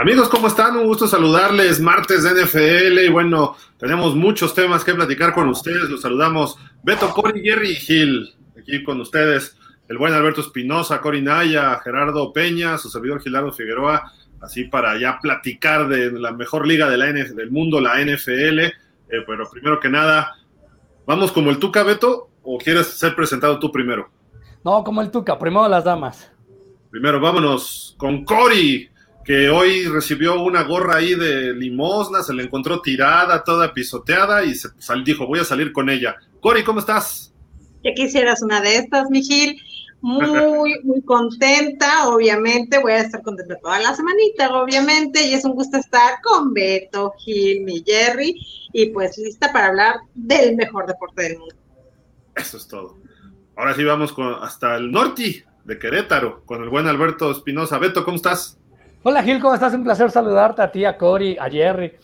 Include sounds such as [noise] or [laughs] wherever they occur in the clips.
Amigos, ¿cómo están? Un gusto saludarles. Martes de NFL y bueno, tenemos muchos temas que platicar con ustedes. Los saludamos Beto, Cori, Jerry y Gil. Aquí con ustedes el buen Alberto Espinosa, Cori Naya, Gerardo Peña, su servidor Gilardo Figueroa, así para ya platicar de la mejor liga de la del mundo, la NFL. Eh, pero primero que nada, ¿vamos como el Tuca, Beto, o quieres ser presentado tú primero? No, como el Tuca, primero las damas. Primero, vámonos con Cori que hoy recibió una gorra ahí de limosna, se le encontró tirada, toda pisoteada y se dijo, voy a salir con ella. Cori, ¿cómo estás? Ya quisieras una de estas, mi Gil. Muy, [laughs] muy contenta, obviamente. Voy a estar contenta toda la semanita, obviamente. Y es un gusto estar con Beto, Gil, mi Jerry. Y pues lista para hablar del mejor deporte del mundo. Eso es todo. Ahora sí vamos con, hasta el norte de Querétaro, con el buen Alberto Espinosa. Beto, ¿cómo estás? Hola Gil, ¿cómo estás? Un placer saludarte a ti, a Cory, a Jerry.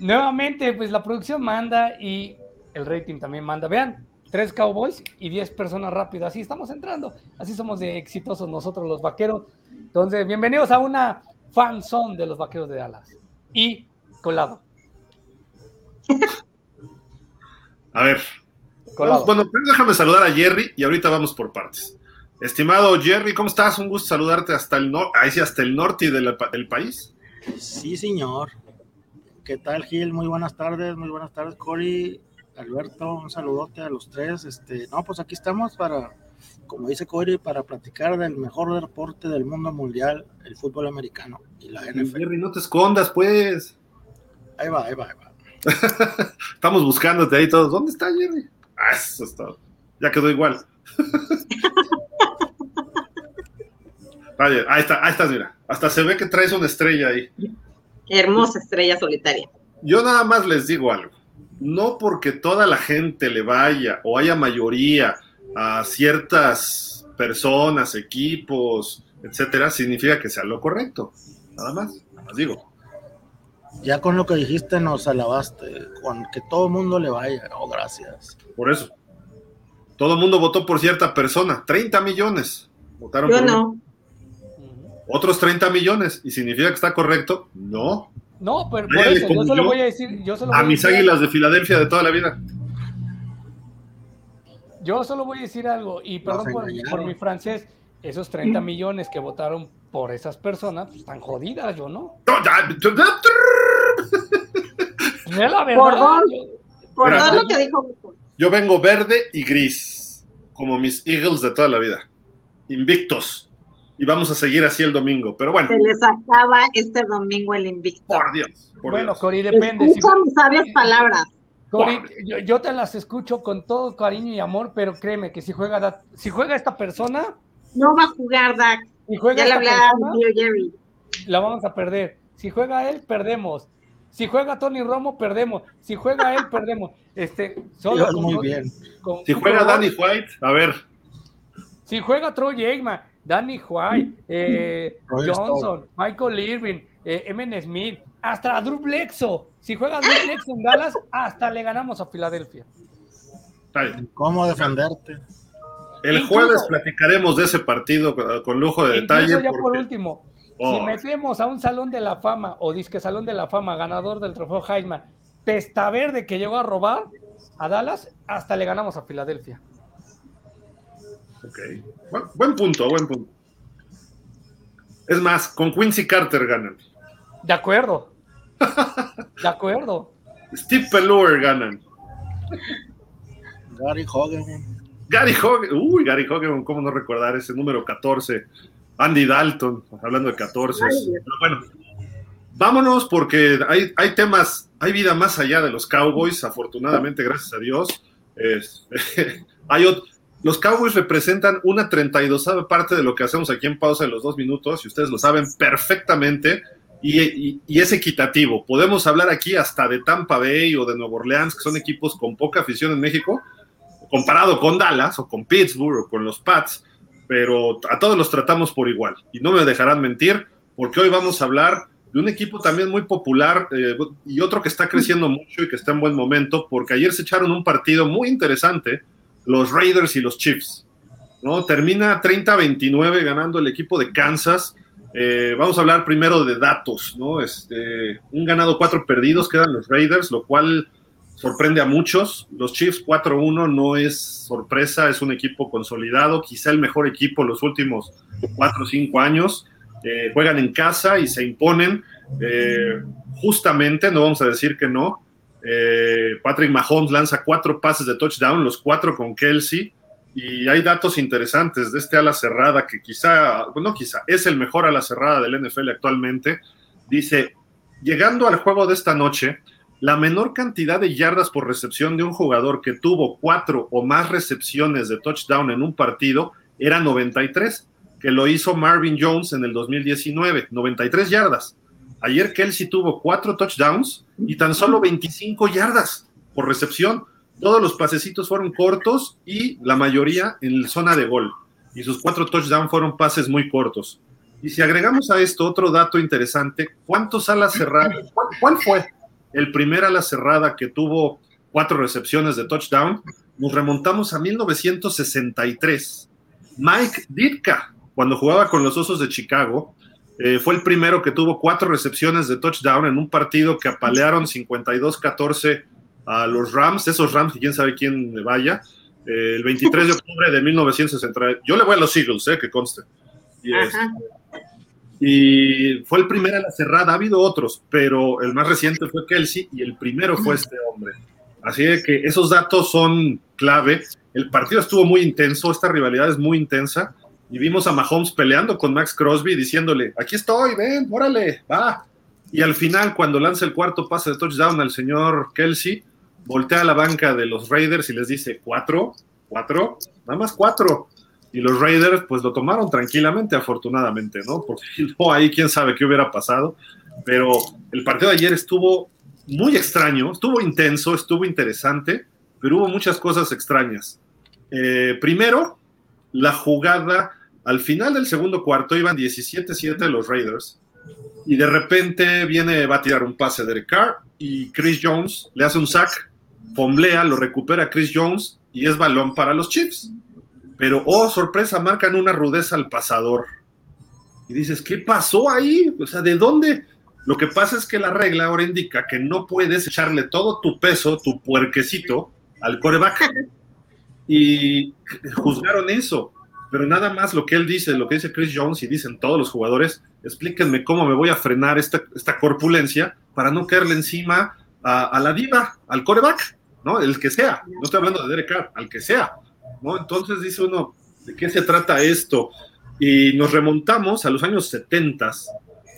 Nuevamente, pues la producción manda y el rating también manda. Vean, tres cowboys y diez personas rápidas. Así estamos entrando. Así somos de exitosos nosotros los vaqueros. Entonces, bienvenidos a una fanzone de los vaqueros de Dallas. Y colado. A ver. Colado. Bueno, déjame saludar a Jerry y ahorita vamos por partes. Estimado Jerry, ¿cómo estás? Un gusto saludarte hasta el, no ahí sí, hasta el norte del, del país. Sí, señor. ¿Qué tal, Gil? Muy buenas tardes, muy buenas tardes, Cory, Alberto, un saludote a los tres. Este, no, pues aquí estamos para, como dice Cory, para platicar del mejor deporte del mundo mundial, el fútbol americano y la NFL. Jerry, no te escondas, pues. Ahí va, ahí va, ahí va. [laughs] Estamos buscándote ahí todos. ¿Dónde está Jerry? Ah, eso está. Ya quedó igual. [laughs] ahí está, ahí estás, mira. Hasta se ve que traes una estrella ahí. Hermosa estrella solitaria. Yo nada más les digo algo. No porque toda la gente le vaya o haya mayoría a ciertas personas, equipos, etcétera, significa que sea lo correcto. Nada más, nada más digo. Ya con lo que dijiste nos alabaste, con que todo el mundo le vaya. Oh, gracias. Por eso. Todo el mundo votó por cierta persona. 30 millones votaron Yo no otros 30 millones. ¿Y significa que está correcto? No. No, pero por eso, yo solo voy a decir. Yo a mis águilas de Filadelfia de toda la vida. Yo solo voy a decir algo, y perdón por, mi francés, esos 30 millones que votaron por esas personas pues, están jodidas, yo no. la verdad. Por, todo lo que dijo. Yo vengo verde y gris, como mis Eagles de toda la vida. Invictos y vamos a seguir así el domingo. Pero bueno. Se les acaba este domingo el invicto. Por Dios. bueno, Cori, depende. Escucha mis sabias palabras. Cori, yo, te las escucho con todo cariño y amor, pero créeme que si juega, si juega esta persona. No va a jugar, Dak. Si juega ya le hablé a mi tío Jerry. La vamos a perder. Si juega él, perdemos. Si juega Tony Romo, perdemos. Si juega él, [laughs] perdemos. Este, solo muy bien. si juega Danny White, a ver. Si juega Troy Aikman, Danny White, eh, [laughs] Johnson, Michael Irving, eh, Smith, hasta Drew Blexo. Si juega Drew Blexo en Dallas, hasta le ganamos a Filadelfia. ¿Cómo defenderte? El jueves platicaremos de ese partido con lujo de detalle. Ya por último, si oh. metemos a un Salón de la Fama o disque Salón de la Fama, ganador del trofeo Heisman, Pesta Verde que llegó a robar a Dallas, hasta le ganamos a Filadelfia. Ok. buen punto, buen punto. Es más, con Quincy Carter ganan. De acuerdo. [laughs] De acuerdo. Steve Pelluer ganan. Gary Hogan. Gary Hogan. Uy, Gary Hogan, ¿cómo no recordar ese número 14? Andy Dalton, hablando de 14. Pero bueno, vámonos porque hay, hay temas, hay vida más allá de los Cowboys, afortunadamente, gracias a Dios. [laughs] hay otro los Cowboys representan una 32 parte de lo que hacemos aquí en pausa de los dos minutos, y ustedes lo saben perfectamente, y, es equitativo. Podemos hablar aquí hasta de Tampa Bay o de Nueva Orleans, que son equipos con poca afición en México, comparado con Dallas o con Pittsburgh o con los Pats, pero a todos los tratamos por igual. Y no me dejarán mentir, porque hoy vamos a hablar de un equipo también muy popular eh, y otro que está creciendo mucho y que está en buen momento, porque ayer se echaron un partido muy interesante los Raiders y los Chiefs. ¿no? Termina 30-29 ganando el equipo de Kansas. Eh, vamos a hablar primero de datos, ¿no? Este, un ganado, cuatro perdidos, quedan los Raiders, lo cual sorprende a muchos. Los Chiefs 4-1 no es sorpresa, es un equipo consolidado, quizá el mejor equipo los últimos cuatro o cinco años. Eh, juegan en casa y se imponen eh, justamente, no vamos a decir que no. Patrick Mahomes lanza cuatro pases de touchdown, los cuatro con Kelsey y hay datos interesantes de este ala cerrada que quizá, bueno, quizá es el mejor ala cerrada del NFL actualmente. Dice, llegando al juego de esta noche, la menor cantidad de yardas por recepción de un jugador que tuvo cuatro o más recepciones de touchdown en un partido era 93, que lo hizo Marvin Jones en el 2019, 93 yardas. Ayer Kelsey tuvo cuatro touchdowns y tan solo 25 yardas por recepción todos los pasecitos fueron cortos y la mayoría en zona de gol. Y sus cuatro touchdowns fueron pases muy cortos. Y si agregamos a esto otro dato interesante, ¿cuántos alas cerradas? ¿Cuál, fue el primer ala cerrada que tuvo cuatro recepciones de touchdown? Nos remontamos a 1963. Mike Ditka, cuando jugaba con los Osos de Chicago, eh, fue el primero que tuvo cuatro recepciones de touchdown en un partido que apalearon 52-14 a los Rams, esos Rams, y quién sabe quién vaya, eh, el 23 de [laughs] octubre de 1960. Yo le voy a los Eagles, eh, que conste. Y, fue el primero a la cerrada. Ha habido otros, pero el más reciente fue Kelsey y el primero fue este hombre. Así que esos datos son clave. El partido estuvo muy intenso, esta rivalidad es muy intensa. Y vimos a Mahomes peleando con Max Crosby, diciéndole: Aquí estoy, ven, órale, va. Y al final, cuando lanza el cuarto pase de touchdown al señor Kelsey, voltea a la banca de los Raiders y les dice, ¿cuatro? ¿Cuatro? Nada más cuatro. Y los Raiders pues lo tomaron tranquilamente, afortunadamente, ¿no? Porque [laughs] no, ahí quién sabe qué hubiera pasado. Pero el partido de ayer estuvo muy extraño, estuvo intenso, estuvo interesante, pero hubo muchas cosas extrañas. Eh, primero, la jugada, al final del segundo cuarto iban 17-7 los Raiders y de repente viene, va a tirar un pase de Carr y Chris Jones le hace un sack fomblea, lo recupera Chris Jones y es balón para los Chiefs. Pero, oh, sorpresa, marcan una rudeza al pasador. Y dices, ¿qué pasó ahí? O sea, ¿de dónde? Lo que pasa es que la regla ahora indica que no puedes echarle todo tu peso, tu puerquecito, al coreback. Y juzgaron eso. Pero nada más lo que él dice, lo que dice Chris Jones y dicen todos los jugadores, explíquenme cómo me voy a frenar esta, esta corpulencia para no caerle encima a, la diva, al coreback. ¿no? El que sea, no estoy hablando de Derek Carr, al que sea, ¿no? Entonces dice uno, ¿de qué se trata esto? Y nos remontamos a los años 70,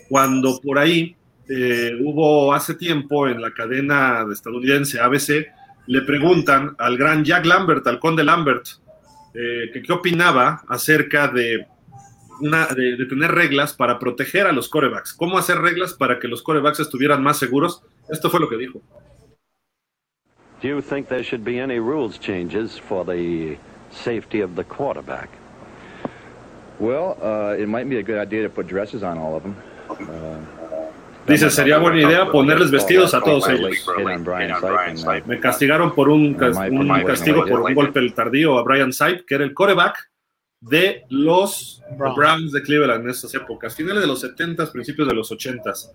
cuando por ahí eh, hubo hace tiempo en la cadena estadounidense ABC, le preguntan al gran Jack Lambert, al conde Lambert, eh, que qué opinaba acerca de, una, de, de, tener reglas para proteger a los corebacks, cómo hacer reglas para que los corebacks estuvieran más seguros. Esto fue lo que dijo. Do you think there should be any rules changes for the safety of the quarterback? Well, uh, it might be a good idea to put dresses on all of them. Uh, Dice, sería buena idea ponerles vestidos a todos ellos. Me castigaron por un, un castigo por un golpe tardío a Brian Sipe, que era el coreback de los Browns de Cleveland en estas épocas, finales de los 70s, principios de los 80s.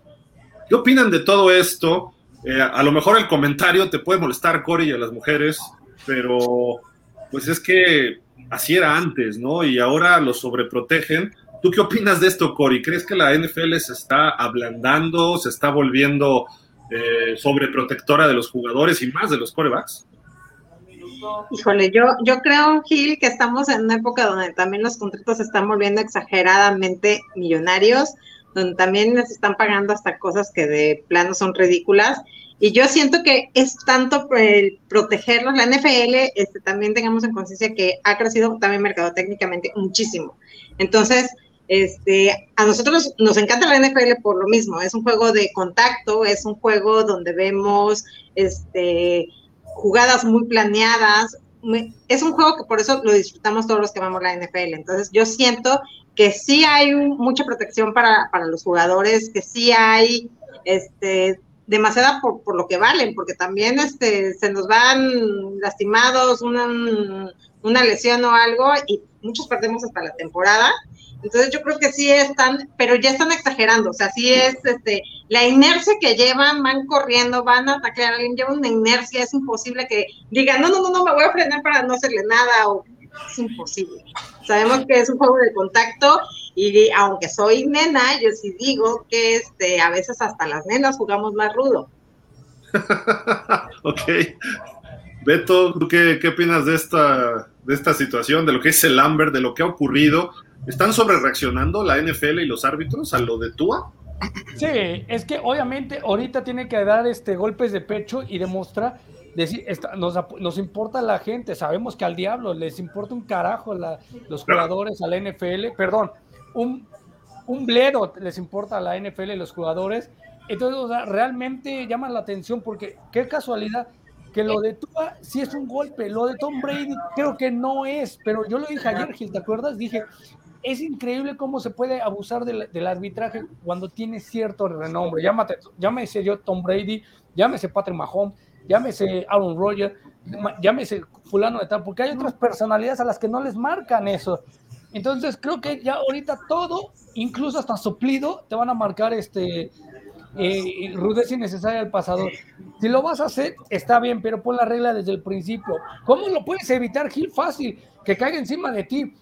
¿Qué opinan de todo esto? Eh, a lo mejor el comentario te puede molestar, Cory, y a las mujeres, pero pues es que así era antes, ¿no? Y ahora los sobreprotegen. ¿Tú qué opinas de esto, Cory? ¿Crees que la NFL se está ablandando, se está volviendo eh, sobreprotectora de los jugadores y más de los corebacks? Híjole, yo, yo creo, Gil, que estamos en una época donde también los contratos se están volviendo exageradamente millonarios donde también les están pagando hasta cosas que de plano son ridículas. Y yo siento que es tanto el protegerlos, la NFL, este, también tengamos en conciencia que ha crecido también mercadotécnicamente muchísimo. Entonces, este, a nosotros nos encanta la NFL por lo mismo, es un juego de contacto, es un juego donde vemos este, jugadas muy planeadas, es un juego que por eso lo disfrutamos todos los que amamos la NFL. Entonces yo siento que sí hay mucha protección para, para, los jugadores, que sí hay este, demasiada por, lo que valen, porque también este, se nos van lastimados, una lesión o algo, y muchos perdemos hasta la temporada. Entonces yo creo que sí están, pero ya están exagerando, o sea, sí es este, la inercia que llevan, van corriendo, van a atacar a alguien, llevan una inercia, es imposible que digan, no, no, no, no, me voy a frenar para no hacerle nada, o es imposible. Sabemos que es un juego de contacto y aunque soy nena, yo sí digo que este, a veces hasta las nenas jugamos más rudo. [laughs] ok. Beto, ¿tú qué, qué, opinas de esta, de esta situación, de lo que es el Amber, de lo que ha ocurrido? ¿Están sobre reaccionando la NFL y los árbitros a lo de Tua? Sí, es que obviamente ahorita tiene que dar este golpes de pecho y demostrar, decir, nos, nos, importa la gente, sabemos que al diablo les importa un carajo la, los jugadores a la NFL, perdón, un, un bledo les importa a la NFL y los jugadores. Entonces, realmente llama la atención porque qué casualidad que lo de Tua sí es un golpe, lo de Tom Brady creo que no es, pero yo lo dije ayer, Gil, ¿te acuerdas? Dije, es increíble cómo se puede abusar del, del arbitraje cuando tiene cierto renombre. Llámate, llámese yo Tom Brady, llámese Patrick Mahomes, llámese Aaron Rodgers, llámese fulano de tal, porque hay otras personalidades a las que no les marcan eso. Entonces creo que ya ahorita todo, incluso hasta suplido, te van a marcar este eh, rudeza innecesaria al pasador. Si lo vas a hacer, está bien, pero pon la regla desde el principio. ¿Cómo lo puedes evitar, Gil? Fácil, que caiga encima de ti.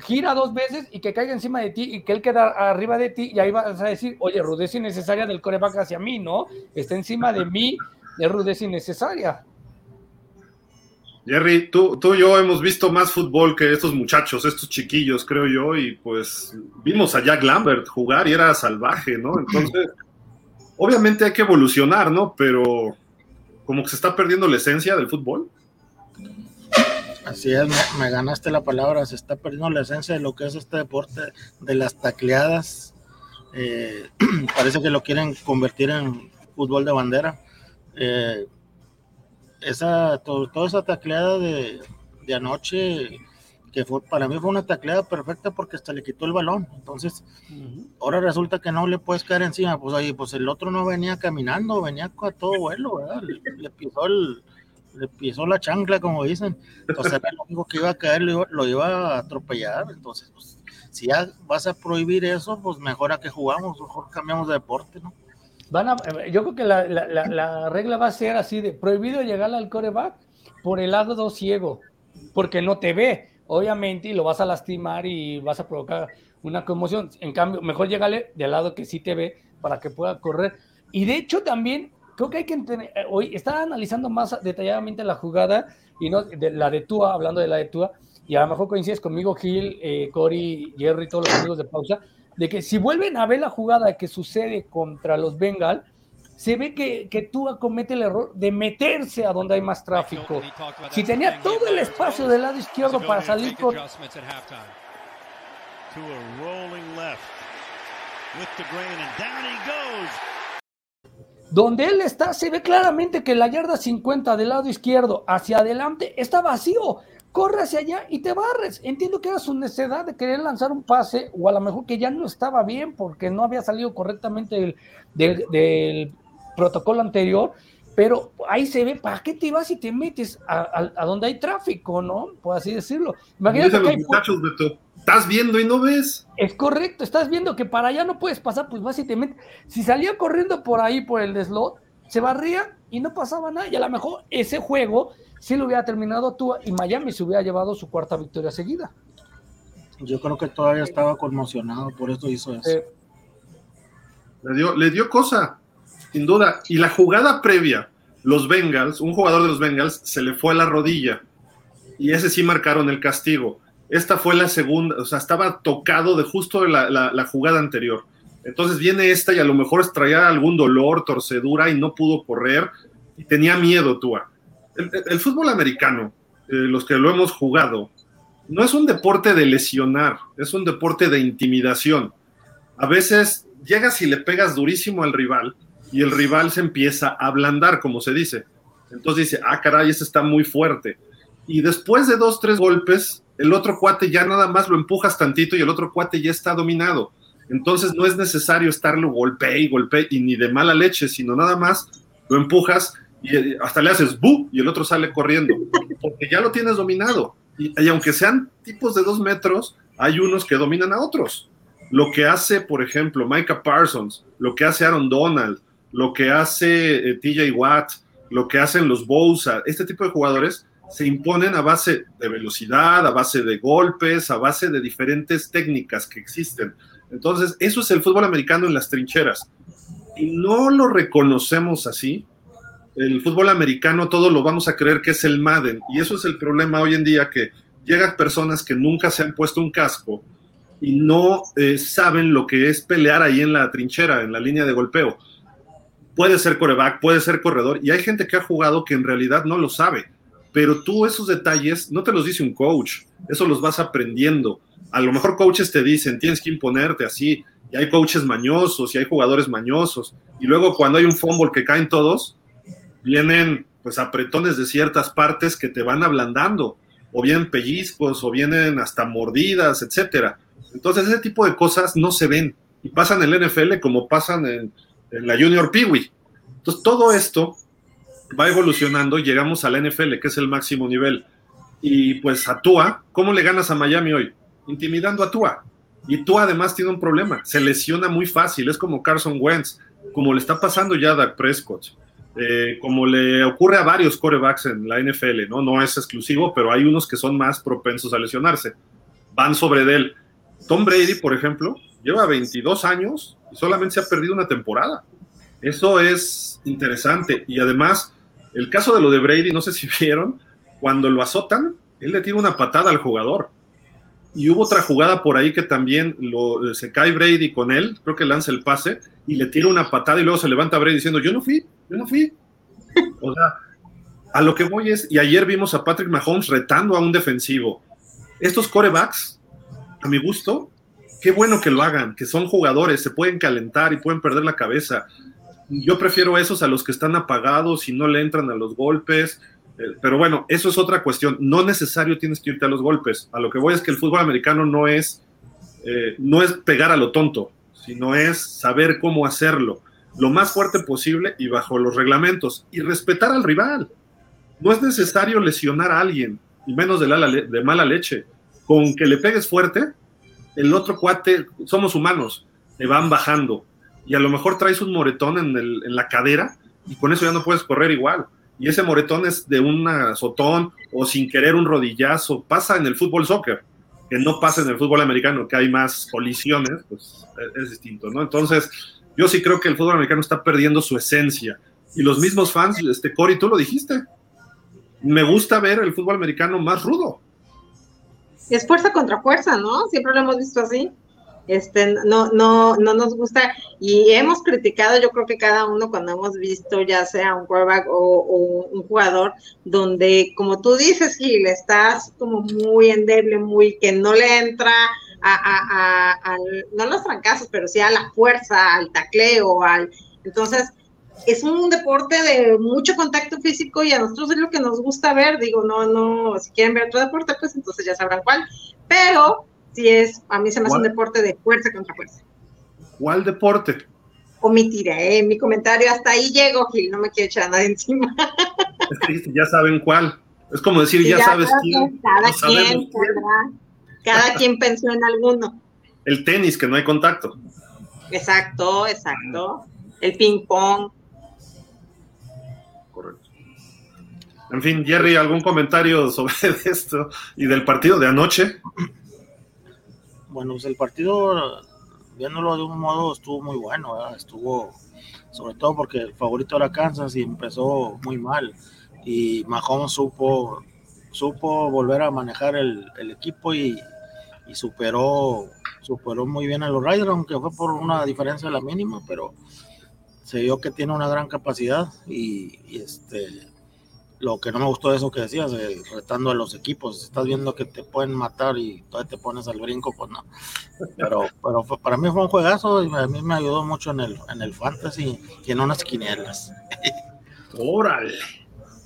Gira dos veces y que caiga encima de ti y que él queda arriba de ti y ahí vas a decir, oye, rudeza innecesaria del coreback hacia mí, ¿no? Está encima de mí, de rudeza innecesaria. Jerry, tú, tú y yo hemos visto más fútbol que estos muchachos, estos chiquillos, creo yo, y pues vimos a Jack Lambert jugar y era salvaje, ¿no? Entonces, obviamente hay que evolucionar, ¿no? Pero como que se está perdiendo la esencia del fútbol. Así es, me, ganaste la palabra, se está perdiendo la esencia de lo que es este deporte de las tacleadas. Eh, [clears throat] parece que lo quieren convertir en fútbol de bandera. Eh, esa, toda esa tacleada de, anoche, que fue, para mí fue una tacleada perfecta porque hasta le quitó el balón. Entonces, ahora resulta que no le puedes caer encima. Pues ahí, pues el otro no venía caminando, venía a todo vuelo, ¿verdad? Le, pisó el, le pisó la chancla, como dicen. Entonces era lo único que iba a caer, lo iba, a atropellar. Entonces, pues, si ya vas a prohibir eso, pues mejor a que jugamos, mejor cambiamos de deporte, ¿no? Van a, eh, yo creo que la, la, la, regla va a ser así de prohibido llegar al coreback por el lado ciego, porque no te ve, obviamente, y lo vas a lastimar y vas a provocar una conmoción. En cambio, mejor llegale del lado que sí te ve para que pueda correr. Y de hecho también creo que hay que entender, eh, hoy estaba analizando más detalladamente la jugada y no de la de Tua, hablando de la de Tua, y a lo mejor coincides conmigo, Gil, eh, Cory, Jerry, todos los amigos de pausa, de que si vuelven a ver la jugada que sucede contra los Bengal, se ve que, que Tua comete el error de meterse a donde hay más tráfico. Si tenía todo el espacio del lado izquierdo para salir con... Donde él está, se ve claramente que la yarda 50 del lado izquierdo hacia adelante está vacío corre hacia allá y te barres. Entiendo que era su necesidad de querer lanzar un pase, o a lo mejor que ya no estaba bien porque no había salido correctamente del, protocolo anterior, pero ahí se ve, ¿para qué te vas y te metes a, donde hay tráfico, no? Por así decirlo. Imagínate que muchachos, estás viendo y no ves. Es correcto, estás viendo que para allá no puedes pasar, pues vas y te metes. Si salía corriendo por ahí, por el deslot, se barría y no pasaba nada. Y a lo mejor ese juego si lo hubiera terminado tú y Miami se hubiera llevado su cuarta victoria seguida. Yo creo que todavía estaba conmocionado, por eso hizo eso. Le, dio, le dio cosa, sin duda. Y la jugada previa, los Bengals, un jugador de los Bengals se le fue a la rodilla y ese sí marcaron el castigo. Esta fue la segunda, o sea, estaba tocado de justo la, la, jugada anterior. Entonces viene esta y a lo mejor traía algún dolor, torcedura y no pudo correr y tenía miedo, Tua el, fútbol americano, eh, los que lo hemos jugado, no es un deporte de lesionar, es un deporte de intimidación. A veces llegas y le pegas durísimo al rival y el rival se empieza a ablandar, como se dice. Entonces dice, ah, caray, ese está muy fuerte. Y después de dos, tres golpes, el otro cuate ya nada más lo empujas tantito y el otro cuate ya está dominado. Entonces no es necesario estarlo golpe y golpe y ni de mala leche, sino nada más lo empujas y eh, hasta le haces bu y el otro sale corriendo, porque ya lo tienes dominado. Y, y, aunque sean tipos de dos metros, hay unos que dominan a otros. Lo que hace, por ejemplo, Micah Parsons, lo que hace Aaron Donald, lo que hace eh, TJ Watt, lo que hacen los Bosa, este tipo de jugadores se imponen a base de velocidad, a base de golpes, a base de diferentes técnicas que existen. Entonces, eso es el fútbol americano en las trincheras. Y no lo reconocemos así. El fútbol americano todo lo vamos a creer que es el Madden. Y eso es el problema hoy en día, que llegan personas que nunca se han puesto un casco y no eh, saben lo que es pelear ahí en la trinchera, en la línea de golpeo. Puede ser coreback, puede ser corredor, y hay gente que ha jugado que en realidad no lo sabe. Pero tú esos detalles no te los dice un coach, eso los vas aprendiendo a lo mejor coaches te dicen, tienes que imponerte así, y hay coaches mañosos y hay jugadores mañosos, y luego cuando hay un fumble que caen todos, vienen pues apretones de ciertas partes que te van ablandando, o vienen pellizcos, o vienen hasta mordidas, etcétera. Entonces ese tipo de cosas no se ven, y pasan en el NFL como pasan en, en la Junior Peewee. Entonces todo esto va evolucionando llegamos al NFL, que es el máximo nivel. Y pues a Tua, ¿cómo le ganas a Miami hoy? intimidando a Tua. Y Tua además tiene un problema, se lesiona muy fácil, es como Carson Wentz, como le está pasando ya a Dak Prescott, eh, como le ocurre a varios corebacks en la NFL, ¿no? No es exclusivo, pero hay unos que son más propensos a lesionarse. Van sobre él. Tom Brady, por ejemplo, lleva 22 años y solamente se ha perdido una temporada. Eso es interesante. Y además, el caso de lo de Brady, no sé si [laughs] vieron, cuando lo azotan, él le tira una patada al jugador. Y hubo otra jugada por ahí que también lo, se cae Brady con él, creo que lanza el pase y le tira una patada y luego se levanta Brady diciendo, yo no fui, yo no fui. [laughs] O sea, a lo que voy es, y ayer vimos a Patrick Mahomes retando a un defensivo. Estos corebacks, a mi gusto, qué bueno que lo hagan, que son jugadores, se pueden calentar y pueden perder la cabeza. Yo prefiero esos a los que están apagados y no le entran a los golpes eh, pero bueno, eso es otra cuestión. No necesario tienes que irte a los golpes. A lo que voy es que el fútbol americano no es, eh, no es pegar a lo tonto, sino es saber cómo hacerlo lo más fuerte posible y bajo los reglamentos y respetar al rival. No es necesario lesionar a alguien, y menos de, la, de mala leche. Con que le pegues fuerte, el otro cuate, somos humanos, le van bajando. Y a lo mejor traes un moretón en, la cadera y con eso ya no puedes correr igual y ese moretón es de un azotón o sin querer un rodillazo, pasa en el fútbol soccer, que no pasa en el fútbol americano, que hay más colisiones, pues es, distinto, ¿no? Entonces, yo sí creo que el fútbol americano está perdiendo su esencia. Y los mismos fans, este Cory, tú lo dijiste, me gusta ver el fútbol americano más rudo. Es fuerza contra fuerza, ¿no? Siempre lo hemos visto así este, no, no, no nos gusta y hemos criticado, yo creo que cada uno cuando hemos visto ya sea un quarterback o, un jugador donde, como tú dices, Gil, estás como muy endeble, muy que no le entra a, no los fracasos, pero sí a la fuerza, al tacleo, al, entonces es un deporte de mucho contacto físico y a nosotros es lo que nos gusta ver, digo, no, no, si quieren ver otro deporte, pues entonces ya sabrán cuál, pero sí es, a mí se me hace un deporte de fuerza contra fuerza. ¿Cuál deporte? Omitiré, eh, mi comentario hasta ahí llego, Gil, no me quiero echar nada encima. [laughs] Es que ya saben cuál. Es como decir, ya, sabes quién. Cada quien, cada [laughs] quien pensó en alguno. El tenis, que no hay contacto. Exacto, exacto. El ping pong. En fin, Jerry, ¿algún comentario sobre [laughs] esto y del partido de anoche? Bueno, pues el partido, viéndolo de un modo, estuvo muy bueno, estuvo, sobre todo porque el favorito era Kansas y empezó muy mal. Y Mahomes supo, supo volver a manejar el, equipo y, superó, superó muy bien a los Raiders, aunque fue por una diferencia de la mínima, pero se vio que tiene una gran capacidad y, y este lo que no me gustó de eso que decías, retando a los equipos, estás viendo que te pueden matar y todavía te pones al brinco, pues no. Pero, [laughs] pero para mí fue un juegazo y a mí me ayudó mucho en el, en el fantasy y en unas quinielas. [laughs] Órale.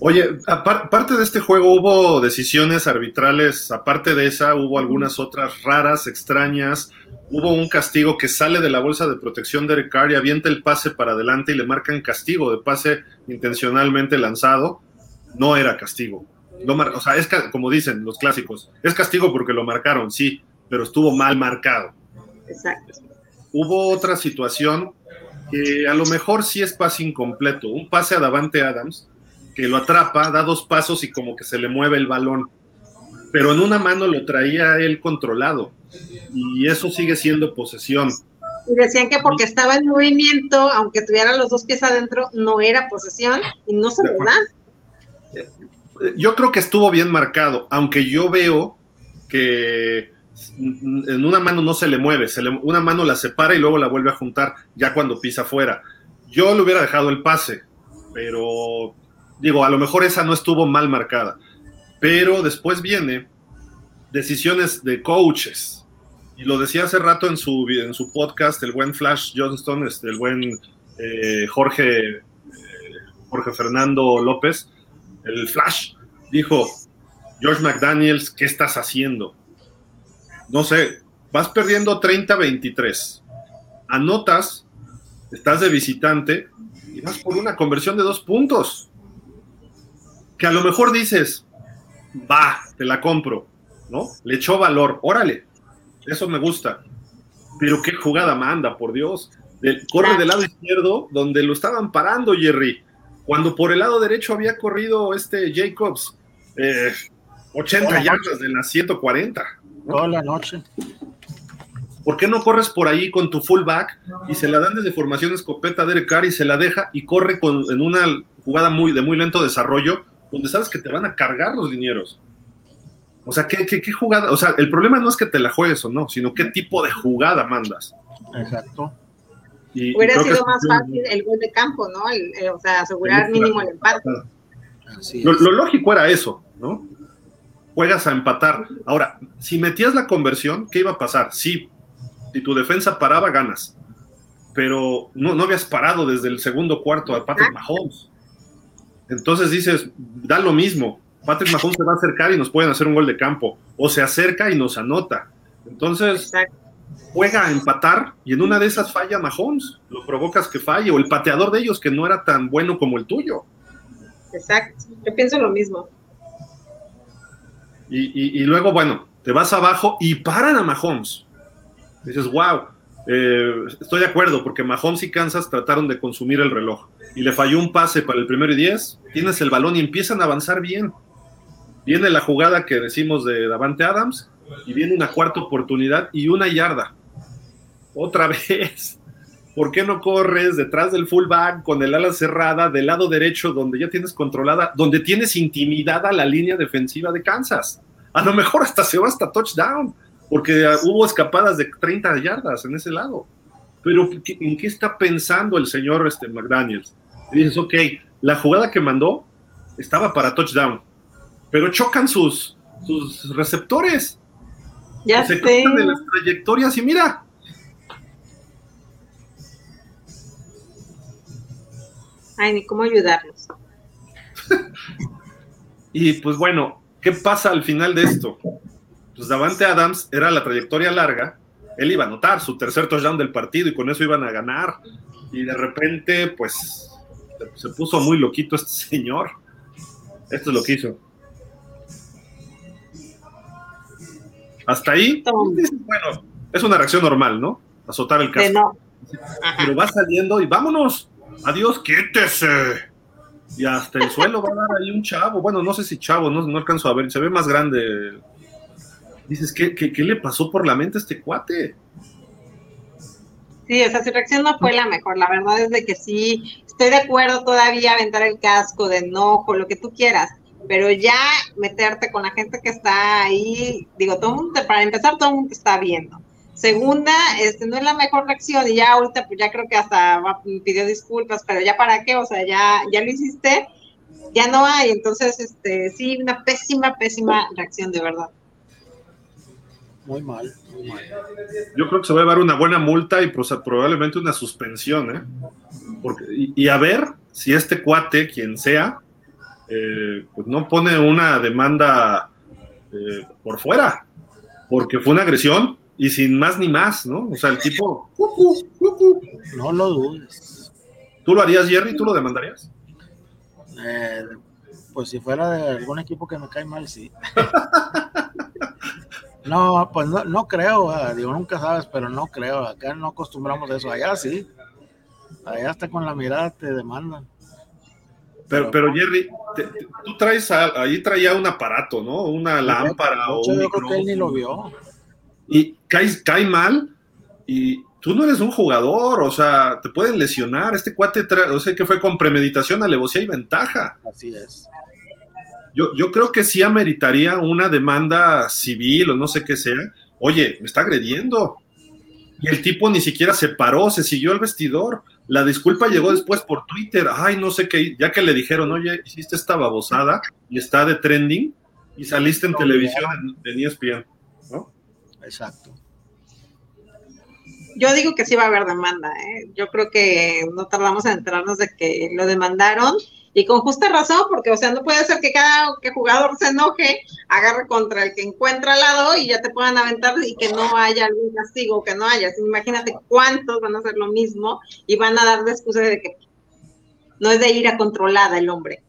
Oye, aparte de este juego hubo decisiones arbitrales, aparte de esa hubo algunas otras raras, extrañas. Hubo un castigo que sale de la bolsa de protección de Eric y avienta el pase para adelante y le marcan castigo de pase intencionalmente lanzado. No era castigo. o sea, es como dicen los clásicos, es castigo porque lo marcaron, sí, pero estuvo mal marcado. Exacto. Hubo otra situación que a lo mejor sí es pase incompleto, un pase a Davante Adams que lo atrapa, da dos pasos y como que se le mueve el balón. Pero en una mano lo traía él controlado. Y eso sigue siendo posesión. Y decían que porque estaba en movimiento, aunque tuviera los dos pies adentro, no era posesión y no se lo dan. Yo creo que estuvo bien marcado, aunque yo veo que en una mano no se le mueve, una mano la separa y luego la vuelve a juntar ya cuando pisa afuera. Yo le hubiera dejado el pase, pero digo, a lo mejor esa no estuvo mal marcada, pero después viene decisiones de coaches. Y lo decía hace rato en su, en su podcast, el buen Flash Johnston, este, el buen eh, Jorge, eh, Jorge Fernando López, el Flash, dijo, George McDaniels, ¿qué estás haciendo? No sé, vas perdiendo 30-23, anotas, estás de visitante y vas por una conversión de dos puntos que a lo mejor dices, va, te la compro, ¿no? Le echó valor, órale, eso me gusta. Pero qué jugada manda, por Dios. corre del lado izquierdo, donde lo estaban parando, Jerry. Cuando por el lado derecho había corrido este Jacobs, 80 eh, yardas de las 140. Toda la noche. ¿Por qué no corres por ahí con tu fullback y se la dan desde formación escopeta a Derek Carr y se la deja y corre con, en una jugada muy, de muy lento desarrollo donde sabes que te van a cargar los dineros. O sea, ¿qué, qué, jugada? O sea, el problema no es que te la juegues o no, sino qué tipo de jugada mandas. Exacto. Hubiera sido más fácil el gol de campo, ¿no? o sea, asegurar mínimo el empate. Lo, lo, lógico era eso, ¿no? Juegas a empatar. Ahora, si metías la conversión, ¿qué iba a pasar? Sí, si tu defensa paraba, ganas. Pero no, no habías parado desde el segundo cuarto a Patrick Mahomes. Entonces dices, da lo mismo. Patrick Mahomes se va a acercar y nos pueden hacer un gol de campo. O se acerca y nos anota. Entonces, juega a empatar y en una de esas falla Mahomes. Lo provocas que falle. O el pateador de ellos que no era tan bueno como el tuyo. Exacto. Yo pienso lo mismo. Y, luego, bueno, te vas abajo y paran a Mahomes. Dices, wow, eh, estoy de acuerdo, porque Mahomes y Kansas trataron de consumir el reloj y le falló un pase para el primero y diez, tienes el balón y empiezan a avanzar bien. Viene la jugada que decimos de Davante Adams y viene una cuarta oportunidad y una yarda. Otra [laughs] vez. ¿Por qué no corres detrás del fullback con el ala cerrada del lado derecho donde ya tienes controlada, donde tienes intimidada la línea defensiva de Kansas? A lo mejor hasta se va hasta touchdown, porque hubo escapadas de 30 yardas en ese lado. Pero ¿en qué está pensando el señor este, McDaniels? Dices, ok, la jugada que mandó estaba para touchdown, pero chocan sus, sus receptores. Ya se cortan de las trayectorias y mira. Ay, ni cómo ayudarlos. [laughs] y pues bueno, ¿qué pasa al final de esto? Pues Davante Adams era la trayectoria larga, él iba a anotar su tercer touchdown del partido y con eso iban a ganar. Y de repente, pues se puso muy loquito este señor. Esto es lo que hizo. Hasta ahí, bueno, es una reacción normal, ¿no? Azotar el casco. Pero va saliendo y vámonos. Adiós, quítese. Y hasta el suelo va a dar ahí un chavo. Bueno, no sé si chavo, no, no alcanzo a ver. Se ve más grande. Dices, ¿qué, qué, qué le pasó por la mente a este cuate? Sí, esa su reacción no fue la mejor. La verdad es de que sí, estoy de acuerdo todavía aventar el casco de enojo, lo que tú quieras, pero ya meterte con la gente que está ahí, digo, todo mundo, para empezar, todo el mundo está viendo. Segunda, este no es la mejor reacción y ya ahorita pues ya creo que hasta pidió disculpas, pero ya para qué, o sea, ya ya lo hiciste, ya no hay, entonces este sí una pésima pésima reacción de verdad. Muy mal, muy mal. Yo creo que se va a llevar una buena multa y probablemente una suspensión, ¿eh? Porque, y, a ver si este cuate, quien sea, eh, pues no pone una demanda eh, por fuera, porque fue una agresión y sin más ni más, ¿no? O sea, el tipo... No lo dudes. ¿Tú lo harías, Jerry? ¿Tú lo demandarías? Eh, pues si fuera de algún equipo que me cae mal, sí. [laughs] no, pues no, no creo, eh, digo, nunca sabes, pero no creo. Acá no acostumbramos eso. Allá sí. Allá hasta con la mirada te demandan. Pero, pero Jerry, te- te- tú traes, a- ahí traía un aparato, ¿no? Una lámpara o un yo creo que él ni lo vio. y cae, cae mal y tú no eres un jugador, o sea, te pueden lesionar. Este cuate, o sea, que fue con premeditación, alevosía y ventaja. Así es. Yo, yo creo que sí ameritaría una demanda civil o no sé qué sea. Oye, me está agrediendo. Y el tipo ni siquiera se paró, se siguió al vestidor. La disculpa llegó después por Twitter. Ay, no sé qué, ya que le dijeron, oye, hiciste esta babosada y está de trending y saliste en televisión en, en E ESPN. ¿no? Exacto. Yo digo que sí va a haber demanda, ¿eh? Yo creo que no tardamos en enterarnos de que lo demandaron y con justa razón, porque, o sea, no puede ser que cada que jugador se enoje, agarre contra el que encuentra al lado y ya te puedan aventar y que no haya algún castigo, que no haya. Así, Imagínate cuántos van a hacer lo mismo y van a dar de excusa de que no es de ira controlada el hombre.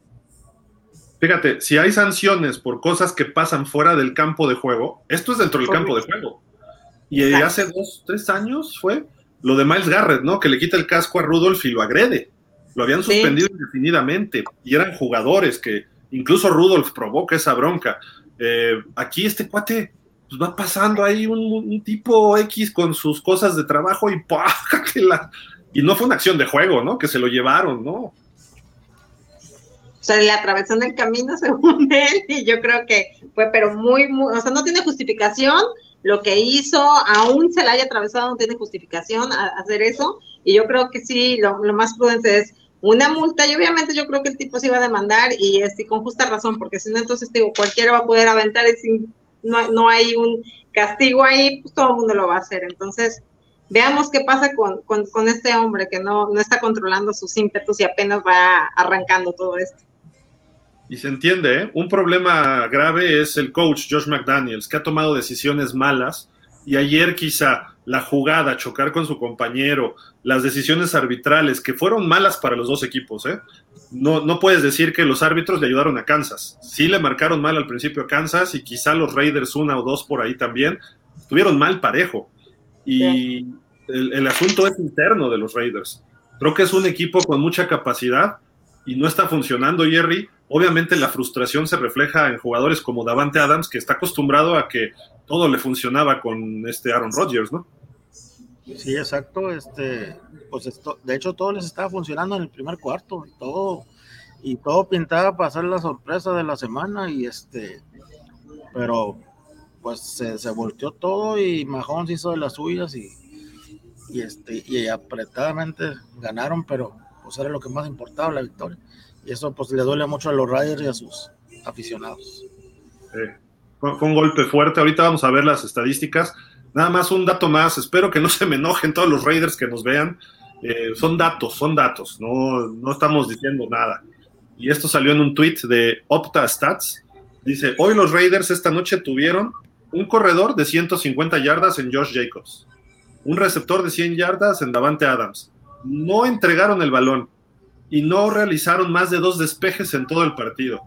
Fíjate, si hay sanciones por cosas que pasan fuera del campo de juego, esto es dentro del campo de juego. Y Exacto. hace dos, tres años fue lo de Miles Garrett, ¿no? Que le quita el casco a Rudolph y lo agrede. Lo habían Sí. suspendido indefinidamente y eran jugadores que incluso Rudolph provoca esa bronca. Eh, aquí este cuate pues, va pasando ahí un, un tipo X con sus cosas de trabajo y ¡pah! [laughs] que la- Y no fue una acción de juego, ¿no? Que se lo llevaron, ¿no? O sea, le atravesó en el camino [laughs] según él y yo creo que fue, pero muy, muy, o sea, no tiene justificación lo que hizo, aún se la haya atravesado, no tiene justificación a, a hacer eso y yo creo que sí, lo, lo más prudente es una multa y obviamente yo creo que el tipo se iba a demandar y con justa razón, porque si no, entonces digo, cualquiera va a poder aventar y si no, no hay un castigo ahí, pues todo el mundo lo va a hacer. Entonces, veamos qué pasa con, con, con este hombre que no, no está controlando sus ímpetus y apenas va arrancando todo esto. Y se entiende, ¿eh? Un problema grave es el coach Josh McDaniels, que ha tomado decisiones malas y ayer quizá la jugada, chocar con su compañero, las decisiones arbitrales, que fueron malas para los dos equipos, ¿eh? No, no puedes decir que los árbitros le ayudaron a Kansas. Sí le marcaron mal al principio a Kansas y quizá los Raiders una o dos por ahí también estuvieron mal parejo. Y el, el asunto es interno de los Raiders. Creo que es un equipo con mucha capacidad y no está funcionando, Jerry. Obviamente la frustración se refleja en jugadores como Davante Adams, que está acostumbrado a que todo le funcionaba con este Aaron Rodgers, ¿no? Sí, exacto. Este, pues esto, de hecho todo les estaba funcionando en el primer cuarto, y todo y todo pintaba para ser la sorpresa de la semana y este, pero pues se, se volteó todo y Mahomes hizo de las suyas y, y este y apretadamente ganaron, pero pues era lo que más importaba la victoria y eso pues le duele mucho a los Raiders y a sus aficionados. Eh, fue un golpe fuerte. Ahorita vamos a ver las estadísticas. Nada más un dato más. Espero que no se me enojen todos los Raiders que nos vean. Eh, son datos, son datos. No, no estamos diciendo nada. Y esto salió en un tweet de Opta Stats. Dice, hoy los Raiders esta noche tuvieron un corredor de 150 yardas en Josh Jacobs, un receptor de 100 yardas en Davante Adams. No entregaron el balón y no realizaron más de dos despejes en todo el partido.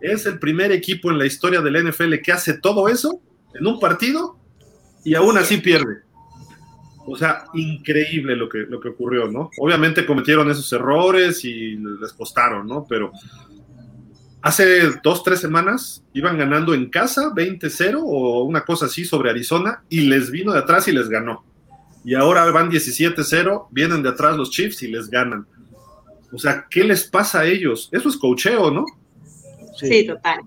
Es el primer equipo en la historia del NFL que hace todo eso en un partido y aún así pierde. O sea, increíble lo que, lo que ocurrió, ¿no? Obviamente cometieron esos errores y les costaron, ¿no? Pero hace dos, tres semanas iban ganando en casa 20-0 o una cosa así sobre Arizona y les vino de atrás y les ganó. Y ahora van 17-0, vienen de atrás los Chiefs y les ganan. O sea, ¿qué les pasa a ellos? Eso es cocheo, ¿no? Sí, sí total.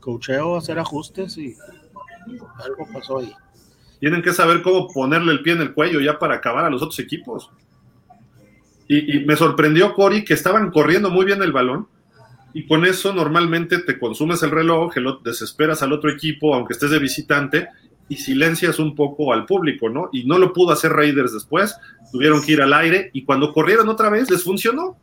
Cocheo, hacer ajustes y algo pasó ahí. Tienen que saber cómo ponerle el pie en el cuello ya para acabar a los otros equipos. Y, y, me sorprendió, Cory, que estaban corriendo muy bien el balón. Y con eso normalmente te consumes el reloj, desesperas al otro equipo, aunque estés de visitante, y silencias un poco al público, ¿no? Y no lo pudo hacer Raiders después, tuvieron que ir al aire, y cuando corrieron otra vez, les funcionó.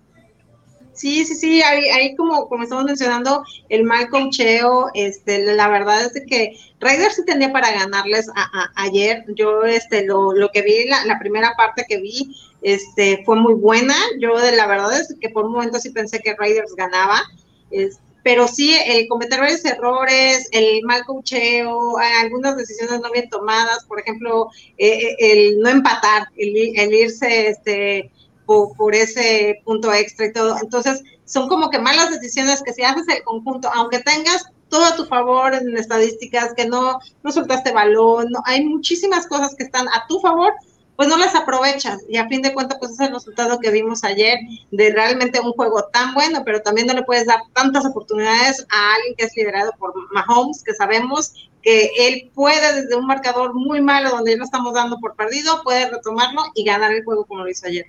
Sí, sí, sí, ahí, ahí como, como estamos mencionando, el mal cocheo, este, la verdad es que Raiders sí tenía para ganarles a, ayer. Yo, este, lo, lo que vi, la, la, primera parte que vi, este, fue muy buena. Yo, de la verdad es que por un momento sí pensé que Raiders ganaba. Este, pero sí el cometer varios errores, el mal cocheo, algunas decisiones no bien tomadas, por ejemplo, eh, eh, el no empatar, el, irse este, por, ese punto extra y todo. Entonces, son como que malas decisiones que si haces el conjunto, aunque tengas todo a tu favor en estadísticas, que no, no soltaste balón, hay muchísimas cosas que están a tu favor, pues no las aprovechas. Y a fin de cuentas, pues es el resultado que vimos ayer de realmente un juego tan bueno, pero también no le puedes dar tantas oportunidades a alguien que es liderado por Mahomes, que sabemos que él puede desde un marcador muy malo donde ya lo estamos dando por perdido, puede retomarlo y ganar el juego como lo hizo ayer.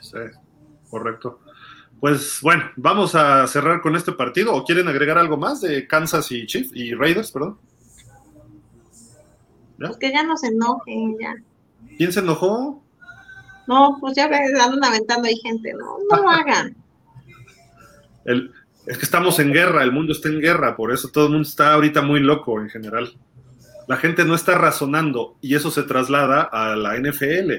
Sí, correcto. Pues bueno, vamos a cerrar con este partido. ¿O quieren agregar algo más de Kansas y Chiefs y Raiders, perdón? Pues que ya no se enojen, ya. ¿Quién se enojó? No, pues ya andan aventando ahí gente, no, no lo [laughs] hagan. es que estamos en guerra, el mundo está en guerra, por eso todo el mundo está ahorita muy loco en general. La gente no está razonando y eso se traslada a la NFL,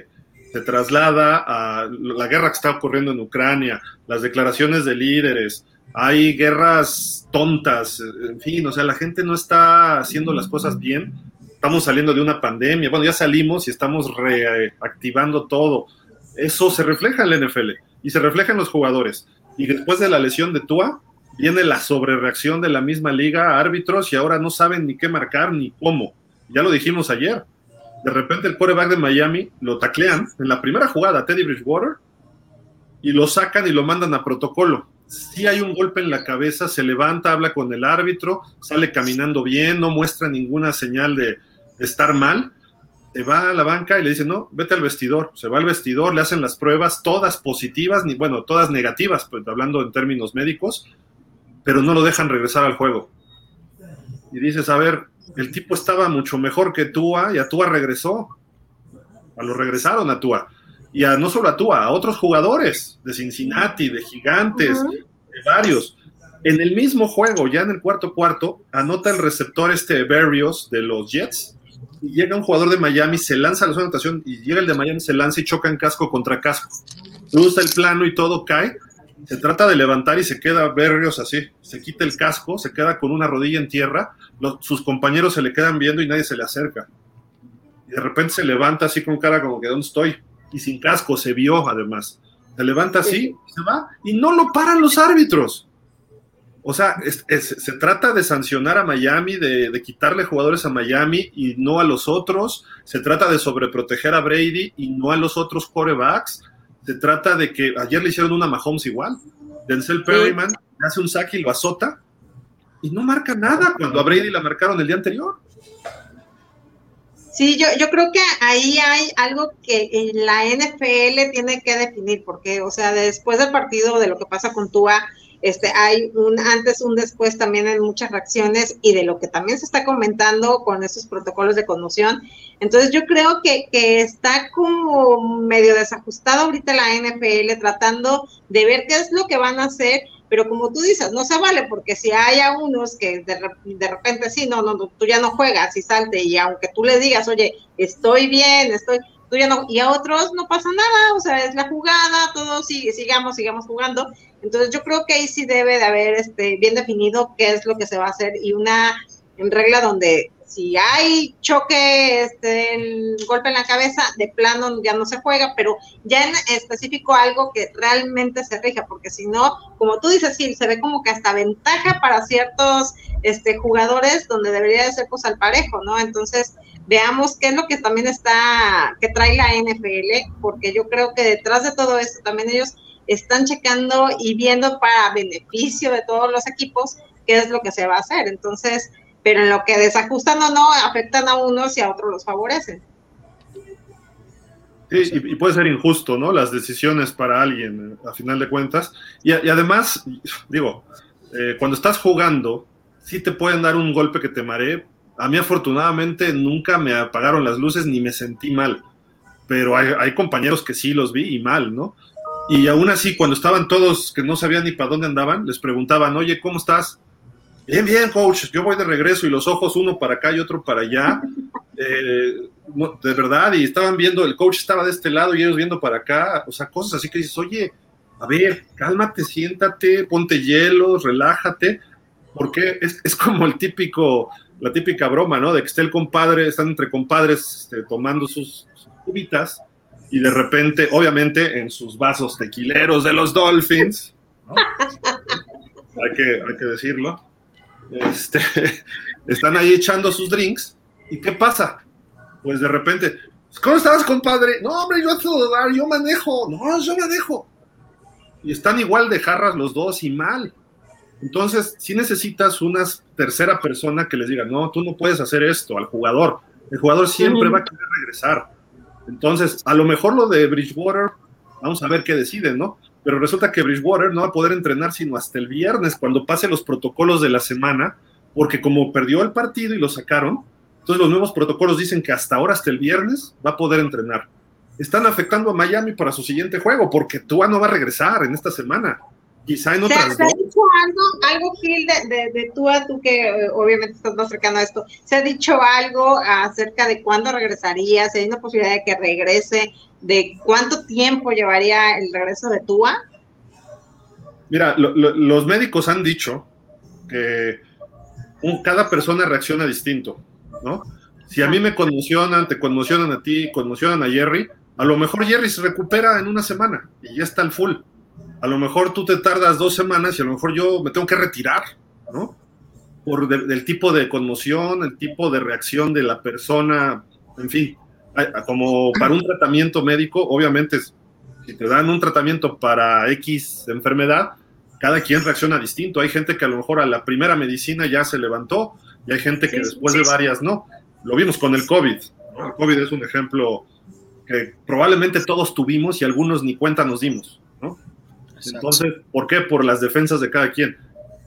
se traslada a la guerra que está ocurriendo en Ucrania, las declaraciones de líderes, hay guerras tontas, en fin, o sea, la gente no está haciendo las cosas bien estamos saliendo de una pandemia, bueno, ya salimos y estamos reactivando todo. Eso se refleja en la NFL y se refleja en los jugadores. Y después de la lesión de Tua, viene la sobrereacción de la misma liga, árbitros, y ahora no saben ni qué marcar ni cómo. Ya lo dijimos ayer. De repente el quarterback de Miami lo taclean en la primera jugada, Teddy Bridgewater, y lo sacan y lo mandan a protocolo. Si hay un golpe en la cabeza, se levanta, habla con el árbitro, sale caminando bien, no muestra ninguna señal de, estar mal, te va a la banca y le dice, no, vete al vestidor. Se va al vestidor, le hacen las pruebas, todas positivas, ni bueno, todas negativas, pues, hablando en términos médicos, pero no lo dejan regresar al juego. Y dices, a ver, el tipo estaba mucho mejor que Tua y a Tua regresó. A lo regresaron a Tua. Y a, no solo a Tua, a otros jugadores de Cincinnati, de Gigantes, de varios en el mismo juego, ya en el cuarto cuarto, anota el receptor este Berrios de los Jets. Y llega un jugador de Miami, se lanza a la zona de anotación y llega el de Miami, se lanza y choca en casco contra casco. Cruza el plano y todo cae. Se trata de levantar y se queda Berrios así. Se quita el casco, se queda con una rodilla en tierra. sus compañeros se le quedan viendo y nadie se le acerca. Y de repente se levanta así con cara como que ¿dónde estoy? Y sin casco, se vio además. Se levanta así, se va y no lo paran los árbitros. O sea, se trata de sancionar a Miami, de, quitarle jugadores a Miami y no a los otros. Se trata de sobreproteger a Brady y no a los otros quarterbacks. Se trata de que ayer le hicieron una Mahomes igual. Denzel Perryman le hace un saque y lo azota y no marca nada cuando a Brady la marcaron el día anterior. Sí, yo, yo creo que ahí hay algo que la NFL tiene que definir, porque, o sea, después del partido, de lo que pasa con Tua, este, hay un antes, un después también en muchas reacciones y de lo que también se está comentando con esos protocolos de conmoción. Entonces yo creo que, que está como medio desajustado ahorita la NFL tratando de ver qué es lo que van a hacer, pero como tú dices, no se vale porque si hay a unos que de, de repente sí, no, no, tú ya no juegas y salte y aunque tú le digas, oye, estoy bien, estoy, tú ya no, y a otros no pasa nada, o sea, es la jugada, todos sigamos, sigamos jugando. Entonces yo creo que ahí sí debe de haber este, bien definido qué es lo que se va a hacer y una regla donde si hay choque, este, golpe en la cabeza, de plano ya no se juega, pero ya en específico algo que realmente se rija, porque si no, como tú dices, sí, se ve como que hasta ventaja para ciertos este, jugadores donde debería de ser pues al parejo, ¿no? Entonces, veamos qué es lo que también está, que trae la NFL, porque yo creo que detrás de todo esto también ellos están checando y viendo para beneficio de todos los equipos qué es lo que se va a hacer. Entonces, pero en lo que desajustan o no, afectan a unos y a otros los favorecen. Sí, y, puede ser injusto, ¿no? Las decisiones para alguien, a final de cuentas. Y, además, digo, eh, cuando estás jugando, sí te pueden dar un golpe que te maree. A mí, afortunadamente, nunca me apagaron las luces ni me sentí mal. Pero hay compañeros que sí los vi y mal, ¿no? Y aún así, cuando estaban todos que no sabían ni para dónde andaban, les preguntaban, oye, ¿cómo estás? Bien, bien, coach, yo voy de regreso y los ojos uno para acá y otro para allá. [laughs] Eh, de verdad, y estaban viendo, el coach estaba de este lado y ellos viendo para acá, o sea, cosas así que dices, oye, a ver, cálmate, siéntate, ponte hielo, relájate, porque es, es como el típico, la típica broma, ¿no? De que esté el compadre, están entre compadres este, tomando sus, sus cubitas y de repente, obviamente, en sus vasos tequileros de los Dolphins, ¿no? [laughs] hay, que, hay que decirlo, este, [laughs] están ahí echando sus drinks, ¿y qué pasa? Pues de repente, ¿cómo estás, compadre? No, hombre, yo a yo manejo, no, yo manejo. Y están igual de jarras los dos y mal. Entonces, si necesitas una tercera persona que les diga, no, tú no puedes hacer esto al jugador. El jugador siempre va a querer regresar. Entonces, a lo mejor lo de Bridgewater, vamos a ver qué deciden, ¿no? Pero resulta que Bridgewater no va a poder entrenar sino hasta el viernes, cuando pase los protocolos de la semana, porque como perdió el partido y lo sacaron, entonces los nuevos protocolos dicen que hasta ahora, hasta el viernes, va a poder entrenar. Están afectando a Miami para su siguiente juego, porque Tua no va a regresar en esta semana. Quizá en otras ¿Se, ha dicho algo, algo Gil, de, de, de tú a tú que eh, obviamente estás más cercano a esto? ¿Se ha dicho algo acerca de cuándo regresaría? ¿Se hay una posibilidad de que regrese? ¿De cuánto tiempo llevaría el regreso de Tua? Mira, lo, lo, los médicos han dicho que un, cada persona reacciona distinto, ¿no? Si a mí me conmocionan, te conmocionan a ti, conmocionan a Jerry, a lo mejor Jerry se recupera en una semana y ya está al full a lo mejor tú te tardas dos semanas y a lo mejor yo me tengo que retirar, ¿no? Por de, del tipo de conmoción, el tipo de reacción de la persona, en fin, como para un tratamiento médico, obviamente, si te dan un tratamiento para X enfermedad, cada quien reacciona distinto. Hay gente que a lo mejor a la primera medicina ya se levantó y hay gente que sí, después sí, de varias no. Lo vimos con el COVID. ¿no? El COVID es un ejemplo que probablemente todos tuvimos y algunos ni cuenta nos dimos, Entonces, ¿por qué? Por las defensas de cada quien.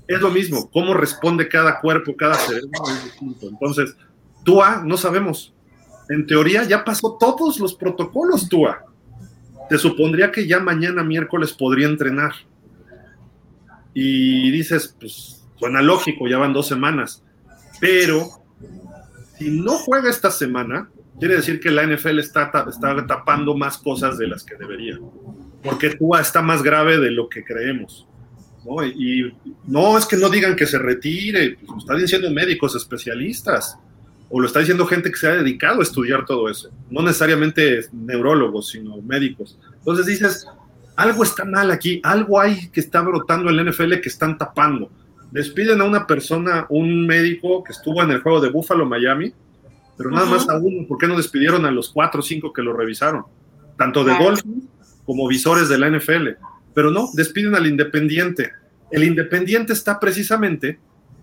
Es lo mismo, cómo responde cada cuerpo, cada cerebro es distinto. Entonces, Tua, no sabemos. En teoría ya pasó todos los protocolos, Tua. Te supondría que ya mañana miércoles podría entrenar. Y dices, pues suena lógico, ya van dos semanas. Pero si no juega esta semana, quiere decir que la NFL está tapando más cosas de las que debería porque Tua está más grave de lo que creemos. ¿no? Y no es que no digan que se retire, pues lo están diciendo médicos especialistas, o lo está diciendo gente que se ha dedicado a estudiar todo eso, no necesariamente neurólogos, sino médicos. Entonces dices, algo está mal aquí, algo hay que está brotando en la NFL que están tapando. Despiden a una persona, un médico que estuvo en el juego de Buffalo, Miami, pero nada uh -huh. más a uno, ¿por qué no despidieron a los cuatro o cinco que lo revisaron? Tanto de golf como visores de la NFL. Pero no, despiden al Independiente. El Independiente está precisamente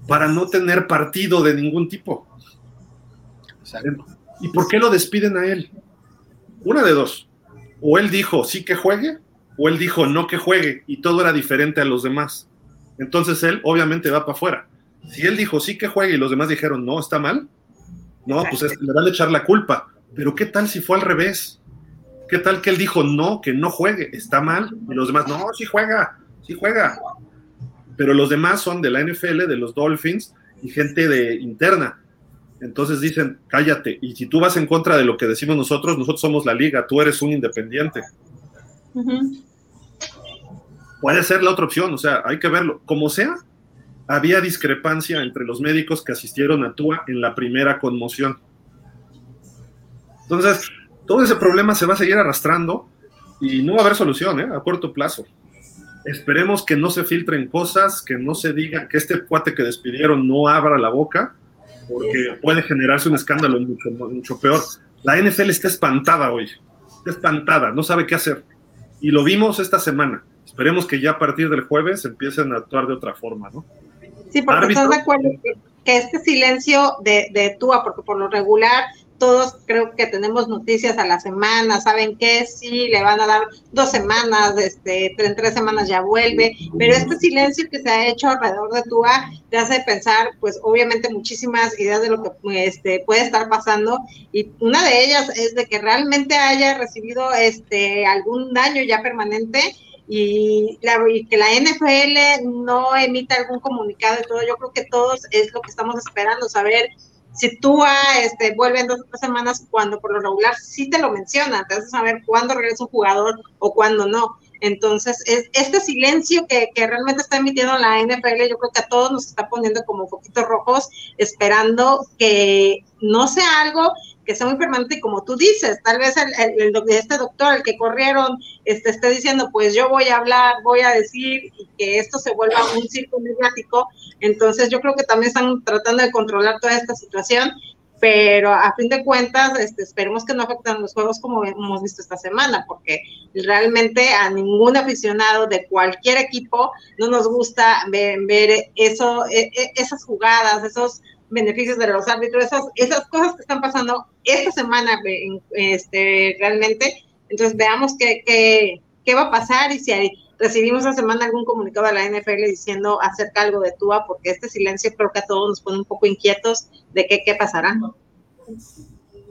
para no tener partido de ningún tipo. Exacto. ¿Y por qué lo despiden a él? Una de dos. O él dijo sí que juegue, o él dijo no que juegue, y todo era diferente a los demás. Entonces él obviamente va para afuera. Si él dijo sí que juegue y los demás dijeron no, está mal, no, pues es, le van a echar la culpa. Pero ¿qué tal si fue al revés? ¿Qué tal que él dijo no, que no juegue? Está mal. Y los demás, no, sí juega, sí juega. Pero los demás son de la NFL, de los Dolphins y gente de interna. Entonces dicen, cállate. Y si tú vas en contra de lo que decimos nosotros, nosotros somos la liga, tú eres un independiente. Uh -huh. Puede ser la otra opción, o sea, hay que verlo. Como sea, había discrepancia entre los médicos que asistieron a Tua en la primera conmoción. Entonces, todo ese problema se va a seguir arrastrando y no va a haber solución ¿eh? a corto plazo. Esperemos que no se filtren cosas, que no se diga que este cuate que despidieron no abra la boca, porque puede generarse un escándalo mucho, mucho peor. La NFL está espantada hoy, está espantada, no sabe qué hacer. Y lo vimos esta semana. Esperemos que ya a partir del jueves empiecen a actuar de otra forma, ¿no? Sí, porque Árbitro, estás de acuerdo que, que este silencio de, de Tua, porque por lo regular todos creo que tenemos noticias a la semana, saben que sí, le van a dar dos semanas, este, en tres semanas ya vuelve, pero este silencio que se ha hecho alrededor de Tua te hace pensar, pues obviamente muchísimas ideas de lo que este, puede estar pasando y una de ellas es de que realmente haya recibido este, algún daño ya permanente y, la, y que la NFL no emita algún comunicado y todo, yo creo que todos es lo que estamos esperando, saber si tú este, vuelve en dos o tres semanas cuando por lo regular sí te lo menciona, te hace saber cuándo regresa un jugador o cuándo no. Entonces, es, este silencio que, que, realmente está emitiendo la NFL, yo creo que a todos nos está poniendo como foquitos rojos, esperando que no sea algo que sea muy permanente y como tú dices, tal vez el, el, este doctor, el que corrieron, este, esté diciendo, pues yo voy a hablar, voy a decir, y que esto se vuelva un circo mediático, entonces yo creo que también están tratando de controlar toda esta situación, pero a fin de cuentas, este, esperemos que no afecten los juegos como hemos visto esta semana, porque realmente a ningún aficionado de cualquier equipo no nos gusta ver, ver eso, e, e, esas jugadas, esos beneficios de los árbitros, esas, esas cosas que están pasando esta semana este, realmente. Entonces veamos qué, qué, qué va a pasar y si hay, recibimos esta semana algún comunicado de la NFL diciendo acerca algo de Tua, porque este silencio creo que a todos nos pone un poco inquietos de qué, qué pasará.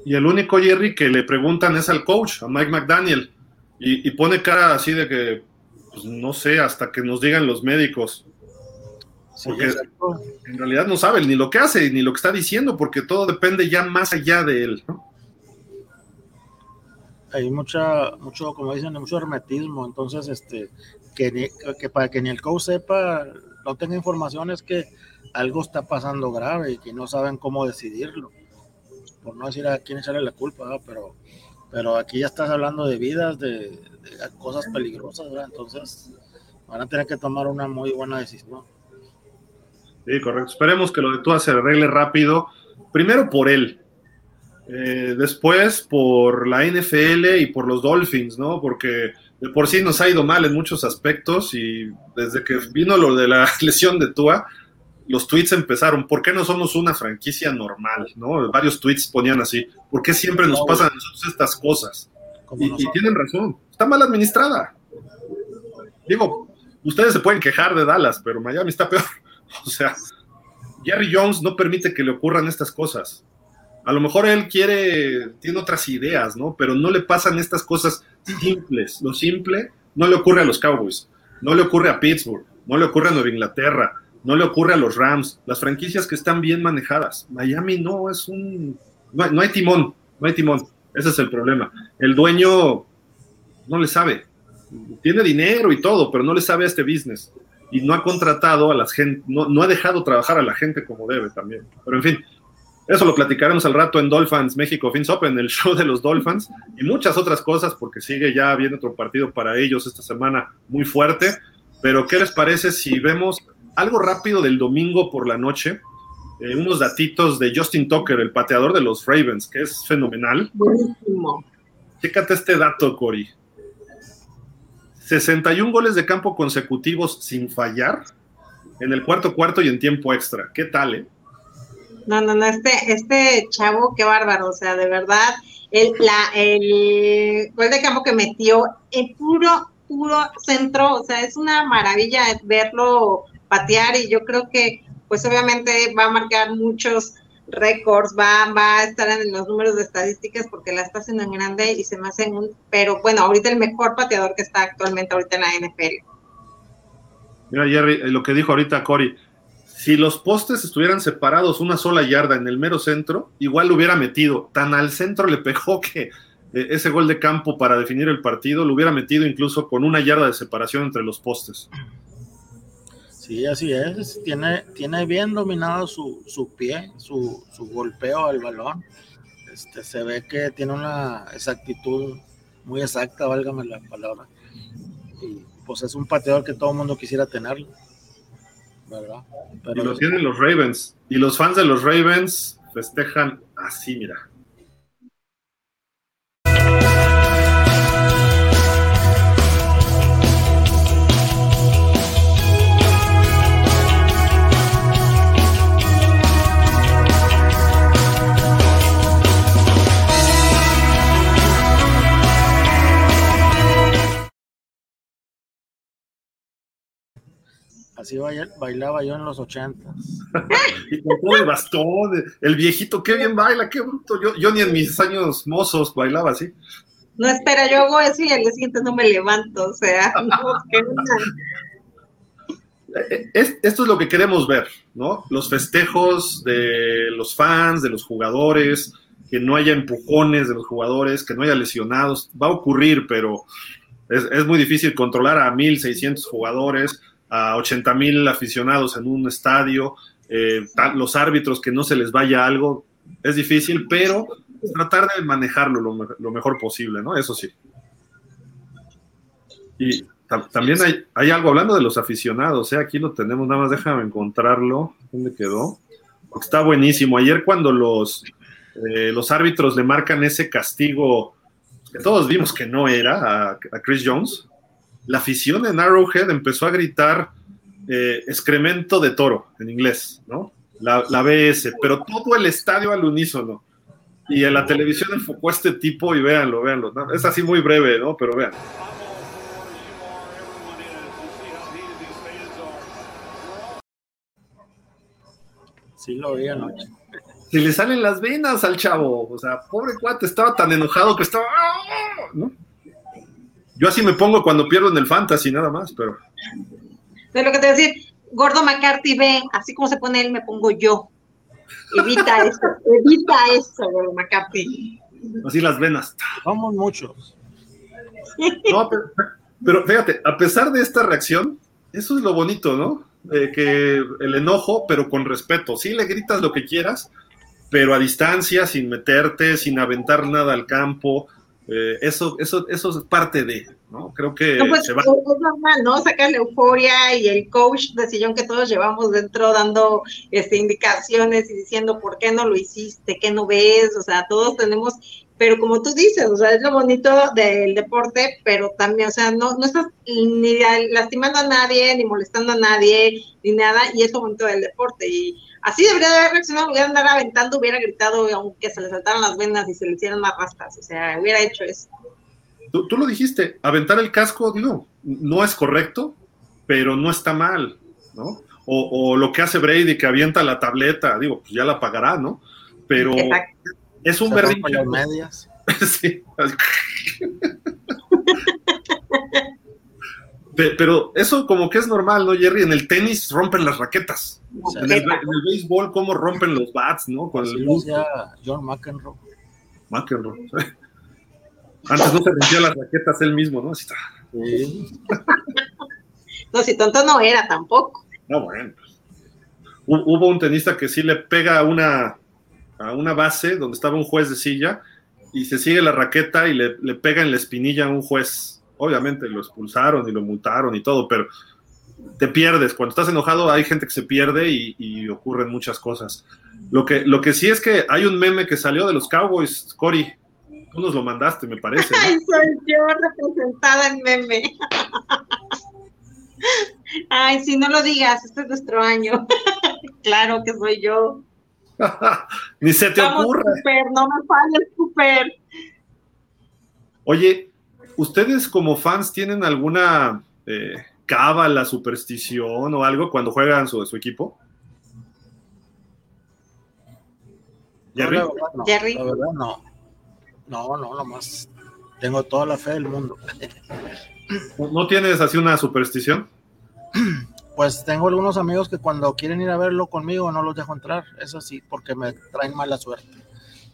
Y el único Jerry que le preguntan es al coach, a Mike McDaniel, y, y pone cara así de que, pues, no sé, hasta que nos digan los médicos. Porque en realidad no sabe ni lo que hace ni lo que está diciendo, porque todo depende ya más allá de él. ¿no? Hay mucha, mucho, como dicen, mucho hermetismo, entonces, este, que, que para que ni el coach sepa, no tenga información, es que algo está pasando grave y que no saben cómo decidirlo. Por no decir a quién echarle la culpa, pero pero aquí ya estás hablando de vidas, de, de cosas peligrosas, ¿verdad? entonces van a tener que tomar una muy buena decisión. Sí, correcto. Esperemos que lo de Tua se arregle rápido. Primero por él. Eh, después por la NFL y por los Dolphins, ¿no? Porque de por sí nos ha ido mal en muchos aspectos y desde que vino lo de la [laughs] lesión de Tua, los tweets empezaron. ¿Por qué no somos una franquicia normal? ¿no? Varios tweets ponían así. ¿Por qué siempre nos pasan estas cosas? Y, y tienen razón. Está mal administrada. Digo, ustedes se pueden quejar de Dallas, pero Miami está peor. [laughs] O sea, Jerry Jones no permite que le ocurran estas cosas. A lo mejor él quiere, tiene otras ideas, ¿no? Pero no le pasan estas cosas simples. Lo simple no le ocurre a los Cowboys, no le ocurre a Pittsburgh, no le ocurre a Nueva Inglaterra, no le ocurre a los Rams, las franquicias que están bien manejadas. Miami no es un... No hay, timón, no hay timón. Ese es el problema. El dueño no le sabe. Tiene dinero y todo, pero no le sabe a este business y no ha contratado a la gente, no, no, ha dejado trabajar a la gente como debe también. Pero en fin, eso lo platicaremos al rato en Dolphins México Fins Open, el show de los Dolphins y muchas otras cosas, porque sigue ya viendo otro partido para ellos esta semana muy fuerte. Pero, ¿qué les parece si vemos algo rápido del domingo por la noche? Eh, unos datitos de Justin Tucker, el pateador de los Ravens, que es fenomenal. Buenísimo. Chécate este dato, Cory. 61 goles de campo consecutivos sin fallar en el cuarto cuarto y en tiempo extra. ¿Qué tal, eh? No, no, no, este, este chavo, qué bárbaro, o sea, de verdad, el, la, el gol de campo que metió, el puro, puro centro, o sea, es una maravilla verlo patear y yo creo que, pues obviamente va a marcar muchos récords, va, va a estar en los números de estadísticas porque la está haciendo en grande y se me hace un, pero bueno, ahorita el mejor pateador que está actualmente ahorita en la NFL. Mira, Jerry, lo que dijo ahorita Cory, si los postes estuvieran separados una sola yarda en el mero centro, igual lo hubiera metido. Tan al centro le pegó [laughs] que eh, ese gol de campo para definir el partido lo hubiera metido incluso con una yarda de separación entre los postes. Sí, así es. Tiene, tiene bien dominado su, su pie, su, su, golpeo al balón. Este, se ve que tiene una exactitud muy exacta, válgame la palabra. Y pues es un pateador que todo el mundo quisiera tener. ¿Verdad? Pero y lo tienen los Ravens. Y los fans de los Ravens festejan así, mira. Así bailaba yo en los ochentas. [laughs] y con todo el bastón, el viejito, qué bien baila, qué bruto. Yo, yo ni en mis años mozos bailaba así. No espera, yo hago eso y al día siguiente no me levanto, o sea, [laughs] no, eh, esto es lo que queremos ver, ¿no? Los festejos de los fans, de los jugadores, que no haya empujones de los jugadores, que no haya lesionados. Va a ocurrir, pero es, muy difícil controlar a 1.600 jugadores, a 80.000 aficionados en un estadio, eh, los árbitros que no se les vaya algo. Es difícil, pero tratar de manejarlo lo, mejor posible, ¿no? Eso sí. Y también hay, hay, algo hablando de los aficionados, ¿eh? aquí lo tenemos, nada más déjame encontrarlo. ¿Dónde quedó? está buenísimo. Ayer cuando los, eh, los árbitros le marcan ese castigo que todos vimos que no era a, Chris Jones, la afición en Arrowhead empezó a gritar eh, excremento de toro en inglés, ¿no? La, la, BS, pero todo el estadio al unísono. Y en la televisión enfocó a este tipo y véanlo, véanlo. Es así muy breve, ¿no? Pero vean. Sí, lo vi anoche. Se le salen las venas al chavo. O sea, pobre cuate, estaba tan enojado que estaba. ¿no? Yo así me pongo cuando pierdo en el fantasy, nada más, pero. De lo que te voy a decir, Gordo McCarthy ve, así como se pone él, me pongo yo. Evita [laughs] eso, evita eso, Gordo McCarthy. Así las venas. Somos muchos. No, pero, pero fíjate, a pesar de esta reacción, eso es lo bonito, ¿no? que el enojo, pero con respeto. Sí le gritas lo que quieras, pero a distancia, sin meterte, sin aventar nada al campo. Eh, eso, eso, eso es parte de, ¿no? Creo que pues, Es normal, ¿no? Sacar la euforia y el coach de sillón que todos llevamos dentro dando este, indicaciones y diciendo por qué no lo hiciste, qué no ves, o sea, todos tenemos pero como tú dices, o sea, es lo bonito del deporte, pero también, o sea, no, no estás ni lastimando a nadie, ni molestando a nadie, ni nada, y es lo bonito del deporte. Y así debería de haber reaccionado, hubiera andar aventando, hubiera gritado, aunque se le saltaran las venas y se le hicieran más rastas, o sea, hubiera hecho eso. Tú, tú lo dijiste, aventar el casco, digo, no es correcto, pero no está mal, ¿no? O, o, lo que hace Brady, que avienta la tableta, digo, pues ya la pagará, ¿no? Pero es un berrinche. medias. [laughs] sí. [laughs] Pero eso como que es normal, ¿no, Jerry? En el tenis rompen las raquetas. en, el, béisbol, cómo rompen los bats, ¿no? Con el John McEnroe. McEnroe. [laughs] Antes no se rompía las raquetas él mismo, ¿no? Así [laughs] no, si tonto no era tampoco. No, bueno. Hubo un tenista que sí le pega una, a una base donde estaba un juez de silla y se sigue la raqueta y le, le pega en la espinilla a un juez. Obviamente lo expulsaron y lo multaron y todo, pero te pierdes. Cuando estás enojado hay gente que se pierde y, ocurren muchas cosas. Lo que, lo que sí es que hay un meme que salió de los Cowboys, Cory. Tú nos lo mandaste, me parece. [laughs] Ay, soy yo representada en meme. [laughs] Ay, si no lo digas, este es nuestro año. [laughs] claro que soy yo. Ni se te ocurre. no me falles, super. Oye, ¿ustedes como fans tienen alguna eh, cábala, superstición o algo cuando juegan su, su equipo? Jerry. No, Jerry. La verdad, no. No, no, nomás tengo toda la fe del mundo. ¿No tienes así una superstición? Pues tengo algunos amigos que cuando quieren ir a verlo conmigo no los dejo entrar, eso sí, porque me traen mala suerte.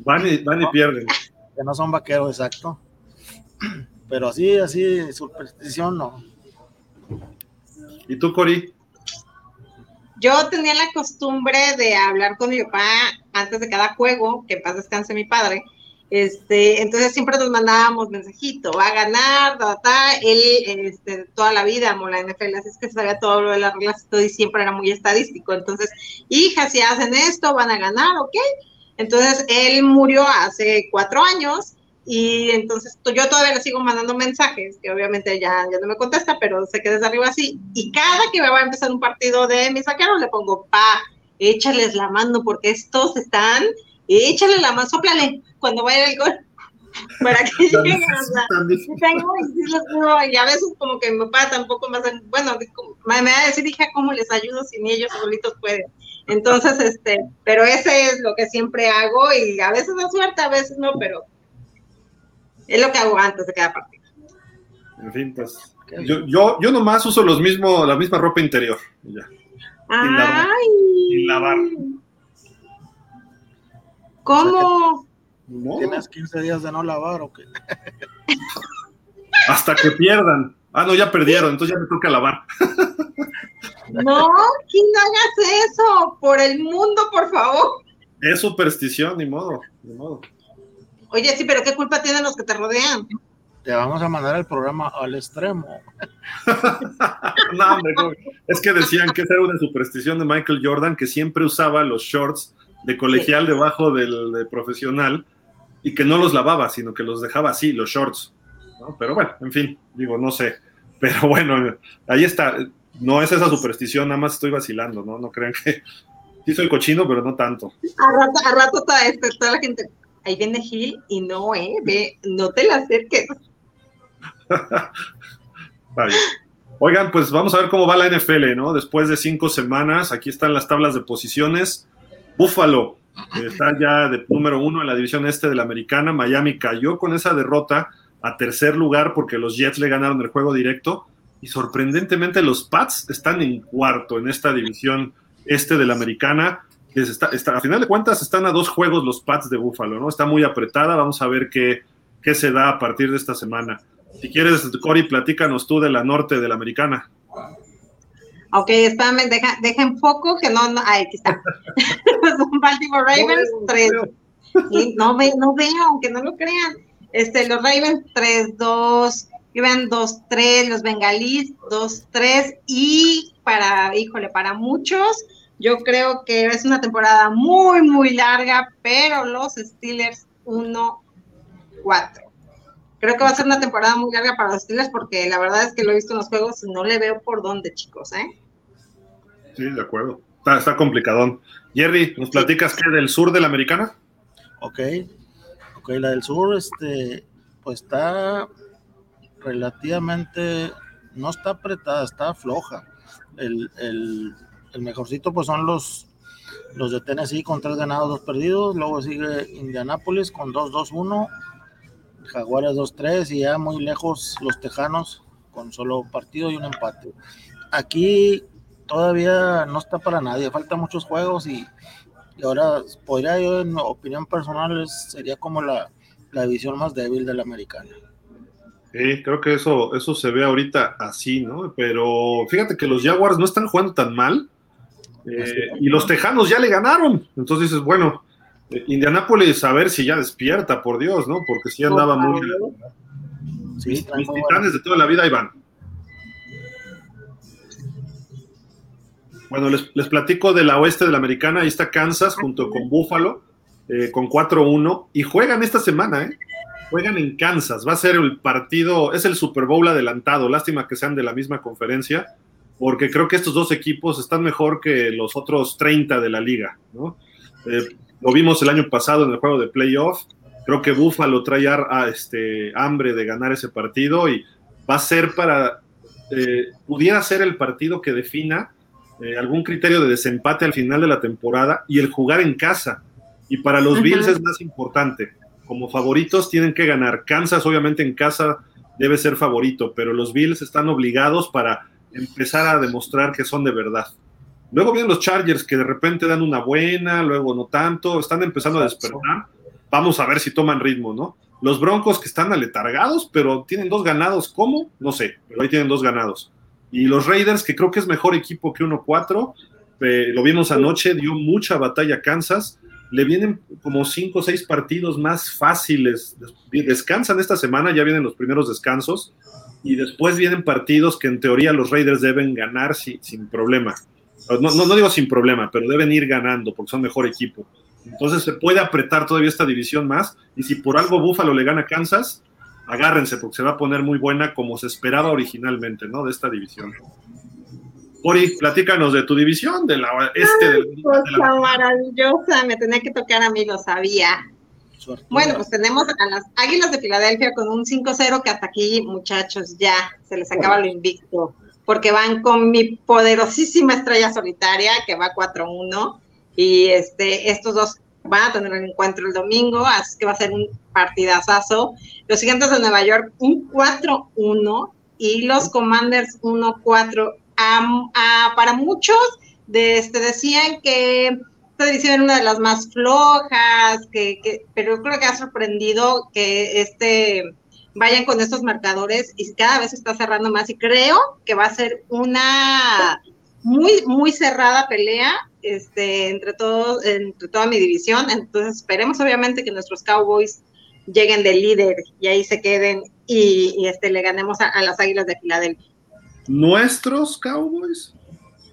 Van y, van y pierden. Que no son vaqueros, exacto. Pero así, así, superstición no. ¿Y tú, Cori? Yo tenía la costumbre de hablar con mi papá antes de cada juego, que en paz descanse mi padre, este, entonces siempre nos mandábamos mensajito, va a ganar, ta, él este, toda la vida amó la NFL, así es que sabía todo lo de las reglas y siempre era muy estadístico. Entonces, hija, si hacen esto, van a ganar, ¿ok? Entonces, él murió hace cuatro años y entonces yo todavía le sigo mandando mensajes, que obviamente ya, ya no me contesta, pero sé que desde arriba así. Y cada que me va a empezar un partido de mis vaqueros, le pongo, pa, échales la mano porque estos están échale la mano, soplale cuando vaya el gol [laughs] para que lleguen y a veces como que mi papá tampoco más bueno me va a decir hija cómo les ayudo si ni ellos solitos pueden entonces este pero ese es lo que siempre hago y a veces da suerte a veces no pero Es lo que hago antes de cada partido. En fin, pues. Yo, yo, yo nomás uso los mismos, la misma ropa interior. Ya. ¡Ay! Sin lavar. ¿Cómo? No, ¿Tienes 15 días de no lavar o qué? [laughs] hasta que pierdan. Ah, no, ya perdieron, entonces ya me toca lavar. [laughs] No, ¿quién no hagas eso? Por el mundo, por favor. Es superstición, ni modo, ni modo. Oye, sí, pero ¿qué culpa tienen los que te rodean? Te vamos a mandar el programa al extremo. [laughs] No, hombre, no. es que decían que esa era una superstición de Michael Jordan que siempre usaba los shorts de colegial debajo del de profesional y que no los lavaba, sino que los dejaba así, los shorts. ¿no? Pero bueno, en fin, digo, no sé. Pero bueno, ahí está. No es esa superstición, nada más estoy vacilando, ¿no? No crean que [laughs] sí soy cochino, pero no tanto. A rato, a rato toda, este, toda la gente, ahí viene Gil y no, ¿eh? Ve, no te la acerques. [laughs] Oigan, pues vamos a ver cómo va la NFL, ¿no? Después de cinco semanas, aquí están las tablas de posiciones. Buffalo eh, está ya de número uno en la división este de la americana. Miami cayó con esa derrota a tercer lugar porque los Jets le ganaron el juego directo. Y sorprendentemente los Pats están en cuarto en esta división este de la americana. Que Está, está- a final de cuentas están a dos juegos los Pats de Buffalo, ¿no? Está muy apretada. Vamos a ver qué, qué se da a partir de esta semana. Si quieres, Cory, platícanos tú de la norte de la americana. Ok, espérame, deja, deja en foco que no, no, ahí aquí está. [laughs] Son Baltimore Ravens, tres. Sí, no, ve, no veo, aunque no lo crean. Este, los Ravens 3-2, iban 2-3, los Bengalís 2-3 y para, híjole, para muchos, yo creo que es una temporada muy, muy larga, pero los Steelers 1-4. Creo que va a ser una temporada muy larga para los Steelers porque la verdad es que lo he visto en los juegos y no le veo por dónde, chicos, ¿eh? Sí, de acuerdo. Está, está complicadón. Jerry, ¿nos platicas qué del sur de la americana? Ok, ok, la del sur, este, pues está relativamente, no está apretada, está floja. El, el, el mejorcito, pues son los, los de Tennessee con tres ganados, dos perdidos. Luego sigue Indianapolis con 2-2-1, Jaguares 2-3 y ya muy lejos los Tejanos con solo partido y un empate. Aquí todavía no está para nadie, faltan muchos juegos y, y ahora podría yo, en mi opinión personal, sería como la, la división más débil de la americana. Sí, creo que eso, eso se ve ahorita así, ¿no? Pero fíjate que los Jaguars no están jugando tan mal. Eh, y los Tejanos ya le ganaron. Entonces dices, bueno, eh, Indianápolis a ver si ya despierta, por Dios, ¿no? Porque si andaba muy... Sí, mis, titanes de toda la vida ahí van. Bueno, les, les platico de la oeste de la americana. Ahí está Kansas junto con Buffalo eh, con 4-1 y juegan esta semana, ¿eh? Juegan en Kansas. Va a ser el partido, es el Super Bowl adelantado. Lástima que sean de la misma conferencia, porque creo que estos dos equipos están mejor que los otros 30 de la liga, ¿no? Eh, lo vimos el año pasado en el juego de playoff. Creo que Buffalo trae a, este, hambre de ganar ese partido y va a ser para, eh, pudiera ser el partido que defina eh, algún criterio de desempate al final de la temporada y el jugar en casa. Y para los Ajá. Bills es más importante. Como favoritos tienen que ganar. Kansas obviamente en casa debe ser favorito, pero los Bills están obligados para empezar a demostrar que son de verdad. Luego vienen los Chargers que de repente dan una buena, luego no tanto, están empezando a despertar. Vamos a ver si toman ritmo, ¿no? Los Broncos que están aletargados, pero tienen dos ganados. ¿Cómo? No sé, pero ahí tienen dos ganados. Y los Raiders, que creo que es mejor equipo que 1-4, eh, lo vimos anoche, dio mucha batalla a Kansas. Le vienen como cinco o seis partidos más fáciles. Des- Descansan esta semana, ya vienen los primeros descansos. Y después vienen partidos que en teoría los Raiders deben ganar si- sin problema. No, no, no digo sin problema, pero deben ir ganando porque son mejor equipo. Entonces se puede apretar todavía esta división más. Y si por algo Buffalo le gana a Kansas, agárrense porque se va a poner muy buena como se esperaba originalmente, ¿no? De esta división. Ori, platícanos de tu división, de la este, de la- de Cosa la- maravillosa, me tenía que tocar a mí, lo sabía. Bueno, pues tenemos a las Águilas de Filadelfia con un 5-0 que hasta aquí, muchachos, ya se les acaba lo invicto, porque van con mi poderosísima estrella solitaria que va 4-1 y este estos dos van a tener un encuentro el domingo, así que va a ser un partidazazo. Los Gigantes de Nueva York, un 4-1 y los Commanders 1-4. para muchos de, este, decían que era una de las más flojas, que, que, pero creo que ha sorprendido que este vayan con estos marcadores y cada vez está cerrando más y creo que va a ser una muy, muy cerrada pelea este, entre, todos, entre toda mi división. Entonces esperemos obviamente que nuestros Cowboys lleguen de líder y ahí se queden y, este, le ganemos a, las Águilas de Filadelfia. ¿Nuestros Cowboys?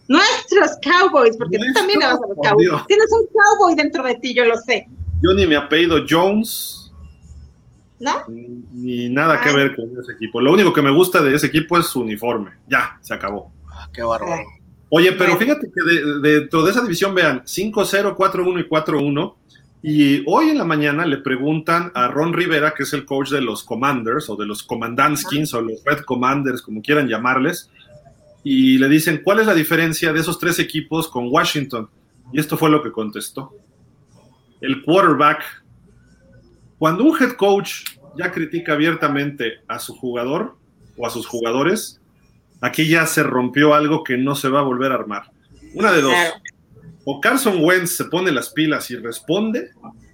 Nuestros Cowboys, porque tú también le vas a los Cowboys. Tienes un Cowboy dentro de ti, yo lo sé. Yo ni mi apellido Jones. ¿No? Ni nada que ver con ese equipo. Lo único que me gusta de ese equipo es su uniforme. Ya, se acabó. Ah, qué bárbaro. Oye, pero fíjate que dentro de, esa división, vean, 5-0, 4-1 y 4-1. Y hoy en la mañana le preguntan a Ron Rivera, que es el coach de los Commanders, o de los Commandanskins, o los Red Commanders, como quieran llamarles, y le dicen, ¿cuál es la diferencia de esos tres equipos con Washington? Y esto fue lo que contestó. El quarterback. Cuando un head coach ya critica abiertamente a su jugador o a sus jugadores, aquí ya se rompió algo que no se va a volver a armar. Una de dos. O Carson Wentz se pone las pilas y responde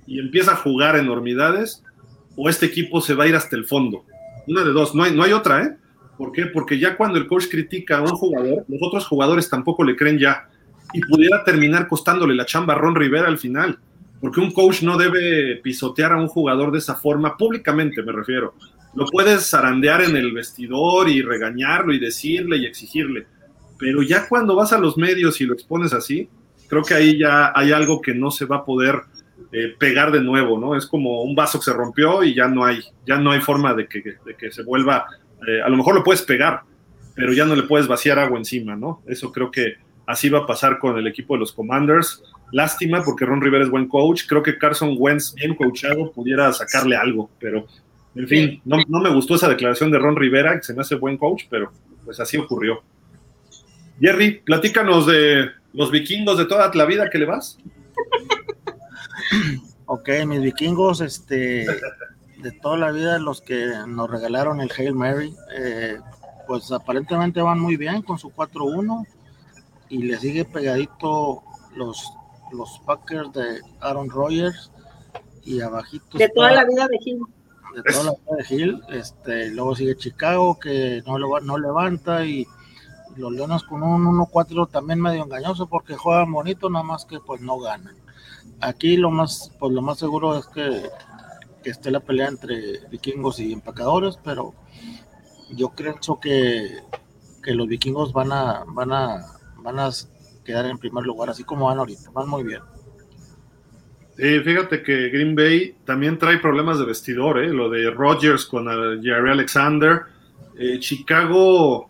y empieza a jugar enormidades, o este equipo se va a ir hasta el fondo. Una de dos, no hay, no hay otra, ¿eh? ¿Por qué? Porque ya cuando el coach critica a un jugador, los otros jugadores tampoco le creen ya. Y pudiera terminar costándole la chamba a Ron Rivera al final. Porque un coach no debe pisotear a un jugador de esa forma, públicamente me refiero lo puedes zarandear en el vestidor y regañarlo y decirle y exigirle, pero ya cuando vas a los medios y lo expones así, creo que ahí ya hay algo que no se va a poder eh, pegar de nuevo, ¿no? Es como un vaso que se rompió y ya no hay, ya no hay forma de que, de que se vuelva, eh, a lo mejor lo puedes pegar, pero ya no le puedes vaciar agua encima, ¿no? Eso creo que así va a pasar con el equipo de los Commanders. Lástima porque Ron Rivera es buen coach. Creo que Carson Wentz, bien coachado, pudiera sacarle algo, pero en fin, no, me gustó esa declaración de Ron Rivera, que se me hace buen coach, pero pues así ocurrió. Jerry, platícanos de los vikingos de toda la vida que le vas. Ok, mis vikingos, este, de toda la vida, los que nos regalaron el Hail Mary, eh, pues aparentemente van muy bien con su 4-1 y le sigue pegadito los, los Packers de Aaron Rodgers y abajito. De toda la vida de Jim de toda la de Hill. Este, luego sigue Chicago, que no, no levanta, y los Leones con un 1-4 también medio engañoso porque juegan bonito, nada más que pues no ganan. Aquí lo más, pues lo más seguro es que, que esté la pelea entre vikingos y empacadores, pero yo creo que, que los vikingos van a, van a, van a quedar en primer lugar, así como van ahorita, van muy bien. Fíjate que Green Bay también trae problemas de vestidor, ¿eh? lo de Rodgers con Jerry Alexander. Eh, Chicago,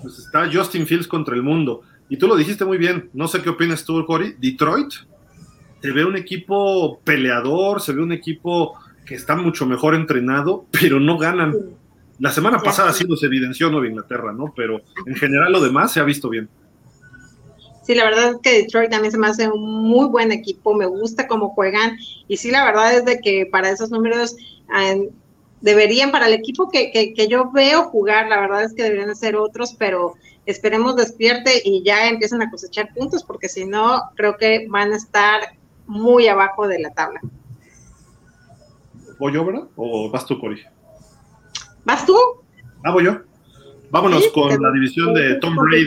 pues está Justin Fields contra el mundo. Y tú lo dijiste muy bien, no sé qué opinas tú, Cory. Detroit, se ve un equipo peleador, se ve un equipo que está mucho mejor entrenado, pero no ganan. La semana pasada sí se evidenció Nueva Inglaterra, ¿no? Pero en general lo demás se ha visto bien. Sí, la verdad es que Detroit también se me hace un muy buen equipo, me gusta cómo juegan y sí, la verdad es de que para esos números deberían, para el equipo que, que, yo veo jugar, la verdad es que deberían ser otros, pero esperemos despierte y ya empiecen a cosechar puntos, porque si no, creo que van a estar muy abajo de la tabla. ¿Voy yo, verdad? ¿O vas tú, Cori? ¿Vas tú? Ah, voy yo. Vámonos con la división de Tom Brady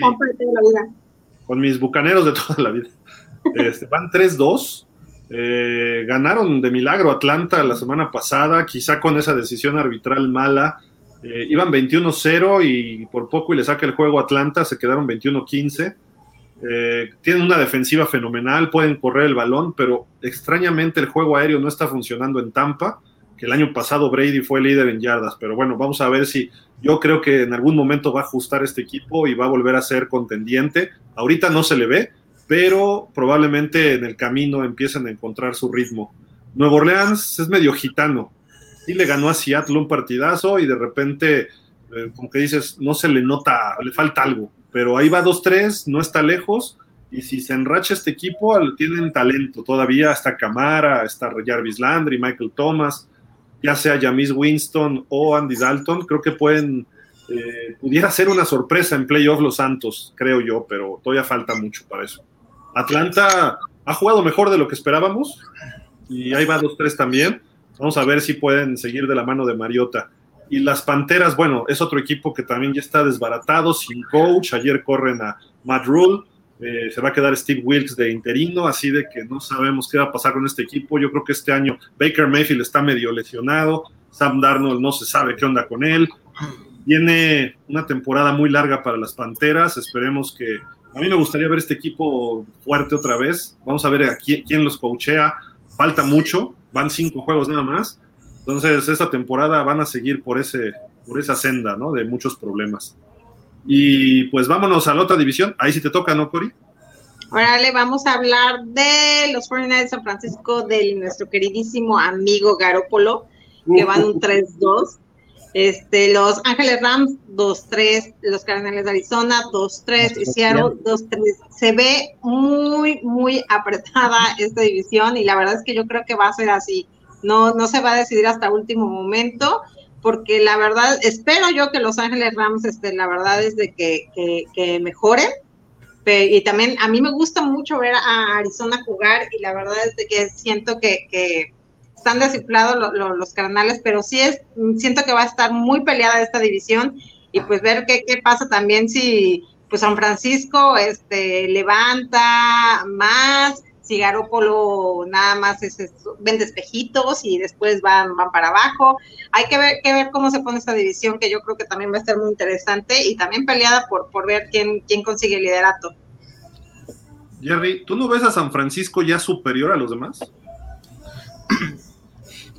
con mis bucaneros de toda la vida. [laughs] Este, van 3-2. Eh, ganaron de milagro Atlanta la semana pasada, quizá con esa decisión arbitral mala. Eh, iban 21-0 y por poco y le saca el juego a Atlanta, se quedaron 21-15. Eh, tienen una defensiva fenomenal, pueden correr el balón, pero extrañamente el juego aéreo no está funcionando en Tampa, que el año pasado Brady fue líder en yardas, pero bueno, vamos a ver si yo creo que en algún momento va a ajustar este equipo y va a volver a ser contendiente. Ahorita no se le ve, pero probablemente en el camino empiecen a encontrar su ritmo. Nuevo Orleans es medio gitano. Y le ganó a Seattle un partidazo y de repente, eh, como que dices, no se le nota, le falta algo. Pero ahí va 2-3, no está lejos y si se enracha este equipo, tienen talento todavía, está Camara, está Jarvis Landry, Michael Thomas, ya sea Jamis Winston o Andy Dalton, creo que pueden, eh, pudiera ser una sorpresa en playoff los Santos, creo yo, pero todavía falta mucho para eso. Atlanta ha jugado mejor de lo que esperábamos y ahí va dos tres también. Vamos a ver si pueden seguir de la mano de Mariota. Y las Panteras, bueno, es otro equipo que también ya está desbaratado, sin coach. Ayer corren a Matt Rule, eh, se va a quedar Steve Wilkes de interino, así de que no sabemos qué va a pasar con este equipo. Yo creo que este año Baker Mayfield está medio lesionado, Sam Darnold no se sabe qué onda con él. Viene una temporada muy larga para las Panteras, esperemos que... A mí me gustaría ver este equipo fuerte otra vez. Vamos a ver quién los coachea. Falta mucho, van cinco juegos nada más entonces, esta temporada van a seguir por, ese, por esa senda, ¿no? De muchos problemas. Y pues vámonos a la otra división. Ahí sí te toca, ¿no, Cori? Órale, vamos a hablar de los 49 de San Francisco, de nuestro queridísimo amigo Garópolo, que van un 3-2. Este, los Ángeles Rams 2-3, los Cardenales de Arizona 2-3 y Seattle 2-3. Se ve muy, muy apretada esta división y la verdad es que yo creo que va a ser así no, no se va a decidir hasta último momento, porque la verdad, espero yo que Los Ángeles Rams, este, la verdad es de que, que, mejoren, y también a mí me gusta mucho ver a Arizona jugar, y la verdad es de que siento que, que están desinflados los carnales, pero sí es, siento que va a estar muy peleada esta división, y pues ver qué, qué pasa también si pues San Francisco este, levanta más, si Garópolo nada más es, vende espejitos y después van, van para abajo. Hay que ver, que ver cómo se pone esta división, que yo creo que también va a estar muy interesante y también peleada por, por ver quién, quién consigue el liderato. Jerry, ¿tú no ves a San Francisco ya superior a los demás?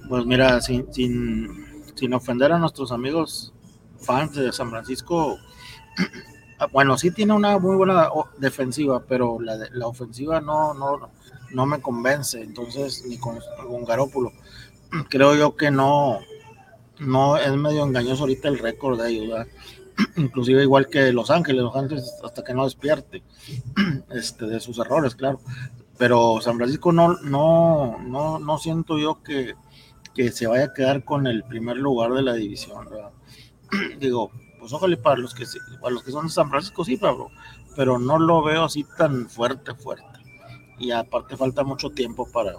Pues mira, sin, sin, sin ofender a nuestros amigos fans de San Francisco, [clears throat] bueno, sí tiene una muy buena defensiva, pero la, la ofensiva no, no, no me convence, entonces, ni con, con Garópulo. [clears throat] Creo yo que no, no es medio engañoso ahorita el récord de ellos, [clears throat] inclusive igual que Los Ángeles, Los Ángeles hasta que no despierte [clears throat] este, de sus errores, claro. Pero San Francisco no, no, no, no siento yo que, que se vaya a quedar con el primer lugar de la división, Digo, pues ojalá para los que para los que son de San Francisco sí, pero, pero no lo veo así tan fuerte, fuerte y aparte falta mucho tiempo para,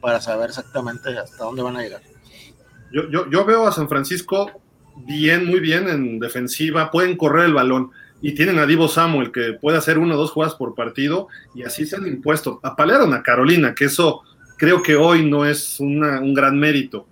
para saber exactamente hasta dónde van a llegar. Yo, yo, yo veo a San Francisco bien, muy bien en defensiva, pueden correr el balón y tienen a Divo Samuel que puede hacer uno o dos jugadas por partido y así se han impuesto. Apalearon a Carolina, que eso creo que hoy no es un gran mérito.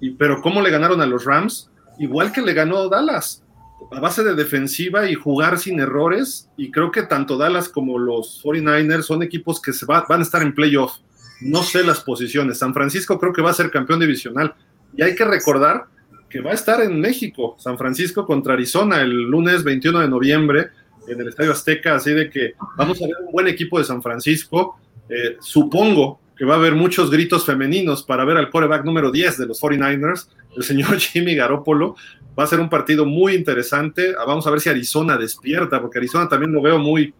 Y, pero ¿cómo le ganaron a los Rams? Igual que le ganó Dallas a base de defensiva y jugar sin errores. Y creo que tanto Dallas como los 49ers son equipos que se van a estar en playoff. No sé las posiciones. San Francisco creo que va a ser campeón divisional. Y hay que recordar que va a estar en México, San Francisco contra Arizona, el lunes 21 de noviembre en el Estadio Azteca. Así de que vamos a ver un buen equipo de San Francisco. Eh, supongo que va a haber muchos gritos femeninos para ver al coreback número 10 de los 49ers, el señor [laughs] Jimmy Garoppolo. Va a ser un partido muy interesante. Ah, vamos a ver si Arizona despierta, porque Arizona también lo veo muy.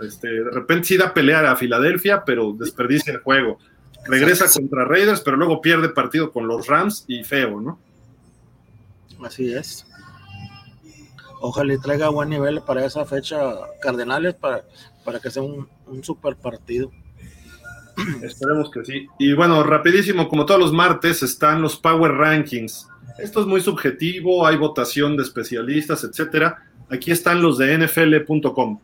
Este, de repente sí da pelear a Filadelfia, pero desperdicia el juego. Regresa contra Raiders, pero luego pierde partido con los Rams y feo, ¿no? Así es. Ojalá y traiga buen nivel para esa fecha Cardenales para, para que sea un, un super partido. Esperemos que sí. Y bueno, rapidísimo, como todos los martes, están los Power Rankings. Esto es muy subjetivo, hay votación de especialistas, etcétera. Aquí están los de NFL.com.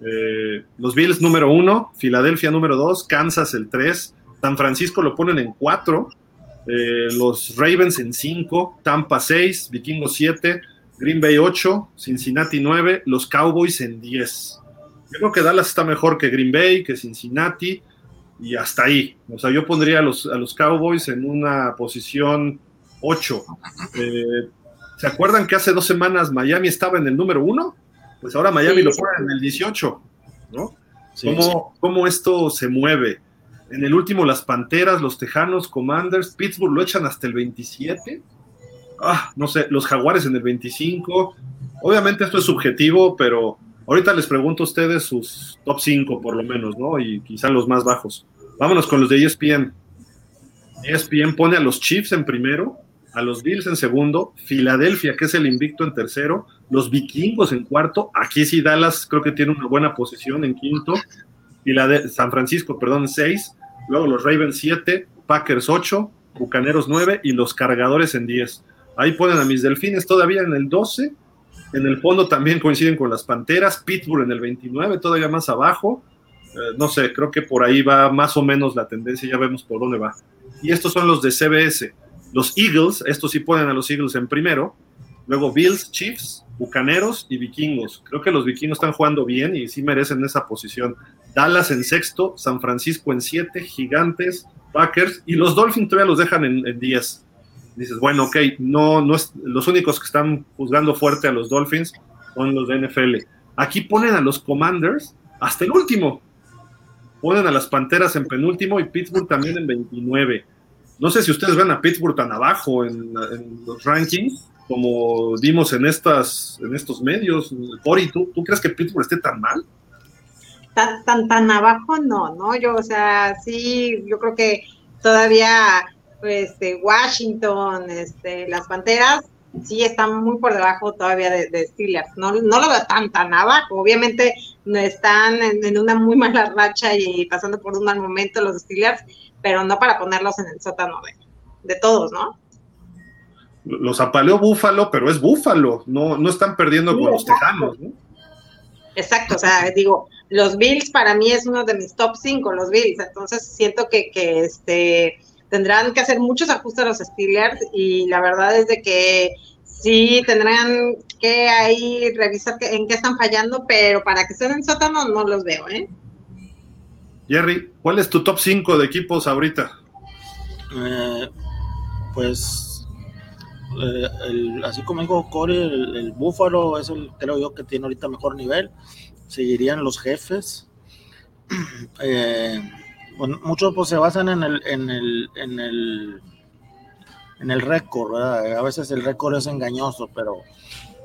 Eh, los Bills número uno, Filadelfia número dos, Kansas el tres, San Francisco lo ponen en cuatro, eh, los Ravens en cinco, Tampa seis, Vikingos siete, Green Bay ocho, Cincinnati nueve, los Cowboys en diez. Yo creo que Dallas está mejor que Green Bay, que Cincinnati, y hasta ahí. O sea, yo pondría a los, a los Cowboys en una posición 8. Eh, ¿Se acuerdan que hace dos semanas Miami estaba en el número 1? Pues ahora Miami lo pone en el 18, ¿no? ¿Cómo, esto se mueve? En el último, las Panteras, los Tejanos, Commanders, Pittsburgh lo echan hasta el 27. Ah, no sé, los Jaguares en el 25. Obviamente esto es subjetivo, pero Ahorita les pregunto a ustedes sus top 5 por lo menos, ¿no? Y quizá los más bajos. Vámonos con los de ESPN. ESPN pone a los Chiefs en primero, a los Bills en segundo, Filadelfia, que es el invicto en tercero, los Vikingos en cuarto, aquí sí Dallas creo que tiene una buena posición en quinto, San Francisco, perdón, seis, luego los Ravens siete, Packers ocho, Bucaneros nueve y los Cargadores en diez. Ahí ponen a mis Delfines todavía en el 12, en el fondo también coinciden con las Panteras, Pittsburgh en el 29, todavía más abajo, eh, no sé, creo que por ahí va más o menos la tendencia, ya vemos por dónde va. Y estos son los de CBS. Los Eagles, estos sí ponen a los Eagles en primero. Luego Bills, Chiefs, Bucaneros y Vikingos. Creo que los Vikingos están jugando bien y sí merecen esa posición. Dallas en sexto, San Francisco en siete, Gigantes, Packers y los Dolphins todavía los dejan en, diez. Dices, bueno, ok, no, no es, los únicos que están juzgando fuerte a los Dolphins son los de NFL. Aquí ponen a los Commanders hasta el último. Ponen a las Panteras en penúltimo y Pittsburgh también en 29. No sé si ustedes ven a Pittsburgh tan abajo en, los rankings como vimos en, estas, en estos medios. Cory, ¿tú, ¿tú crees que Pittsburgh esté tan mal? Tan, tan, tan abajo no, ¿no? Yo, o sea, sí, yo creo que todavía pues, Washington, este, las Panteras, sí están muy por debajo todavía de, Steelers. No, no lo veo tan, tan abajo. Obviamente no están en, en, una muy mala racha y pasando por un mal momento los Steelers, pero no para ponerlos en el sótano de, todos, ¿no? Los apaleó Búfalo, pero es Búfalo, no, no están perdiendo con los Tejanos, ¿no? Exacto, o sea, digo, los Bills para mí es uno de mis top 5, los Bills, entonces siento que, que este, tendrán que hacer muchos ajustes a los Steelers y la verdad es de que sí tendrán que ahí revisar en qué están fallando, pero para que estén en sótano no los veo, ¿eh? Jerry, ¿cuál es tu top 5 de equipos ahorita? Eh, pues, eh, así como dijo Corey, el, Búfalo es el, creo yo, que tiene ahorita mejor nivel. Seguirían los jefes. [clears throat] Eh, muchos pues, se basan en el, en el, en el, en el récord, A veces el récord es engañoso, pero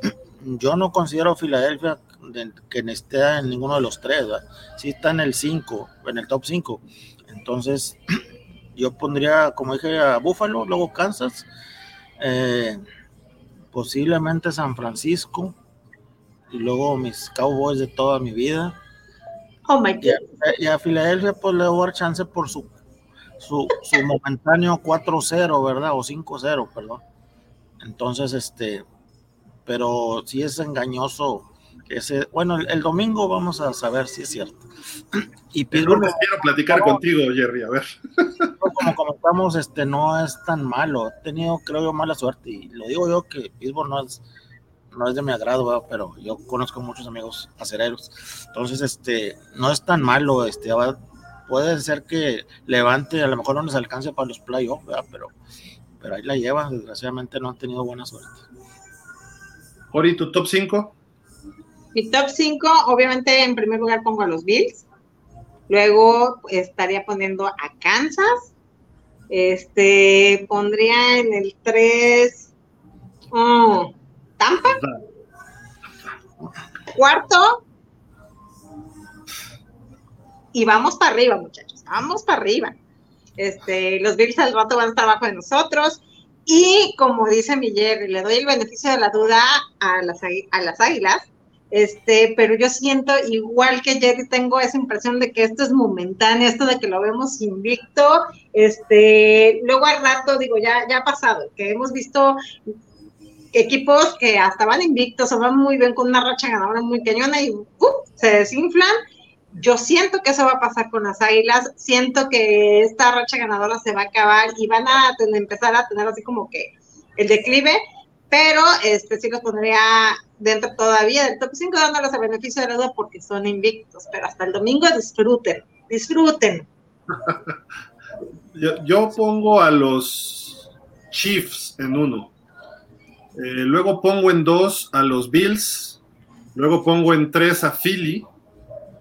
[clears throat] yo no considero Filadelfia que esté en ninguno de los tres, si está en el 5, en el top 5. Entonces, [clears throat] yo pondría, como dije, a Buffalo, luego Kansas, eh, posiblemente San Francisco, y luego mis Cowboys de toda mi vida. Oh my God. Y a, Filadelfia, pues le voy a dar chance por su, su, su [laughs] momentáneo 4-0, ¿verdad? O 5-0, perdón. Entonces, este, pero si es engañoso ese, bueno, el, domingo vamos a saber si es cierto. [clears throat] Y Pittsburgh, quiero platicar contigo, Jerry, a ver. Como comentamos, este no es tan malo. He tenido, creo yo, mala suerte. Y lo digo yo que Pittsburgh no es, no es de mi agrado, pero yo conozco muchos amigos acereros. Entonces, este, no es tan malo. Este, puede ser que levante, a lo mejor no les alcance para los playoffs, pero, pero ahí la lleva. Desgraciadamente no han tenido buena suerte. Ori, tu top 5? Mi top 5, obviamente, en primer lugar pongo a los Bills. Luego estaría poniendo a Kansas. Este, pondría en el 3 Tampa. Cuarto. Y vamos para arriba, muchachos. Vamos para arriba. Este, los Bills al rato van a estar abajo de nosotros. Y como dice Miguel, le doy el beneficio de la duda a las, a las águilas este, pero yo siento igual que Jerry, tengo esa impresión de que esto es momentáneo, esto de que lo vemos invicto, este, luego al rato, digo, ya, ya ha pasado, que hemos visto equipos que hasta van invictos o van muy bien con una racha ganadora muy cañona y se desinflan. Yo siento que eso va a pasar con las águilas, siento que esta racha ganadora se va a acabar y van a empezar a tener así como que el declive, pero este sí los pondría dentro todavía del top 5 dándoles el beneficio de la duda porque son invictos, pero hasta el domingo disfruten, disfruten. [laughs] yo, pongo a los Chiefs en uno, eh, luego pongo en dos a los Bills, luego pongo en tres a Philly,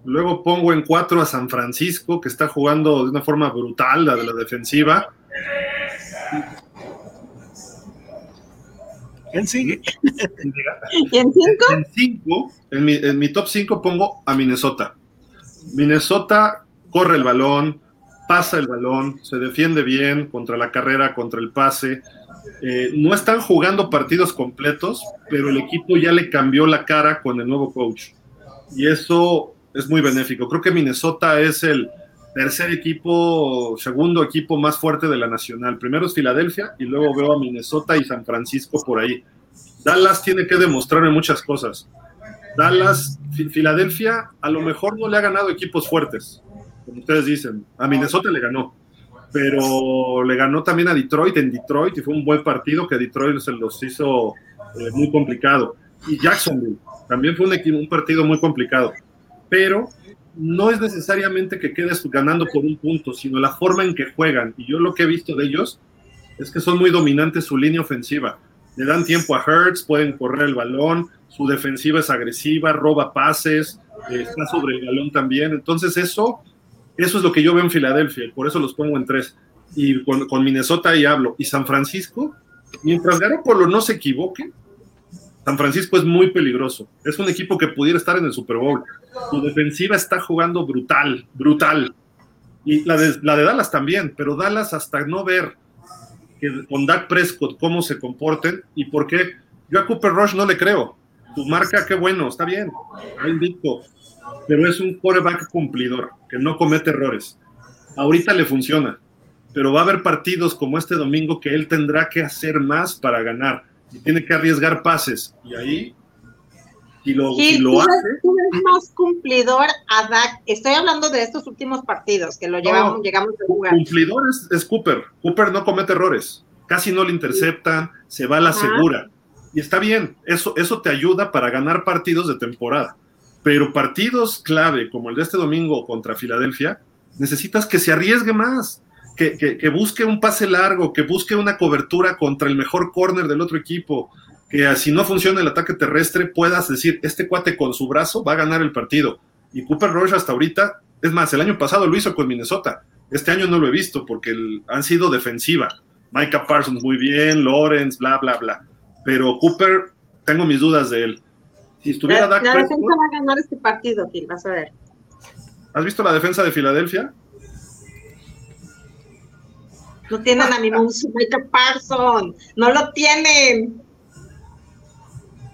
luego pongo en cuatro a San Francisco, que está jugando de una forma brutal la de la defensiva. En sí. ¿Y en cinco? En cinco, en mi, en mi top 5 pongo a Minnesota. Minnesota corre el balón, pasa el balón, se defiende bien contra la carrera, contra el pase. Eh, no están jugando partidos completos, pero el equipo ya le cambió la cara con el nuevo coach. Y eso es muy benéfico. Creo que Minnesota es el tercer equipo, segundo equipo más fuerte de la nacional. Primero es Filadelfia y luego veo a Minnesota y San Francisco por ahí. Dallas tiene que demostrarme muchas cosas. Dallas, Filadelfia, a lo mejor no le ha ganado equipos fuertes, como ustedes dicen. A Minnesota le ganó, pero le ganó también a Detroit en Detroit y fue un buen partido que Detroit se los hizo eh, muy complicado. Y Jacksonville también fue un, un partido muy complicado, pero no es necesariamente que quedes ganando por un punto, sino la forma en que juegan. Y yo lo que he visto de ellos es que son muy dominantes su línea ofensiva. Le dan tiempo a Hertz, pueden correr el balón, su defensiva es agresiva, roba pases, eh, está sobre el balón también. Entonces eso, eso es lo que yo veo en Filadelfia, por eso los pongo en tres. Y con, Minnesota ahí hablo. Y San Francisco, mientras Garoppolo no se equivoque, San Francisco es muy peligroso. Es un equipo que pudiera estar en el Super Bowl. Su defensiva está jugando brutal, brutal. Y la de, la de Dallas también, pero Dallas hasta no ver que con Dak Prescott cómo se comporten y por qué. Yo a Cooper Rush no le creo. Tu marca, qué bueno, está bien, invicto, pero es un quarterback cumplidor, que no comete errores. Ahorita le funciona, pero va a haber partidos como este domingo que él tendrá que hacer más para ganar y tiene que arriesgar pases. Y ahí, si lo, Sí, si lo tú, hace, tú eres más cumplidor a Dak. Estoy hablando de estos últimos partidos que lo llevamos, No. llegamos a jugar. cumplidor es, es Cooper. Cooper no comete errores. Casi no le interceptan, se va a la Ajá. segura. Y está bien, eso, eso te ayuda para ganar partidos de temporada. Pero partidos clave, como el de este domingo contra Filadelfia, necesitas que se arriesgue más, que, que- que busque un pase largo, que busque una cobertura contra el mejor corner del otro equipo, que si no funciona el ataque terrestre puedas decir, este cuate con su brazo va a ganar el partido. Y Cooper Rush hasta ahorita, es más, el año pasado lo hizo con Minnesota. Este año no lo he visto porque han sido defensiva. Micah Parsons muy bien, Lawrence, bla, bla, bla. Pero Cooper, tengo mis dudas de él. Si estuviera La, Dak la Prescott- defensa va a ganar este partido, Gil, vas a ver. ¿has visto la defensa de Filadelfia? No tienen a mi monstruo [laughs] Micah Parson, no lo tienen.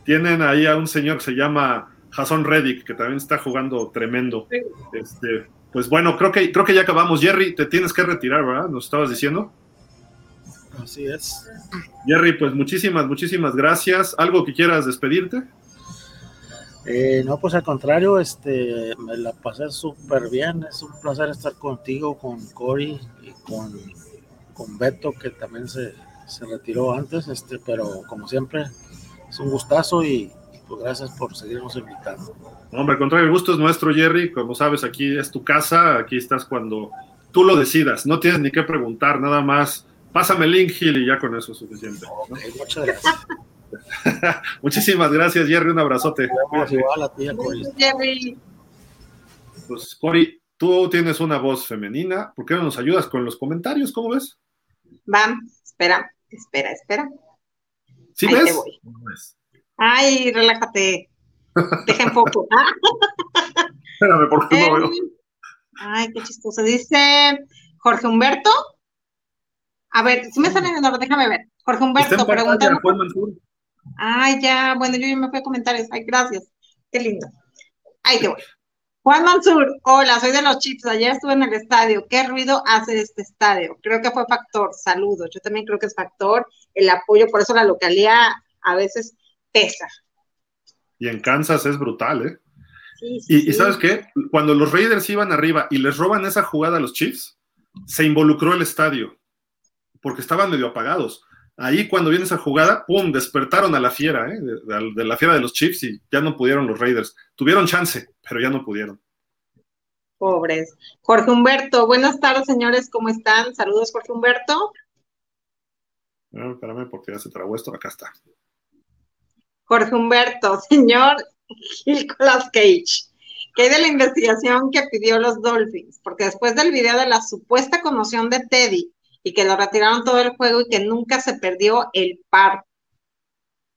Tienen ahí a un señor que se llama Jason Reddick, que también está jugando tremendo. Este, pues bueno, creo que, creo que ya acabamos. Jerry, te tienes que retirar, ¿verdad? Nos estabas diciendo. Así es. Jerry, pues muchísimas, muchísimas gracias. ¿Algo que quieras despedirte? Eh, no, pues al contrario, este, me la pasé súper bien. Es un placer estar contigo, con Cory y con, con Beto, que también se, se retiró antes, este, pero como siempre, es un gustazo y, y, pues gracias por seguirnos invitando. Hombre, al contrario, el gusto es nuestro, Jerry. Como sabes, aquí es tu casa, aquí estás cuando tú lo decidas. No tienes ni que preguntar, nada más. Pásame el link, Gil, y ya con eso es suficiente. ¿no? Ok, muchas gracias. [laughs] Muchísimas gracias, Jerry. Un abrazote. Vamos igual a ti, a Cory. Jerry. Pues, Cory, tú tienes una voz femenina. ¿Por qué no nos ayudas con los comentarios? ¿Cómo ves? Van, espera, espera, espera. ¿Sí Ahí te ves? voy. ¿Cómo ves? Ay, relájate. Deja en foco. [laughs] Espérame, porque no veo. eh, Ay, qué chistoso. Dice Jorge Humberto. A ver, si me salen en orden, déjame ver. Jorge Humberto preguntando. Ay, ya, bueno, yo ya me fui a comentarios. Ay, gracias. Qué lindo. Ahí te voy. Juan Mansur, hola, soy de los Chips. Ayer estuve en el estadio. ¿Qué ruido hace este estadio? Creo que fue factor. Saludos. Yo también creo que es factor el apoyo. Por eso la localidad a veces pesa. Y en Kansas es brutal, ¿eh? Sí, sí, Y, y sí. ¿sabes qué? Cuando los Raiders iban arriba y les roban esa jugada a los Chiefs, se involucró el estadio, porque estaban medio apagados. Ahí cuando viene esa jugada, ¡pum!, despertaron a la fiera, ¿eh? de, de- de la fiera de los Chiefs y ya no pudieron los Raiders. Tuvieron chance, pero ya no pudieron. Pobres. Jorge Humberto, buenas tardes, señores, ¿cómo están? Saludos, Jorge Humberto. Espérame, porque ya se trabó esto. Acá está. Jorge Humberto, [laughs] señor Nicolas Cage. ¿Qué hay de la investigación que pidió los Dolphins? Porque después del video de la supuesta conmoción de Teddy y que lo retiraron todo el juego y que nunca se perdió el par.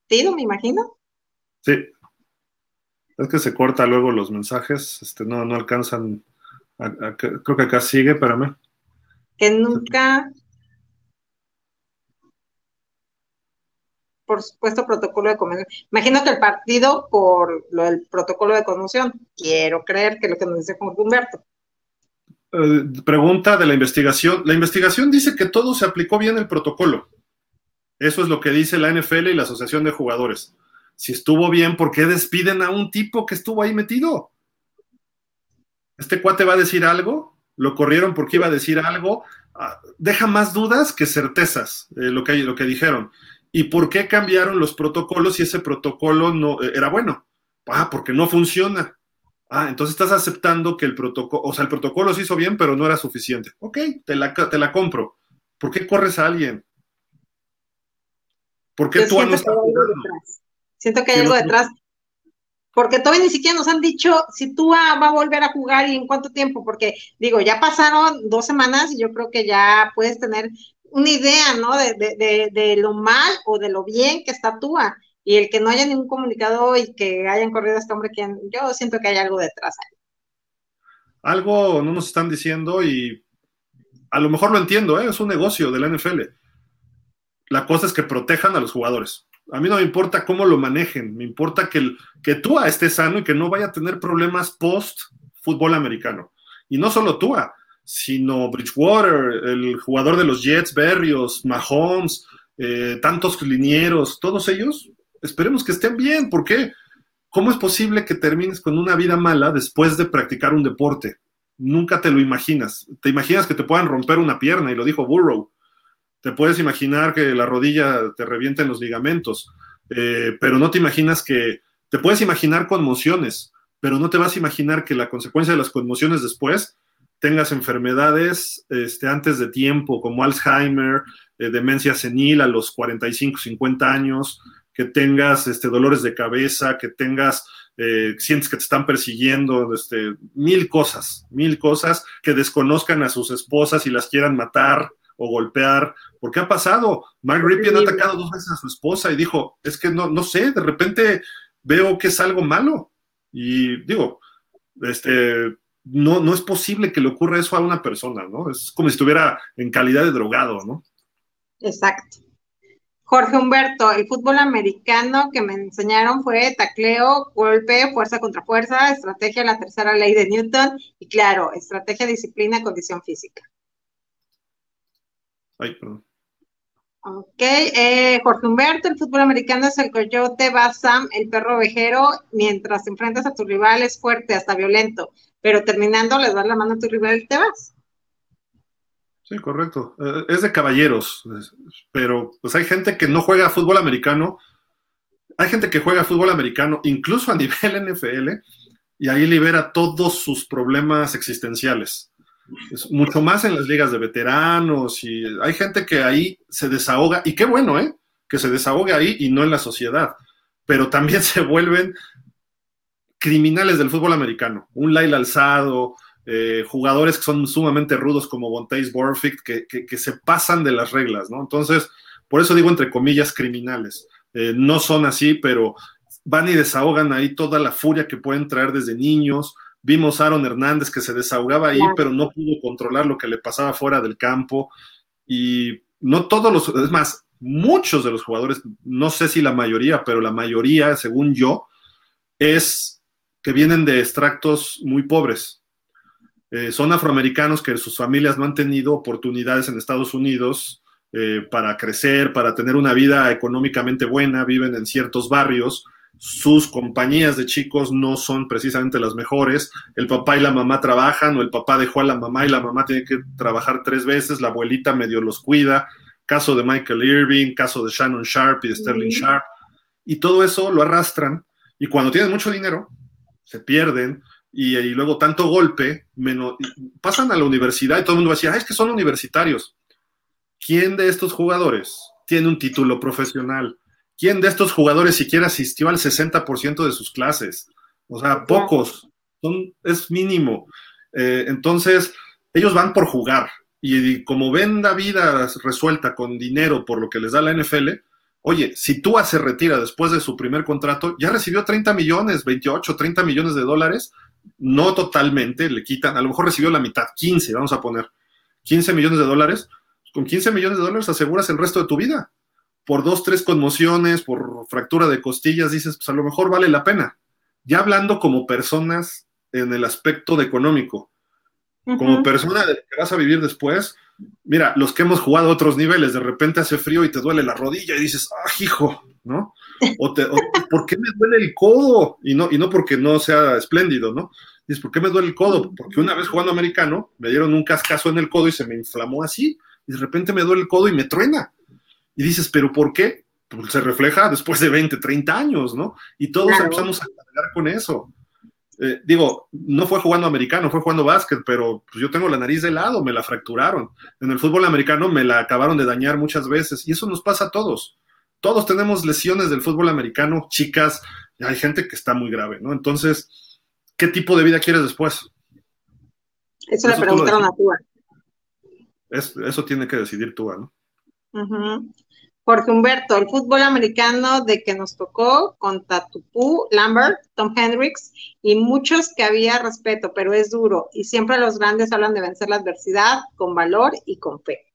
partido, me imagino. Sí. Es que se corta luego los mensajes, este, no, no alcanzan. creo que acá sigue, espérame. Que nunca. Por supuesto, protocolo de conmoción. Imagino que el partido, por lo del protocolo de conmoción, quiero creer que lo que nos dice Humberto. Eh, pregunta de la investigación. La investigación dice que todo se aplicó bien el protocolo. Eso es lo que dice la NFL y la Asociación de Jugadores si estuvo bien, ¿por qué despiden a un tipo que estuvo ahí metido? ¿Este cuate va a decir algo? ¿Lo corrieron porque iba a decir algo? Ah, deja más dudas que certezas eh, lo, que, lo que dijeron. ¿Y por qué cambiaron los protocolos si ese protocolo no eh, era bueno? Ah, porque no funciona. Ah, entonces estás aceptando que el protocolo, o sea, el protocolo se hizo bien, pero no era suficiente. Ok, te la, te la compro. ¿Por qué corres a alguien? ¿Por qué tú no estás Siento que hay algo detrás. Porque todavía ni siquiera nos han dicho si tú va a volver a jugar y en cuánto tiempo, porque digo, ya pasaron dos semanas y yo creo que ya puedes tener una idea, ¿no? De, de, de, lo mal o de lo bien que está Tua. Y el que no haya ningún comunicado y que hayan corrido a este hombre, quien, yo siento que hay algo detrás ahí. Algo no nos están diciendo y a lo mejor lo entiendo, ¿eh? es un negocio de la NFL. La cosa es que protejan a los jugadores. A mí no me importa cómo lo manejen, me importa que, el, que Tua esté sano y que no vaya a tener problemas post fútbol americano. Y no solo Tua, sino Bridgewater, el jugador de los Jets, Berrios, Mahomes, eh, tantos linieros, todos ellos, esperemos que estén bien. ¿Por qué? ¿Cómo es posible que termines con una vida mala después de practicar un deporte? Nunca te lo imaginas. Te imaginas que te puedan romper una pierna, y lo dijo Burrow te puedes imaginar que la rodilla te revienta en los ligamentos, eh, pero no te imaginas que, te puedes imaginar conmociones, pero no te vas a imaginar que la consecuencia de las conmociones después tengas enfermedades este, antes de tiempo, como Alzheimer, eh, demencia senil a los 45, 50 años, que tengas este, dolores de cabeza, que tengas, eh, sientes que te están persiguiendo, este, mil cosas, mil cosas, que desconozcan a sus esposas y las quieran matar o golpear ¿Por qué ha pasado? Mark Ripien ha atacado dos veces a su esposa y dijo, es que no, no sé, de repente veo que es algo malo. Y digo, este, no, no es posible que le ocurra eso a una persona, ¿no? Es como si estuviera en calidad de drogado, ¿no? Exacto. Jorge Humberto, el fútbol americano que me enseñaron fue tacleo, golpe, fuerza contra fuerza, estrategia, la tercera ley de Newton y claro, estrategia, disciplina, condición física. Ay, perdón. Ok, eh, Jorge Humberto, el fútbol americano es el coyote, Basam, el perro ovejero, mientras enfrentas a tu rival es fuerte, hasta violento, pero terminando le das la mano a tu rival y te vas. Sí, correcto. Eh, es de caballeros, pero pues hay gente que no juega fútbol americano, hay gente que juega fútbol americano incluso a nivel [laughs] NFL y ahí libera todos sus problemas existenciales es mucho más en las ligas de veteranos y hay gente que ahí se desahoga y qué bueno, ¿eh? Que se desahogue ahí y no en la sociedad, pero también [laughs] se vuelven criminales del fútbol americano, un Laila alzado, eh, jugadores que son sumamente rudos como Bontaze Borfict, que, que, se pasan de las reglas, ¿no? Entonces, por eso digo entre comillas criminales. Eh, no son así, pero van y desahogan ahí toda la furia que pueden traer desde niños, Vimos a Aaron Hernández que se desahogaba ahí, pero no pudo controlar lo que le pasaba fuera del campo. Y no todos los, es más, muchos de los jugadores, no sé si la mayoría, pero la mayoría, según yo, es que vienen de extractos muy pobres. Eh, son afroamericanos que sus familias no han tenido oportunidades en Estados Unidos eh, para crecer, para tener una vida económicamente buena, viven en ciertos barrios sus compañías de chicos no son precisamente las mejores, el papá y la mamá trabajan o el papá dejó a la mamá y la mamá tiene que trabajar tres veces, la abuelita medio los cuida, caso de Michael Irving, caso de Shannon Sharp y de Sterling Sharp, y todo eso lo arrastran y cuando tienen mucho dinero se pierden y, luego tanto golpe, pasan a la universidad y todo el mundo va a decir, es que son universitarios. ¿Quién de estos jugadores tiene un título profesional? ¿Quién de estos jugadores siquiera asistió al 60% de sus clases? O sea, pocos, son, es mínimo. Eh, entonces, ellos van por jugar y, como ven la vida resuelta con dinero por lo que les da la NFL, Oye, si Tua se retira después de su primer contrato, ya recibió 30 millones, 28, 30 millones de dólares, no totalmente, le quitan, a lo mejor recibió la mitad, 15, vamos a poner, 15 millones de dólares, con 15 millones de dólares aseguras el resto de tu vida. Por dos, tres conmociones, por fractura de costillas, dices, pues a lo mejor vale la pena. Ya hablando como personas en el aspecto de económico, como persona de que vas a vivir después, mira, los que hemos jugado a otros niveles, de repente hace frío y te duele la rodilla y dices, ah, hijo, ¿no? O, te, ¿por qué me duele el codo? Y no, y no porque no sea espléndido, ¿no? Dices, ¿por qué me duele el codo? Porque una vez jugando americano, me dieron un cascazo en el codo y se me inflamó así, y de repente me duele el codo y me truena. Y dices, ¿pero por qué? Pues se refleja después de 20, 30 años, ¿no? Y todos empezamos a cargar con eso. Eh, digo, no fue jugando americano, fue jugando básquet, pero pues, yo tengo la nariz de lado, me la fracturaron. En el fútbol americano me la acabaron de dañar muchas veces y eso nos pasa a todos. Todos tenemos lesiones del fútbol americano, chicas, y hay gente que está muy grave, ¿no? Entonces, ¿qué tipo de vida quieres después? Eso, le preguntaron a Tua. eso tiene que decidir Tua, ¿no? Jorge Humberto, el fútbol americano de que nos tocó con Tatupú, Lambert, Tom Hendricks y muchos que había respeto, pero es duro y siempre los grandes hablan de vencer la adversidad con valor y con fe.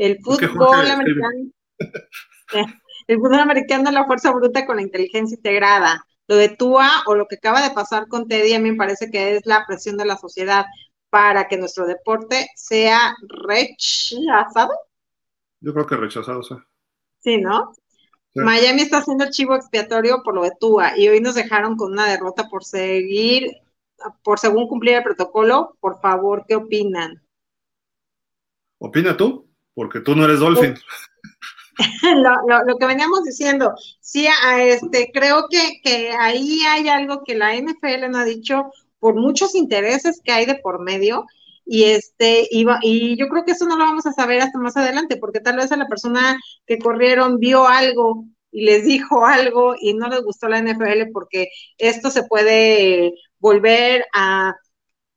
El fútbol americano, [laughs] el fútbol americano es la fuerza bruta con la inteligencia integrada. Lo de Tua o lo que acaba de pasar con Teddy a mí me parece que es la presión de la sociedad para que nuestro deporte sea rechazado yo creo que rechazado, sí. Sí, ¿no? Miami está haciendo el chivo expiatorio por lo de Tua y hoy nos dejaron con una derrota por seguir, por según cumplir el protocolo. Por favor, ¿qué opinan? ¿Opina tú? Porque tú no eres Dolphin. [laughs] lo, que veníamos diciendo, sí, a este, creo que, que ahí hay algo que la NFL no ha dicho por muchos intereses que hay de por medio y este iba y yo creo que eso no lo vamos a saber hasta más adelante porque tal vez a la persona que corrieron vio algo y les dijo algo y no les gustó la NFL porque esto se puede volver a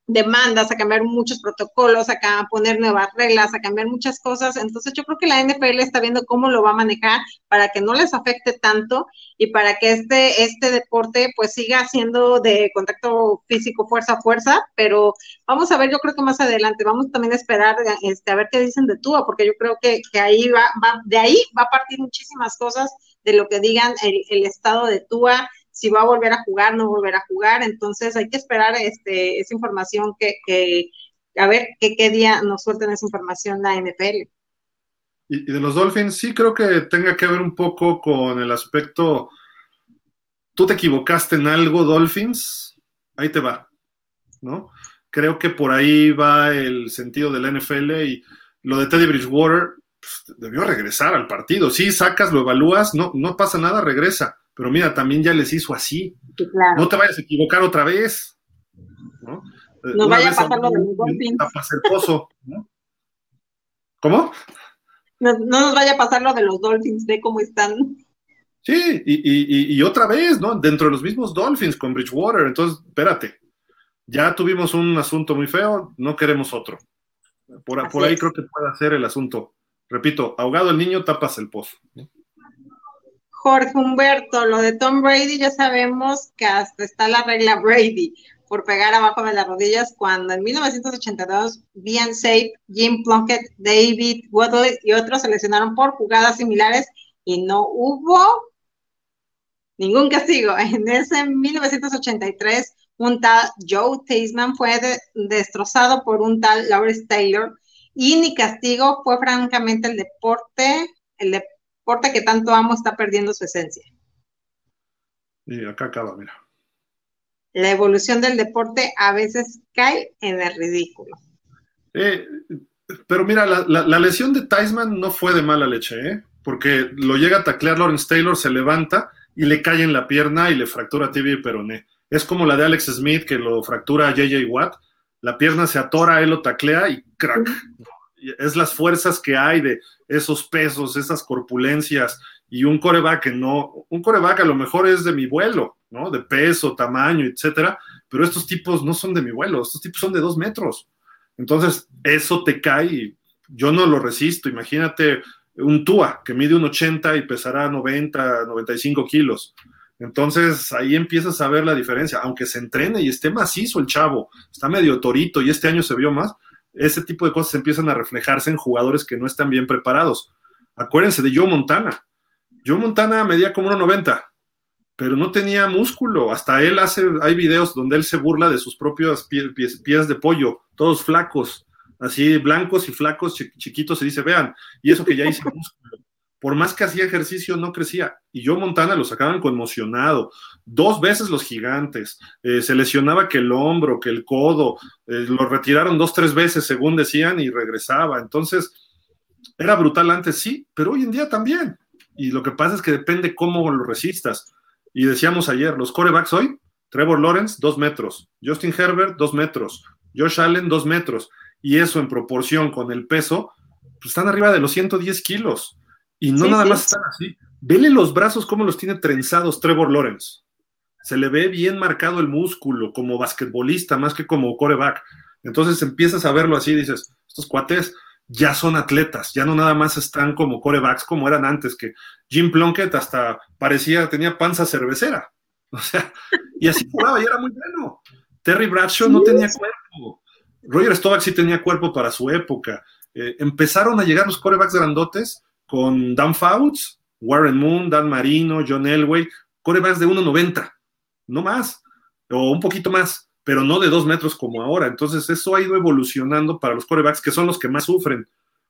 demandas, a cambiar muchos protocolos, a poner nuevas reglas, a cambiar muchas cosas. Entonces yo creo que la NFL está viendo cómo lo va a manejar para que no les afecte tanto y para que este, este deporte pues siga siendo de contacto físico fuerza a fuerza, pero vamos a ver, yo creo que más adelante, vamos también a esperar este, a ver qué dicen de Tua, porque yo creo que, ahí va, va, de ahí va a partir muchísimas cosas de lo que digan el, el estado de Tua, si va a volver a jugar, no volver a jugar. Entonces hay que esperar este, esa información que, a ver qué día nos suelten esa información la NFL. Y, de los Dolphins, sí creo que tenga que ver un poco con el aspecto, tú te equivocaste en algo, Dolphins, ahí te va, ¿no? Creo que por ahí va el sentido de la NFL y lo de Teddy Bridgewater pues, debió regresar al partido. Sí, sacas, lo evalúas, no, no pasa nada, regresa pero mira, también ya les hizo así. No te vayas a equivocar otra vez. No, no vaya a pasar lo de los Dolphins. el pozo, ¿no? ¿Cómo? No, nos vaya a pasar lo de los Dolphins, ve cómo están. Sí, y, y, otra vez, ¿no? Dentro de los mismos Dolphins con Bridgewater. Entonces, espérate, ya tuvimos un asunto muy feo, no queremos otro. Por, por ahí creo que puede ser el asunto. Repito, ahogado el niño, tapas el pozo. ¿no? Jorge Humberto, lo de Tom Brady ya sabemos que hasta está la regla Brady por pegar abajo de las rodillas cuando en 1982 Bien Safe, Jim Plunkett, David Waddle y otros se lesionaron por jugadas similares y no hubo ningún castigo. [laughs] En ese 1983 un tal Joe Taisman fue destrozado por un tal Lawrence Taylor y ni castigo fue francamente el deporte, el deporte deporte que tanto amo está perdiendo su esencia. Y acá acaba, mira. La evolución del deporte a veces cae en el ridículo. Eh, pero mira, la, lesión de Tyson no fue de mala leche, ¿eh? porque lo llega a taclear Lawrence Taylor, se levanta y le cae en la pierna y le fractura tibia y peroné. Es como la de Alex Smith que lo fractura a JJ Watt. La pierna se atora, él lo taclea y crack es las fuerzas que hay de esos pesos, esas corpulencias y un coreback que no, un coreback a lo mejor es de mi vuelo, ¿no? De peso, tamaño, etcétera, pero estos tipos no son de mi vuelo, estos tipos son de dos metros. Entonces, eso te cae y yo no lo resisto. Imagínate un Tua, que mide un 80 y pesará 90, 95 kilos. Entonces ahí empiezas a ver la diferencia, aunque se entrene y esté macizo el chavo, está medio torito y este año se vio más, ese tipo de cosas empiezan a reflejarse en jugadores que no están bien preparados. Acuérdense de Joe Montana. Joe Montana medía como 1,90, pero no tenía músculo. Hasta él hace, hay videos donde él se burla de sus propios pies, de pollo, todos flacos, así blancos y flacos, chiquitos, se dice, vean, y eso que ya hice músculo [laughs] por más que hacía ejercicio, no crecía. Y yo Montana lo sacaban conmocionado. Dos veces los gigantes. Eh, se lesionaba que el hombro, que el codo. Eh, lo retiraron dos, tres veces, según decían, y regresaba. Entonces, era brutal antes, sí, pero hoy en día también. Y lo que pasa es que depende cómo lo resistas. Y decíamos ayer, los corebacks hoy, Trevor Lawrence, dos metros. Justin Herbert, dos metros. Josh Allen, dos metros. Y eso en proporción con el peso, pues están arriba de los 110 kilos. Y no nada más están así. Vele los brazos cómo los tiene trenzados Trevor Lawrence. Se le ve bien marcado el músculo como basquetbolista más que como coreback. Entonces empiezas a verlo así y dices, estos cuates ya son atletas, ya no nada más están como corebacks como eran antes, que Jim Plunkett hasta parecía, tenía panza cervecera. [laughs] O sea, y así jugaba y era muy bueno. Terry Bradshaw no tenía cuerpo. Roger Staubach sí tenía cuerpo para su época. Eh, empezaron a llegar los corebacks grandotes con Dan Fouts, Warren Moon, Dan Marino, John Elway, corebacks de 1.90, no más, o un poquito más, pero no de dos metros como ahora. Entonces eso ha ido evolucionando para los corebacks, que son los que más sufren,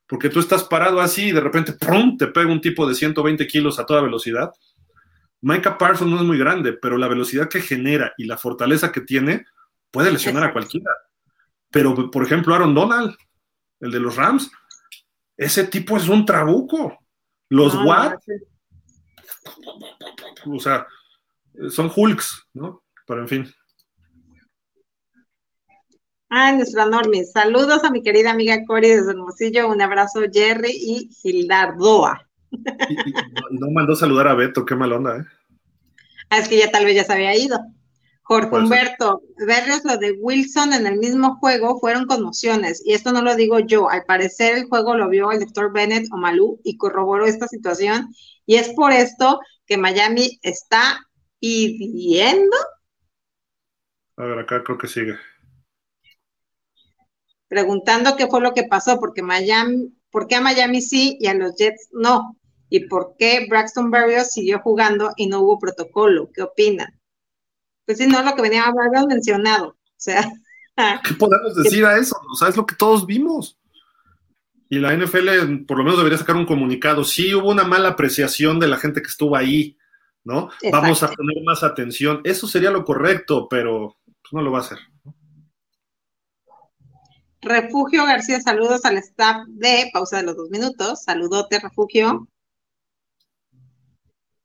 porque tú estás parado así y de repente ¡prum! te pega un tipo de 120 kilos a toda velocidad. Micah Parsons no es muy grande, pero la velocidad que genera y la fortaleza que tiene puede lesionar a cualquiera. Pero, por ejemplo, Aaron Donald, el de los Rams, ese tipo es un trabuco. Los Watt, o sea, son Hulks, ¿no? Pero en fin. Ay, nuestra Normis. Saludos a mi querida amiga Cori desde Hermosillo. Un abrazo, Jerry y Gildardoa. Y, no mandó saludar a Beto, qué mal onda, ¿eh? Ah, es que ya tal vez ya se había ido. Jorge Humberto, verlos lo de Wilson en el mismo juego fueron conmociones, y esto no lo digo yo, al parecer el juego lo vio el doctor Bennett o Malú y corroboró esta situación, y es por esto que Miami está pidiendo. A ver, acá creo que sigue. Preguntando qué fue lo que pasó, porque Miami, ¿por qué a Miami sí y a los Jets no? ¿Y por qué Braxton Berrios siguió jugando y no hubo protocolo? ¿Qué opinan? Pues sí, no es lo que venía haber mencionado. O sea. [laughs] ¿Qué podemos decir a eso? O sea, es lo que todos vimos. Y la NFL por lo menos debería sacar un comunicado. Sí, hubo una mala apreciación de la gente que estuvo ahí, ¿no? Vamos a poner más atención. Eso sería lo correcto, pero pues, no lo va a hacer. Refugio García, saludos al staff de Pausa de los Dos Minutos. Saludote, Refugio.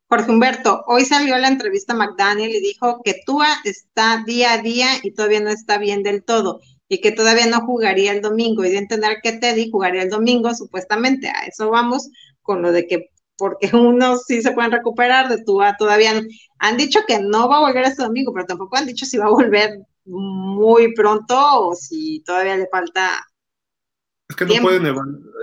Jorge Humberto, hoy salió la entrevista a McDaniel y dijo que Tua está día a día y todavía no está bien del todo y que todavía no jugaría el domingo y de entender que Teddy jugaría el domingo supuestamente. A eso vamos con lo de que porque [laughs] unos sí se pueden recuperar de Tua todavía. Han dicho que no va a volver este domingo, pero tampoco han dicho si va a volver muy pronto o si todavía le falta es que no pueden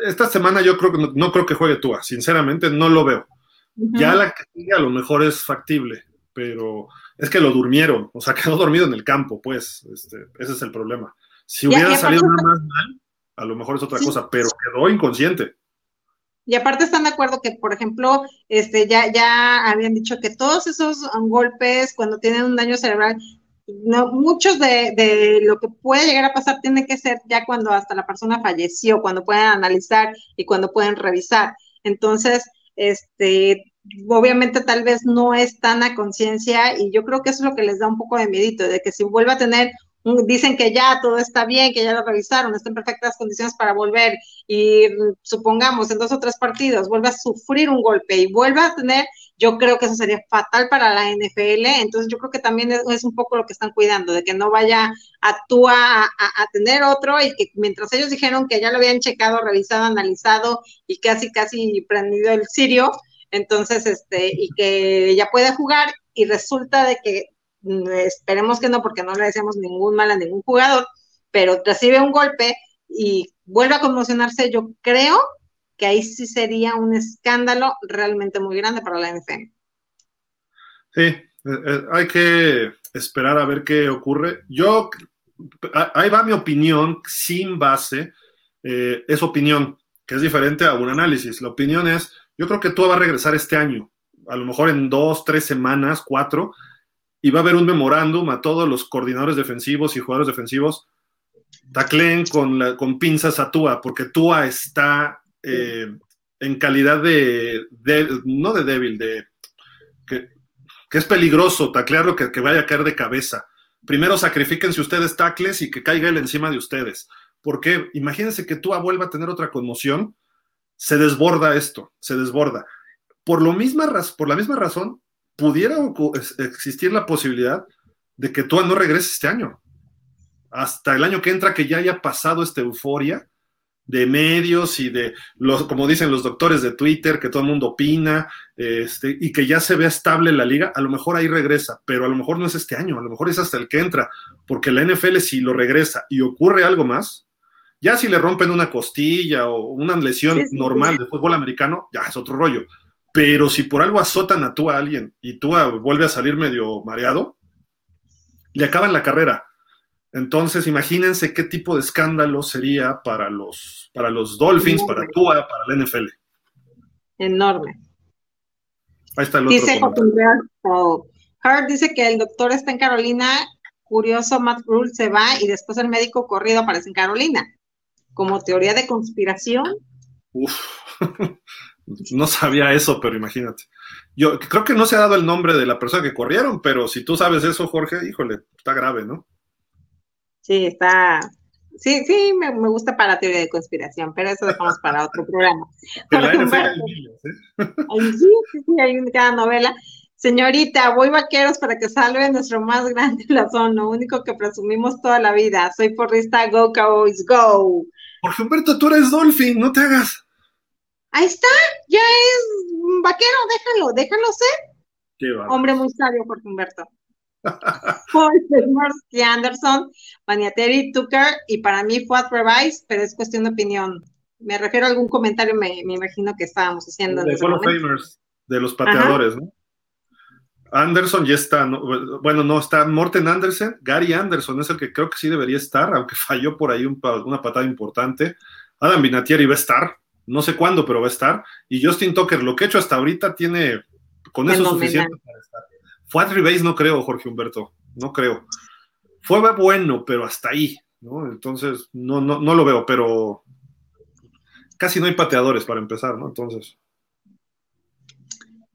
Esta semana yo creo que no, no, creo que juegue Tua, sinceramente no lo veo. Ya la que sigue a lo mejor es factible, pero es que lo durmieron, o sea, [laughs] quedó dormido en el campo, pues, este, ese es el problema. Si hubiera salido nada más mal, a lo mejor es otra cosa, pero quedó inconsciente. Y aparte están de acuerdo que, por ejemplo, este, ya, ya habían dicho que todos esos golpes cuando tienen un daño cerebral, no, muchos de, de, lo que puede llegar a pasar tiene que ser ya cuando hasta la persona falleció, cuando pueden analizar y cuando pueden revisar. Entonces, este, obviamente tal vez no es tan a conciencia y yo creo que eso es lo que les da un poco de miedito, de que si vuelve a tener, dicen que ya todo está bien, que ya lo revisaron, está en perfectas condiciones para volver y supongamos en dos o tres partidos vuelve a sufrir un golpe y vuelve a tener, yo creo que eso sería fatal para la NFL, entonces yo creo que también es, un poco lo que están cuidando, de que no vaya a a, a, tener otro y que mientras ellos dijeron que ya lo habían checado, revisado, analizado y casi, casi prendido el sirio, entonces, este, y que ya puede jugar y resulta de que mm, esperemos que no, porque no le deseamos ningún mal a ningún jugador, pero recibe un golpe y vuelve a conmocionarse, yo creo que ahí sí sería un escándalo realmente muy grande para la NFL. Sí, eh, eh, hay que esperar a ver qué ocurre. Yo, ahí va mi opinión sin base, eh, es opinión, que es diferente a un análisis. La opinión es, yo creo que tú va a regresar este año, a lo mejor en dos, tres semanas, cuatro, y va a haber un memorándum a todos los coordinadores defensivos y jugadores defensivos, tacleen con, con pinzas a Tua, porque Tua está eh, en calidad de, no de débil, de que, es peligroso taclearlo, que, que vaya a caer de cabeza. Primero sacrifíquense ustedes tacles y que caiga él encima de ustedes. Porque imagínense que Tua vuelva a tener otra conmoción, se desborda esto, se desborda. Por, lo misma, por la misma razón, pudiera existir la posibilidad de que Tua no regrese este año. Hasta el año que entra, que ya haya pasado esta euforia de medios y de los, como dicen los doctores de Twitter, que todo el mundo opina, este, y que ya se vea estable la liga, a lo mejor ahí regresa, pero a lo mejor no es este año, a lo mejor es hasta el que entra, porque la NFL si lo regresa y ocurre algo más, ya si le rompen una costilla o una lesión normal de fútbol americano, ya es otro rollo. Pero si por algo azotan a tú a alguien y tú vuelve a salir medio mareado, le acaban la carrera. Entonces, imagínense qué tipo de escándalo sería para los, para los Dolphins, para Tua, para la NFL. Enorme. Ahí está el dice otro. Hart dice que el doctor está en Carolina. Curioso, Matt Rule se va y después el médico corrido aparece en Carolina como teoría de conspiración. Uf, [laughs] no sabía eso, pero imagínate. Yo creo que no se ha dado el nombre de la persona que corrieron, pero si tú sabes eso, Jorge, híjole, está grave, ¿no? Sí, está. Sí, sí, me, gusta para la teoría de conspiración, pero eso dejamos para otro [laughs] programa. ¿eh? sí, sí, sí, hay cada novela. Señorita, voy vaqueros para que salve nuestro más grande [laughs] razón, lo único que presumimos toda la vida. Soy porrista, go Cowboys, go. Jorge Humberto, tú eres Dolphin, no te hagas. Ahí está, ya es vaquero, déjalo, déjalo ser. Hombre muy sabio, Jorge Humberto. [laughs] Paul Anderson, Maniateri, Tucker, y para mí fue Revise, pero es cuestión de opinión. Me refiero a algún comentario, me, imagino que estábamos haciendo. De Hall Famers, de los pateadores, ¿no? Anderson ya está, bueno, no, está Morten Anderson, Gary Anderson es el que creo que sí debería estar, aunque falló por ahí una patada importante. Adam Vinatieri va a estar, no sé cuándo, pero va a estar. Y Justin Tucker, lo que ha hecho hasta ahorita tiene con eso suficiente para estar. Fue Base no creo, Jorge Humberto, no creo. Fue bueno, pero hasta ahí, ¿no? Entonces, no, no, no lo veo, pero casi no hay pateadores para empezar, ¿no? Entonces.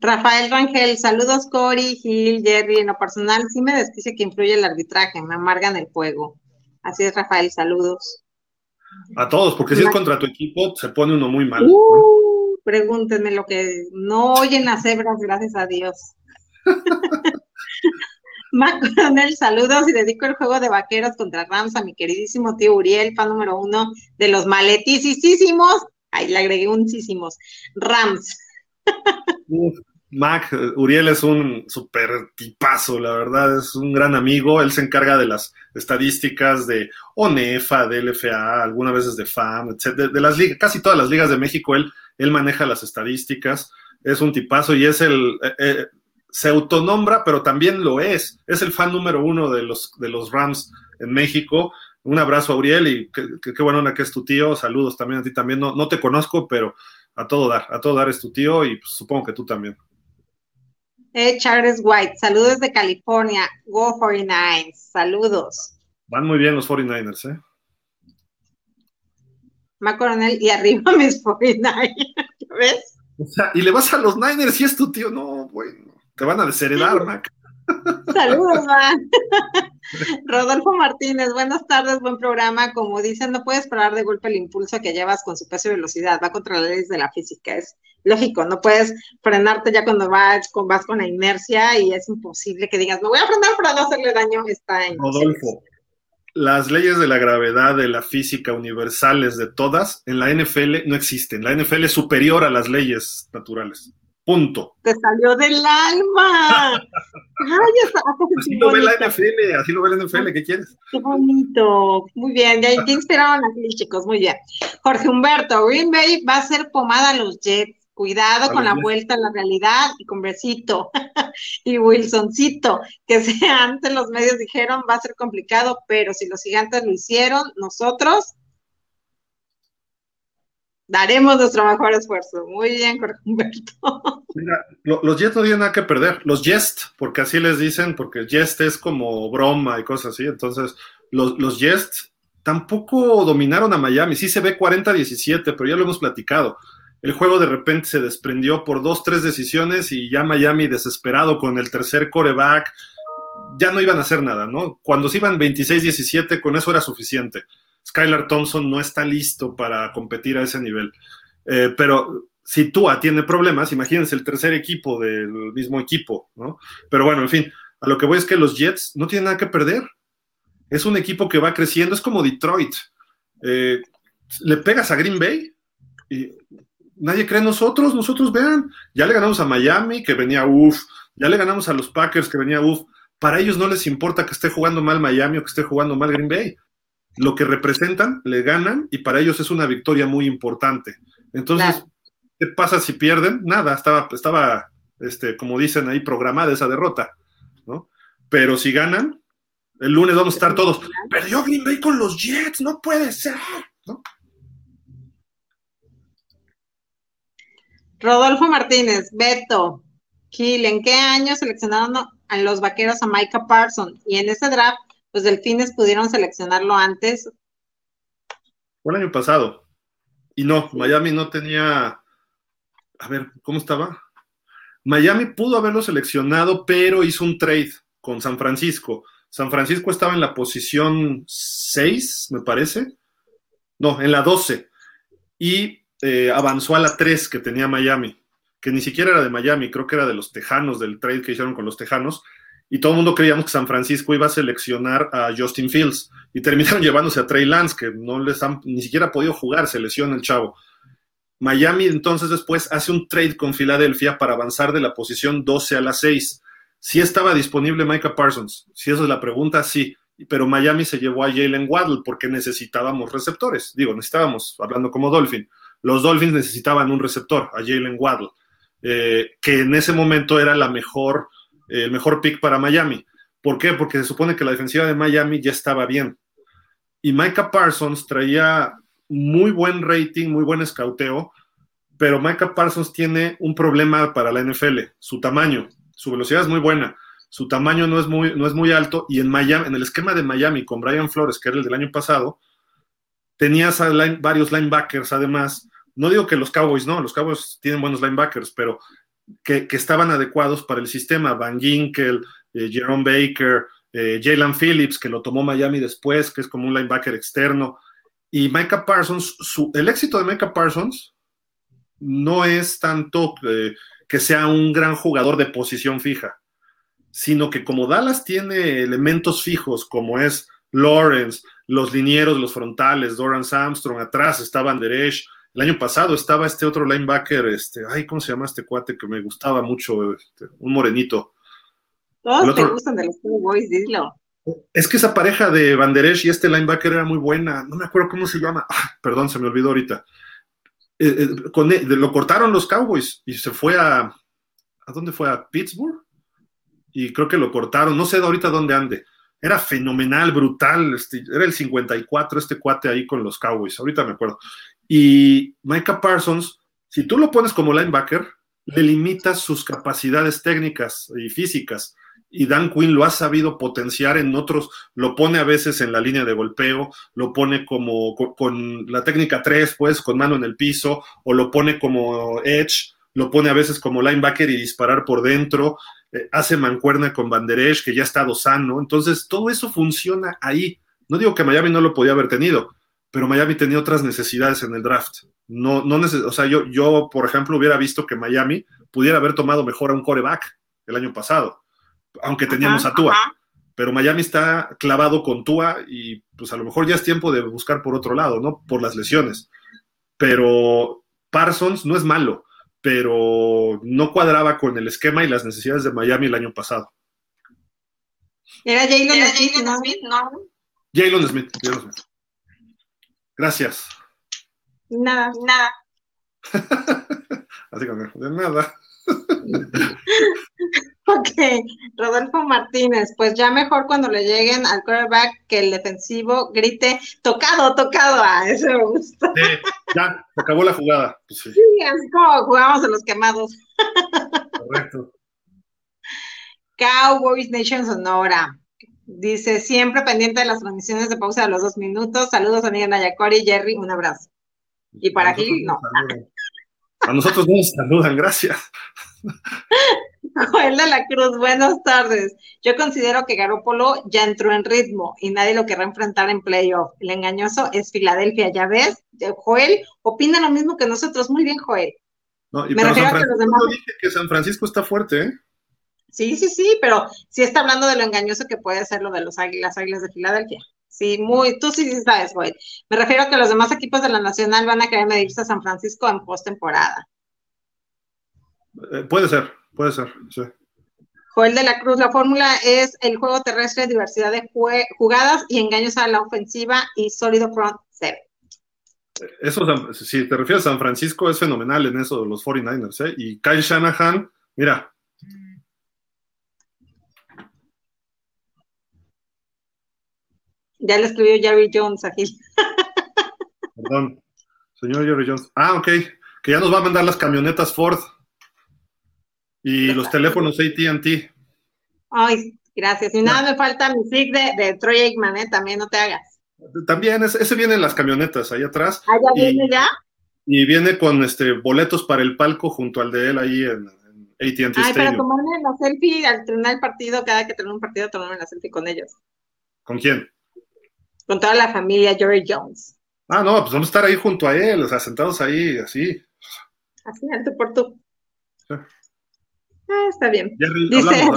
Rafael Rangel, saludos Cory, Gil, Jerry. En lo personal sí me desquicia que influye el arbitraje, me amargan el juego. Así es, Rafael, saludos. A todos, porque si es contra tu equipo, se pone uno muy mal. Uh, Pregúntenme lo que no oyen las cebras, gracias a Dios. [laughs] Mac Coronel, saludos y dedico el juego de vaqueros contra Rams a mi queridísimo tío Uriel, fan número uno de los maletísimos. Ahí le agregué un Rams. Mac, Uriel es un súper tipazo, la verdad, es un gran amigo. Él se encarga de las estadísticas de ONEFA, de LFA, algunas veces de FAM, etc. De, las ligas, casi todas las ligas de México, él, él maneja las estadísticas. Es un tipazo y es el. Eh, eh, se autonombra, pero también lo es. Es el fan número uno de los, de los Rams en México. Un abrazo a Uriel y qué buena que es tu tío. Saludos también a ti también. No, no te conozco, pero a todo dar, a todo dar es tu tío y pues, supongo que tú también. Eh, Charles White, saludos de California. Go 49 saludos. Van muy bien los 49ers, ¿eh? Ma Coronel y arriba [laughs] mis 49 ¿ves? O sea, y le vas a los Niners y es tu tío, no, bueno, te van a desheredar, Mac. Saludos, man. [laughs] Rodolfo Martínez, buenas tardes, buen programa. Como dicen, no puedes parar de golpe el impulso que llevas con su peso y velocidad, va contra las leyes de la física, es lógico, no puedes frenarte ya cuando vas con, vas con la inercia y es imposible que digas, me voy a frenar para no hacerle daño. Está Rodolfo, las leyes de la gravedad, de la física universales de todas, en la NFL no existen. La NFL es superior a las leyes naturales. Punto. Te salió del alma. [laughs] Ay, está, así lo ve la NFL, así lo ve la NFL, ¿qué quieres? Qué bonito. Muy bien, ya, ya inspiraron aquí, chicos, muy bien. Jorge Humberto, Green Bay va a ser pomada a los Jets. Cuidado con la vuelta a la realidad y con Brecito [laughs] y Wilsoncito, que sea, antes los medios dijeron va a ser complicado, pero si los gigantes lo hicieron, nosotros daremos nuestro mejor esfuerzo. Muy bien, Jorge Humberto. [laughs] Mira, los Jets no tienen nada que perder. Los Jets, porque así les dicen, porque Jest es como broma y cosas así. Entonces, los, los Jets tampoco dominaron a Miami. Sí se ve 40-17, pero ya lo hemos platicado. El juego de repente se desprendió por dos, tres decisiones y ya Miami desesperado con el tercer coreback, ya no iban a hacer nada, ¿no? Cuando se iban 26-17, con eso era suficiente. Skylar Thompson no está listo para competir a ese nivel. Eh, pero si Tua tiene problemas, imagínense el tercer equipo del mismo equipo, ¿no? Pero bueno, en fin, a lo que voy es que los Jets no tienen nada que perder. Es un equipo que va creciendo, es como Detroit. Eh, le pegas a Green Bay y nadie cree en nosotros, nosotros vean, ya le ganamos a Miami, que venía uff, ya le ganamos a los Packers, que venía uff. Para ellos no les importa que esté jugando mal Miami o que esté jugando mal Green Bay lo que representan, le ganan y para ellos es una victoria muy importante. Entonces, ¿qué pasa si pierden? Nada, estaba, estaba este, como dicen ahí, programada esa derrota, ¿no? Pero si ganan, el lunes vamos a estar todos, perdió Green Bay con los Jets, no puede ser, ¿no? Rodolfo Martínez, Beto, Gil, ¿en qué año seleccionaron a los vaqueros a Micah Parsons? Y en ese draft los delfines pudieron seleccionarlo antes. Fue el año pasado. Y no, Miami no tenía. A ver, ¿cómo estaba? Miami pudo haberlo seleccionado, pero hizo un trade con San Francisco. San Francisco estaba en la posición 6, me parece. No, en la 12. Y eh, avanzó a la 3 que tenía Miami, que ni siquiera era de Miami, creo que era de los Tejanos, del trade que hicieron con los Tejanos y todo el mundo creíamos que San Francisco iba a seleccionar a Justin Fields y terminaron [laughs] llevándose a Trey Lance, que no les han ni siquiera podido jugar, se lesiona el chavo. Miami entonces después hace un trade con Filadelfia para avanzar de la posición 12 a la 6. Sí estaba disponible Micah Parsons, si esa es la pregunta, sí, pero Miami se llevó a Jalen Waddle porque necesitábamos receptores. Digo, necesitábamos, hablando como Dolphin, los Dolphins necesitaban un receptor, a Jalen Waddle, eh, que en ese momento era la mejor el mejor pick para Miami. ¿Por qué? Porque se supone que la defensiva de Miami ya estaba bien. Y Micah Parsons traía muy buen rating, muy buen escauteo, pero Micah Parsons tiene un problema para la NFL, su tamaño. Su velocidad es muy buena, su tamaño no es muy, no es muy alto y en Miami, en el esquema de Miami con Brian Flores, que era el del año pasado, tenías varios linebackers además. No digo que los Cowboys no, los Cowboys tienen buenos linebackers, pero que, estaban adecuados para el sistema. Van Ginkel, eh, Jerome Baker, eh, Jalen Phillips, que lo tomó Miami después, que es como un linebacker externo. Y Micah Parsons, el éxito de Micah Parsons no es tanto eh, que sea un gran jugador de posición fija, sino que como Dallas tiene elementos fijos como es Lawrence, los linieros, los frontales, Doran Armstrong, atrás está Van Der Esch, el año pasado estaba este otro linebacker, este, ay, ¿cómo se llama este cuate que me gustaba mucho? Este, un morenito. Todos te gustan de los Cowboys, dilo. Es que esa pareja de Banderesh y este linebacker era muy buena. No me acuerdo cómo se llama. Ah, perdón, se me olvidó ahorita. Eh, eh, con lo cortaron los Cowboys y se fue a. ¿A dónde fue? ¿A Pittsburgh? Y creo que lo cortaron. No sé ahorita dónde ande. Era fenomenal, brutal. Este, era el 54, este cuate ahí con los Cowboys. Ahorita me acuerdo. Y Micah Parsons, si tú lo pones como linebacker, le limitas sus capacidades técnicas y físicas. Y Dan Quinn lo ha sabido potenciar en otros, lo pone a veces en la línea de golpeo, lo pone como con, la técnica 3, pues, con mano en el piso, o lo pone como edge, lo pone a veces como linebacker y disparar por dentro, eh, hace mancuerna con Banderesh, que ya está sano. Entonces, todo eso funciona ahí. No digo que Miami no lo podía haber tenido, pero Miami tenía otras necesidades en el draft. No, no o sea, yo, yo, por ejemplo, hubiera visto que Miami pudiera haber tomado mejor a un coreback el año pasado, aunque teníamos a Tua. Pero Miami está clavado con Tua y pues a lo mejor ya es tiempo de buscar por otro lado, ¿no? Por las lesiones. Pero Parsons no es malo. pero no cuadraba con el esquema y las necesidades de Miami el año pasado. Era Jalen Smith, ¿no? Smith, ¿no? Jalen Smith, Jalen Smith. Gracias. Nada, nada. [laughs] Así como, de nada. [laughs] ok, Rodolfo Martínez, pues ya mejor cuando le lleguen al quarterback que el defensivo grite tocado, tocado, a ah, eso me gusta. Sí, ya, se acabó la jugada. Pues sí. sí, así como jugamos a los quemados. Correcto. Cowboys Nation Sonora. Dice, siempre pendiente de las transmisiones de pausa de los dos minutos. Saludos, amiga Nayacori, Jerry, un abrazo. Y para aquí, no. A nosotros no nos saludan, gracias. [laughs] Joel de la Cruz, buenas tardes. Yo considero que Garópolo ya entró en ritmo y nadie lo querrá enfrentar en playoff. El engañoso es Filadelfia, ya ves. Joel opina lo mismo que nosotros. Muy bien, Joel. No, y Me refiero a que los demás. dije que San Francisco está fuerte, ¿eh? Sí, sí, sí, pero sí está hablando de lo engañoso que puede ser lo de los águilas, águilas de Filadelfia. Sí, muy, tú sí, sabes, Joel. Me refiero a que los demás equipos de la Nacional van a querer medirse a San Francisco en postemporada. Eh, puede ser, puede ser, sí. Joel de la Cruz, la fórmula es el juego terrestre, diversidad de jugadas y engaños a la ofensiva y sólido front seven. Eso, si te refieres a San Francisco, es fenomenal en eso de los 49ers, ¿eh? Y Kyle Shanahan, mira, Ya le escribió Jerry Jones aquí. Perdón, señor Jerry Jones. Ah, ok, que ya nos va a mandar las camionetas Ford y los teléfonos ATT. Ay, gracias. Y nada, me falta mi sig de, Troy Aikman, ¿eh? También no te hagas. También, ese, viene en las camionetas, ahí atrás. ¿Ah, ya viene ya? Y viene con este boletos para el palco junto al de él ahí en, AT&T Ay, para tomarme la selfie al terminar el partido, cada que termine un partido, tomarme la selfie con ellos. ¿Con quién? Con toda la familia Jerry Jones. Ah, no, pues vamos a estar ahí junto a él, o sea, sentados ahí, así. Así, alto por tú. Ah, está bien. Dice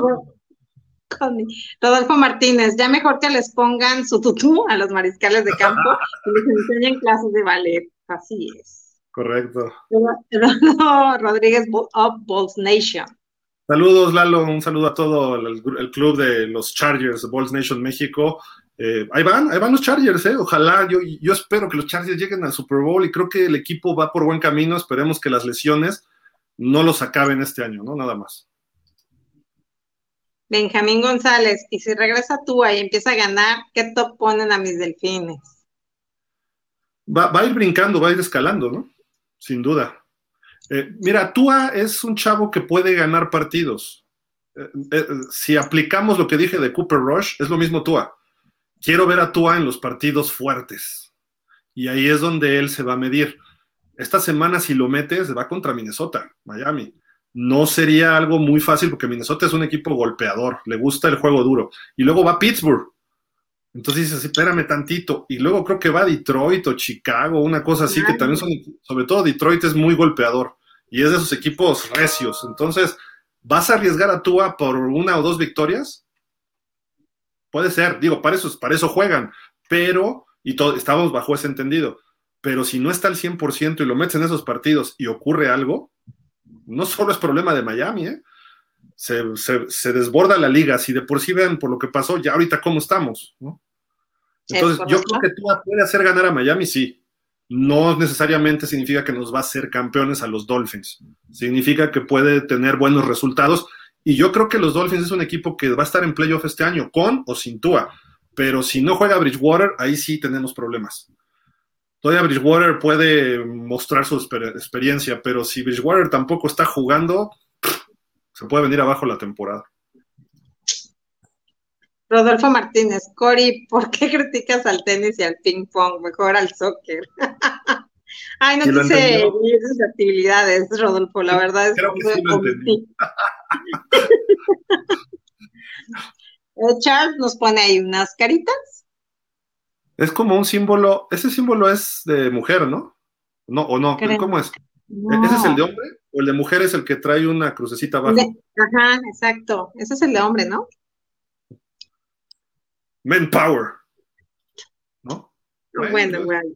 Rodolfo Martínez, ya mejor que les pongan su tutú a los mariscales de campo [laughs] y les enseñen clases de ballet. Así es. Correcto. [laughs] Rodríguez of Bulls Nation. Saludos, Lalo. Un saludo a todo el, el club de los Chargers, Bulls Nation México. Eh, ahí van, ahí van los Chargers, ¿eh? Ojalá, yo, yo espero que los Chargers lleguen al Super Bowl y creo que el equipo va por buen camino. Esperemos que las lesiones no los acaben este año, ¿no? Nada más. Benjamín González, y si regresa tú y empieza a ganar, ¿qué top ponen a mis delfines? Va, a ir brincando, va a ir escalando, ¿no? Sin duda. Eh, mira, Tua es un chavo que puede ganar partidos. Si aplicamos lo que dije de Cooper Rush, es lo mismo Tua quiero ver a Tua en los partidos fuertes. Y ahí es donde él se va a medir. Esta semana, si lo metes, va contra Minnesota, Miami. No sería algo muy fácil porque Minnesota es un equipo golpeador, le gusta el juego duro. Y luego va a Pittsburgh. Entonces dices, espérame tantito. Y luego creo que va a Detroit o Chicago, una cosa así, que también son, sobre todo Detroit es muy golpeador. Y es de esos equipos recios. Entonces, ¿vas a arriesgar a Tua por una o dos victorias? Puede ser, digo, para eso, para eso juegan, pero, y todo, estamos bajo ese entendido, pero si no está al 100% y lo metes en esos partidos y ocurre algo, no solo es problema de Miami, ¿eh? se, desborda la liga, si de por sí ven por lo que pasó, ya ahorita cómo estamos, ¿no? Entonces, yo creo que tú puede hacer ganar a Miami, sí. No necesariamente significa que nos va a hacer campeones a los Dolphins. Significa que puede tener buenos resultados y yo creo que los Dolphins es un equipo que va a estar en playoff este año, con o sin Tua. Pero si no juega Bridgewater, ahí sí tenemos problemas. Todavía Bridgewater puede mostrar su experiencia, pero si Bridgewater tampoco está jugando, se puede venir abajo la temporada. Rodolfo Martínez, Cori, ¿por qué [laughs] criticas al tenis y al ping pong? Mejor al soccer. [laughs] Ay, no quise ir actividades, Rodolfo, la verdad es Creo que sí lo entendí. [laughs] Eh, Charles nos pone ahí unas caritas. Es como un símbolo, ese símbolo es de mujer, ¿no? No, o no, ¿cómo es? ¿Ese es el de hombre? ¿O el de mujer es el que trae una crucecita abajo? ajá, exacto. Ese es el de hombre, ¿no? Men Power. ¿No? Bueno, bueno.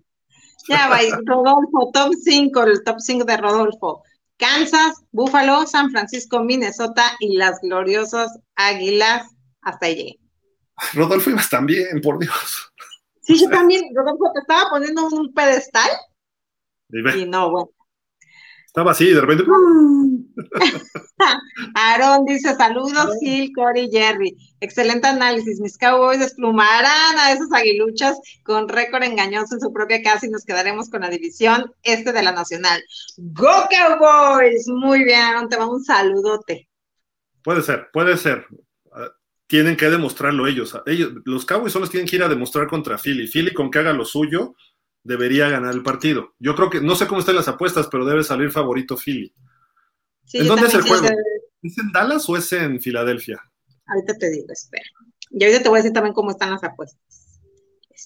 Ya va, Rodolfo, top 5, el top 5 de Rodolfo. Kansas, Buffalo, San Francisco, Minnesota y las gloriosas Águilas. Hasta allí. Rodolfo ibas también, por Dios. Sí, yo también, Rodolfo, te estaba poniendo un pedestal. Y no, bueno. Estaba así, de repente. Aaron dice: Saludos, Gil, Cory, Jerry. Excelente análisis. Mis Cowboys desplumarán a esas aguiluchas con récord engañoso en su propia casa y nos quedaremos con la división este de la Nacional. ¡Go Cowboys! Muy bien, Aaron, te va un saludote. Puede ser, puede ser. Ah, tienen que demostrarlo ellos. ellos. Los Cowboys solo tienen que ir a demostrar contra Philly. Philly con que haga lo suyo debería ganar el partido. Yo creo que, no sé cómo están las apuestas, pero debe salir favorito Philly. ¿En dónde es el juego? ¿Es en Dallas o es en Filadelfia? Ahorita te digo, espera. Y ahorita te voy a decir también cómo están las apuestas.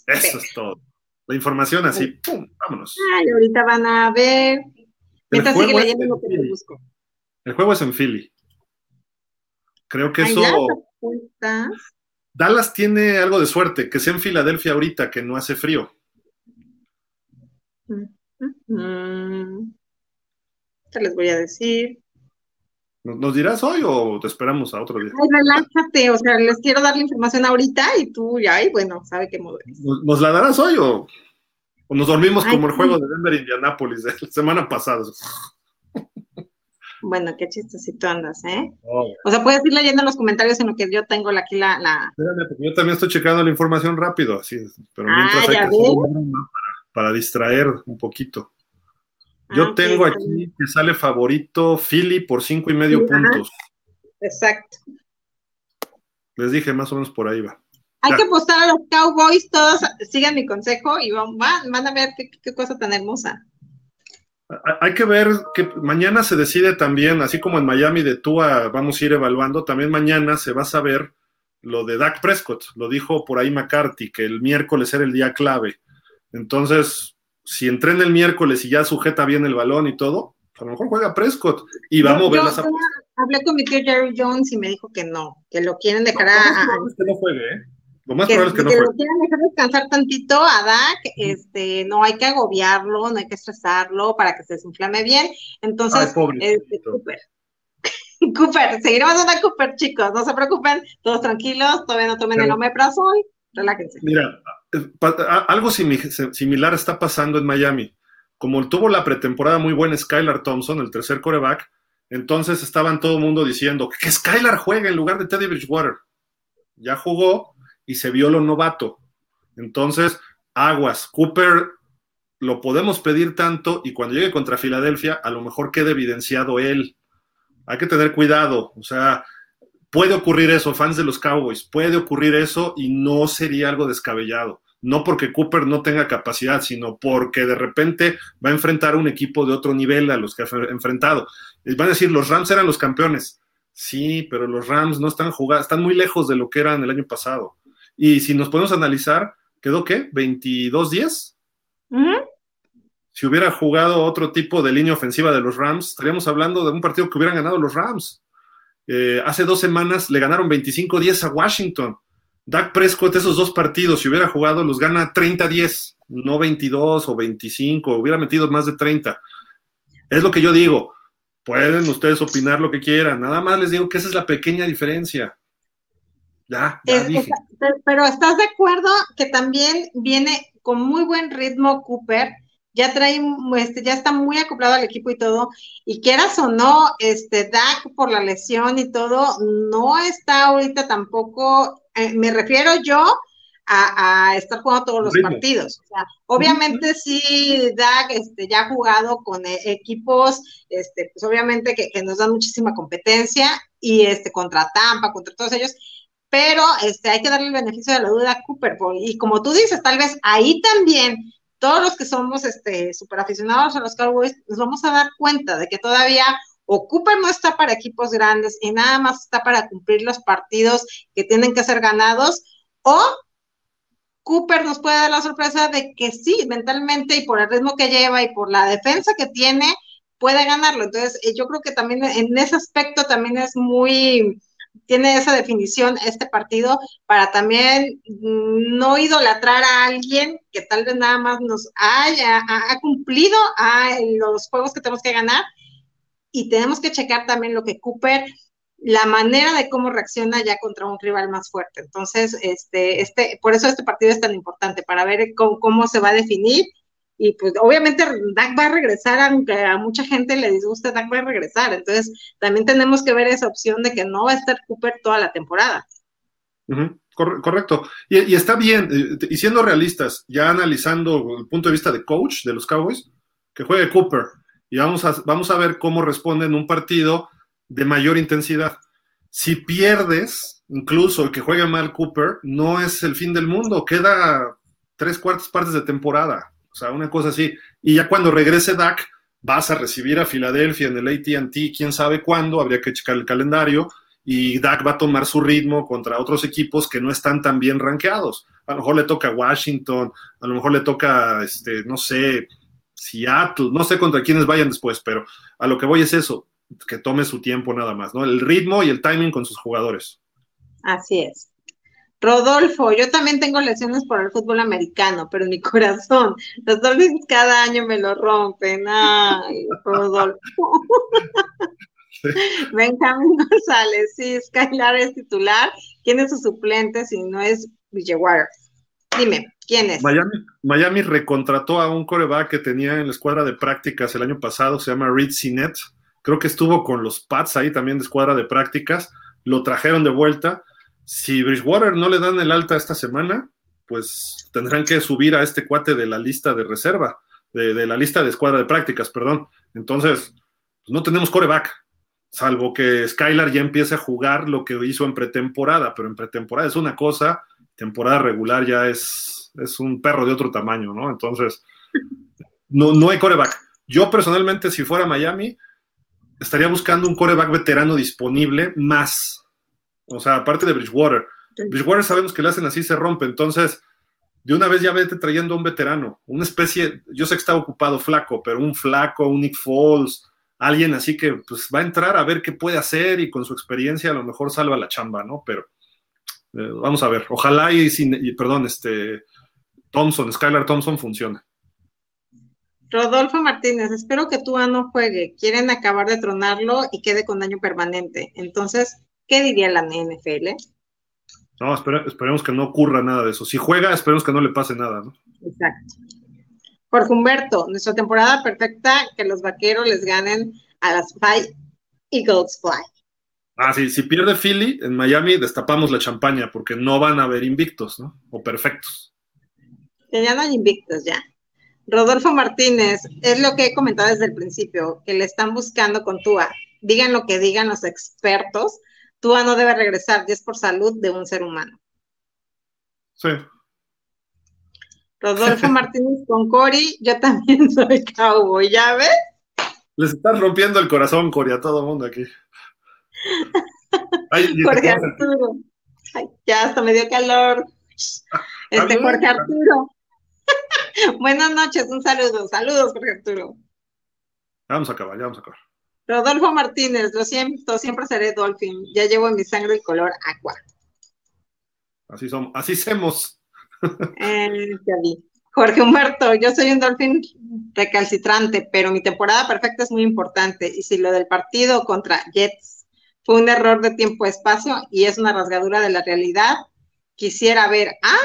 Eso es todo. La información así, ¡pum! Vámonos. Ay, ahorita van a ver. Mientras sigue leyendo lo que te busco. El juego es en Philly. Creo que eso. Dallas tiene algo de suerte, que sea en Filadelfia ahorita, que no hace frío. Te les voy a decir. ¿Nos dirás hoy o te esperamos a otro día? Ay, relájate, o sea, les quiero dar la información ahorita y tú ya, y bueno, sabe qué modo ¿Nos, la darás hoy o, nos dormimos como el juego de Denver Indianapolis de la semana pasada? Bueno, qué chistosito andas, ¿eh? O sea, puedes ir leyendo los comentarios en lo que yo tengo aquí la... la... yo también estoy checando la información rápido, así, pero mientras ah, hay que para distraer un poquito. Yo ah, tengo aquí que sale favorito Philly por cinco y medio puntos. Exacto. Les dije, más o menos por ahí va. Hay que apostar a los Cowboys, todos sigan mi consejo y van, van a ver qué, cosa tan hermosa. Hay que ver que mañana se decide también, así como en Miami de Tua vamos a ir evaluando, también mañana se va a saber lo de Dak Prescott. Lo dijo por ahí McCarthy, que el miércoles era el día clave. Entonces, si entrena el miércoles y ya sujeta bien el balón y todo, a lo mejor juega Prescott y va a mover las Hablé con mi tío Jerry Jones y me dijo que no, que lo quieren dejar a. Lo más probable es que no juegue, ¿eh? Lo más probable es que, no juegue. Lo quieren dejar descansar tantito a Dak, este, no hay que agobiarlo, no hay que estresarlo para que se desinflame bien. Entonces, este, Cooper. [laughs] Cooper, seguiremos dando a Cooper, chicos, no se preocupen, todos tranquilos, todavía no tomen el omeprazol, relájense. Mira, algo similar está pasando en Miami. Como tuvo la pretemporada muy buena Skylar Thompson, el tercer coreback, entonces estaban todo el mundo diciendo que Skylar juegue en lugar de Teddy Bridgewater. Ya jugó y se vio lo novato. Entonces, aguas. Cooper lo podemos pedir tanto y cuando llegue contra Filadelfia, a lo mejor quede evidenciado él. Hay que tener cuidado. O sea, puede ocurrir eso, fans de los Cowboys, puede ocurrir eso y no sería algo descabellado. No porque Cooper no tenga capacidad, sino porque de repente va a enfrentar un equipo de otro nivel a los que ha enfrentado. Y van a decir, los Rams eran los campeones. Sí, pero los Rams no están jugando, están muy lejos de lo que eran el año pasado. Y si nos podemos analizar, ¿quedó qué? ¿22-10? Si hubiera jugado otro tipo de línea ofensiva de los Rams, estaríamos hablando de un partido que hubieran ganado los Rams. Eh, hace dos semanas le ganaron 25-10 a Washington. Dak Prescott, esos dos partidos, si hubiera jugado, los gana 30-10, no 22 o 25, hubiera metido más de 30. Es lo que yo digo. Pueden ustedes opinar lo que quieran, nada más les digo que esa es la pequeña diferencia. Ya, ya dije. Pero estás de acuerdo que también viene con muy buen ritmo Cooper ya trae, este, ya está muy acoplado al equipo y todo, y quieras o no, este, Dak por la lesión y todo, no está ahorita tampoco, eh, me refiero yo a, estar jugando todos los partidos. O sea, obviamente sí, Dak este, ya ha jugado con e, equipos, este, pues obviamente que, que, nos dan muchísima competencia, y este, contra Tampa, contra todos ellos, pero este, hay que darle el beneficio de la duda a Cooper, y como tú dices, tal vez ahí también todos los que somos este super aficionados a los Cowboys nos vamos a dar cuenta de que todavía o Cooper no está para equipos grandes y nada más está para cumplir los partidos que tienen que ser ganados, o Cooper nos puede dar la sorpresa de que sí, mentalmente y por el ritmo que lleva y por la defensa que tiene, puede ganarlo. Entonces, eh, yo creo que también en ese aspecto también es muy, tiene esa definición este partido para también no idolatrar a alguien que tal vez nada más nos haya ha cumplido a los juegos que tenemos que ganar y tenemos que checar también lo que Cooper, la manera de cómo reacciona ya contra un rival más fuerte. Entonces, este, este, por eso este partido es tan importante, para ver cómo, cómo se va a definir. Y pues obviamente Dak va a regresar, aunque a mucha gente le disguste, Dak va a regresar. Entonces, también tenemos que ver esa opción de que no va a estar Cooper toda la temporada. correcto. Y, está bien, eh, y siendo realistas, ya analizando el punto de vista de coach de los Cowboys, que juegue Cooper y vamos a, vamos a ver cómo responde en un partido de mayor intensidad. Si pierdes, incluso que juegue mal Cooper, no es el fin del mundo, queda tres cuartas partes de temporada, o sea, una cosa así. Y ya cuando regrese Dak, vas a recibir a Filadelfia en el ATT, quién sabe cuándo, habría que checar el calendario, y Dak va a tomar su ritmo contra otros equipos que no están tan bien rankeados. A lo mejor le toca Washington, a lo mejor le toca, este, no sé, Seattle, no sé contra quiénes vayan después, pero a lo que voy es eso, que tome su tiempo nada más, ¿no? El ritmo y el timing con sus jugadores. Así es. Rodolfo, yo también tengo lesiones por el fútbol americano, pero en mi [laughs] corazón, los Dolphins cada año me lo rompen. Ay, Rodolfo. [laughs] Benjamín González, sí, Skylar es titular. ¿Quién es su suplente si no es Bridgewater? Dime, ¿quién es? Miami, Miami recontrató a un coreback que tenía en la escuadra de prácticas el año pasado, se llama Reed Sinet. Creo que estuvo con los Pats ahí también de escuadra de prácticas. Lo trajeron de vuelta. Si Bridgewater no le dan el alta esta semana, pues tendrán que subir a este cuate de la lista de reserva, de, la lista de escuadra de prácticas, perdón. Entonces, pues no tenemos coreback, salvo que Skylar ya empiece a jugar lo que hizo en pretemporada, pero en pretemporada es una cosa temporada regular ya es, es un perro de otro tamaño, ¿no? Entonces, no, no hay coreback. Yo personalmente, si fuera Miami, estaría buscando un coreback veterano disponible más. O sea, aparte de Bridgewater. Bridgewater sabemos que le hacen así, se rompe. Entonces, de una vez ya vete trayendo a un veterano. Una especie, yo sé que está ocupado flaco, pero un flaco, un Nick Foles, alguien así que pues va a entrar a ver qué puede hacer y con su experiencia a lo mejor salva la chamba, ¿no? Pero eh, vamos a ver, ojalá y, sin, perdón, este Thompson, Skylar Thompson funcione. Rodolfo Martínez, espero que Tua no juegue. Quieren acabar de tronarlo y quede con daño permanente. Entonces, ¿qué diría la NFL? No, esperemos que no ocurra nada de eso. Si juega, esperemos que no le pase nada, ¿no? Exacto. Jorge Humberto, nuestra temporada perfecta, que los vaqueros les ganen a las Five Eagles Fly. Ah, sí, si pierde Philly en Miami, destapamos la champaña porque no van a haber invictos, ¿no? O perfectos. Que ya no hay invictos, ya. Rodolfo Martínez, es lo que he comentado desde el principio, que le están buscando con Tua. Digan lo que digan los expertos, Tua no debe regresar, y es por salud de un ser humano. Sí. Rodolfo [laughs] Martínez con Cori, yo también [laughs] soy cowboy, ¿ya ves? Les están rompiendo el corazón, Cori, a todo el mundo aquí. Jorge Arturo. ya hasta me dio calor. [laughs] Este Jorge Arturo. Buenas noches, un saludo. Saludos, Jorge Arturo. Vamos a acabar, ya vamos a acabar. Rodolfo Martínez, lo siento, siempre seré Dolphin. Ya llevo en mi sangre el color agua. Así somos, así somos. Eh, Jorge Humberto, yo soy un Dolphin recalcitrante, pero mi temporada perfecta es muy importante. Y si lo del partido contra Jets fue un error de tiempo-espacio y es una rasgadura de la realidad. Quisiera ver a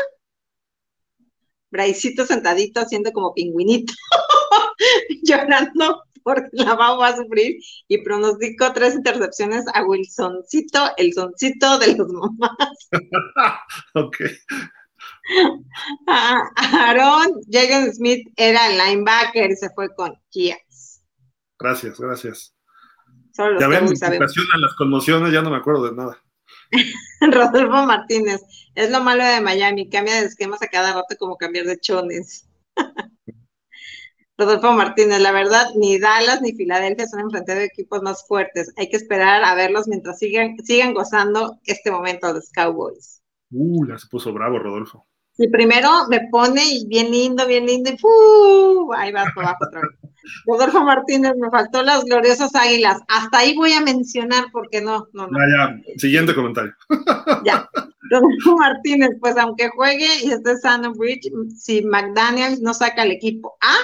Braicito sentadito haciendo como pingüinito, [laughs] llorando porque la va a sufrir y pronostico tres intercepciones a Wilsoncito, el soncito de los mamás. [laughs] ok. [laughs] Aaron Jagan Smith era el linebacker y se fue con Chias. Gracias, gracias ya ven, las conmociones, ya no me acuerdo de nada. [laughs] Rodolfo Martínez, es lo malo de Miami, cambia de esquemas a cada rato como cambiar de chones. Rodolfo Martínez, la verdad, ni Dallas ni Filadelfia son enfrentados de equipos más fuertes. Hay que esperar a verlos mientras sigan, sigan gozando este momento los Cowboys. Uh, ya se puso bravo, Rodolfo. Y primero me pone y bien lindo, bien lindo, y ¡fu! ahí va por abajo otra vez. [laughs] Rodolfo Martínez, me faltó las gloriosas águilas. Hasta ahí voy a mencionar porque no, no, no. Ya, ya. Siguiente comentario. [laughs] Ya. Rodolfo Martínez, pues aunque juegue y esté sano Bridge, si McDaniels no saca el equipo ¿ah?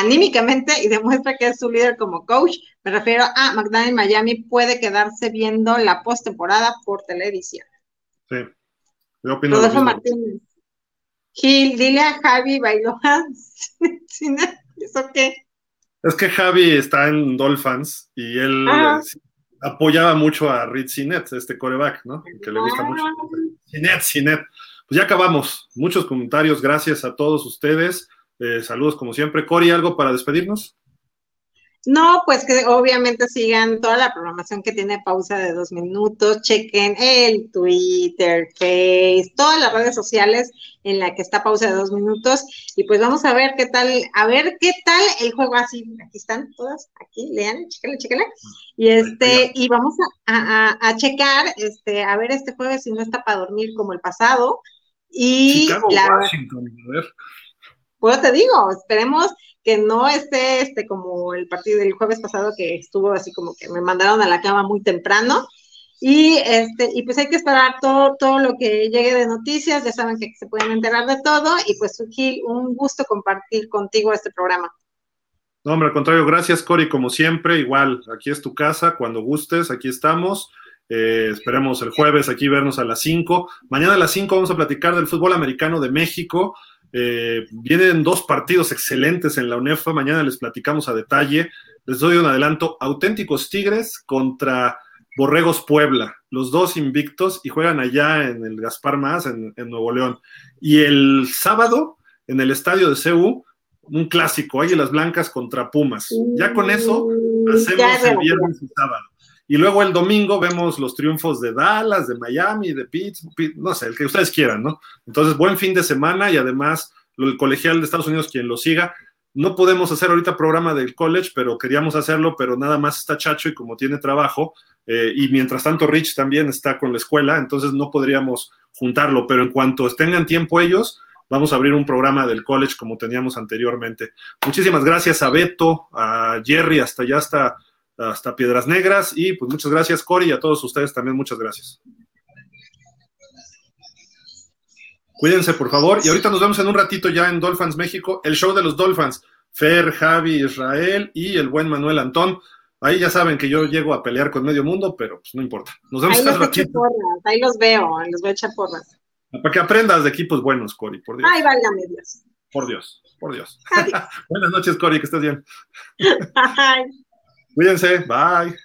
Anímicamente y demuestra que es su líder como coach. Me refiero a McDaniel Miami puede quedarse viendo la postemporada por televisión. Sí, yo opino Rodolfo Martínez. Gil, dile a Javi Bailoa. [laughs] ¿Eso qué? Es que Javi está en Dolphins y él Ah. eh, apoyaba mucho a Reed Sinet, este coreback, ¿no? Que le gusta mucho. Sinet, Sinet. Pues ya acabamos. Muchos comentarios. Gracias a todos ustedes. Eh, saludos como siempre. Cori, ¿algo para despedirnos? No, pues que obviamente sigan toda la programación que tiene pausa de dos minutos, chequen el Twitter, Face, todas las redes sociales en la que está pausa de dos minutos y pues vamos a ver qué tal, a ver qué tal el juego así, aquí están todas, aquí, lean, chéquenle, chéquenle, y este, y vamos a, a, a checar, este, a ver este jueves si no está para dormir como el pasado, y Chicago, la, Washington. A ver. Pues te digo, esperemos que no esté este como el partido del jueves pasado que estuvo así como que me mandaron a la cama muy temprano. Y este, y pues hay que esperar todo, todo lo que llegue de noticias, ya saben que se pueden enterar de todo, y pues Gil, un gusto compartir contigo este programa. No, hombre, al contrario, gracias, Cori, como siempre. Igual, aquí es tu casa, cuando gustes, aquí estamos. Eh, esperemos el jueves aquí vernos a las 5. Mañana a las 5 vamos a platicar del fútbol americano de México. Eh, vienen dos partidos excelentes en la UNEFA. Mañana les platicamos a detalle. Les doy un adelanto. Auténticos Tigres contra Borregos Puebla. Los dos invictos y juegan allá en el Gaspar Más, en, en Nuevo León. Y el sábado, en el estadio de CU, un clásico, Águilas Blancas contra Pumas. Ya con eso hacemos Ya, el viernes y sábado. Y luego el domingo vemos los triunfos de Dallas, de Miami, de Pittsburgh, no sé, el que ustedes quieran, ¿no? Entonces, buen fin de semana y además el colegial de Estados Unidos, quien lo siga. No podemos hacer ahorita programa del college, pero queríamos hacerlo, pero nada más está Chacho y como tiene trabajo, eh, y mientras tanto Rich también está con la escuela, entonces no podríamos juntarlo, pero en cuanto tengan tiempo ellos, vamos a abrir un programa del college como teníamos anteriormente. Muchísimas gracias a Beto, a Jerry, hasta allá, hasta, hasta Piedras Negras, y pues muchas gracias, Cory, y a todos ustedes también muchas gracias. Cuídense, por favor, y ahorita nos vemos en un ratito ya en Dolphins México, el show de los Dolphins, Fer, Javi, Israel y el buen Manuel Antón. Ahí ya saben que yo llego a pelear con medio mundo, pero pues no importa. Nos vemos Ahí en los ratito. ahí los veo, los voy a echar porras. Para que aprendas de equipos buenos, Cory, por Dios. Ay, válgame Dios. Por Dios, por Dios. [laughs] Buenas noches, Cory, que estés bien. [laughs] Ay. Cuídense, bye.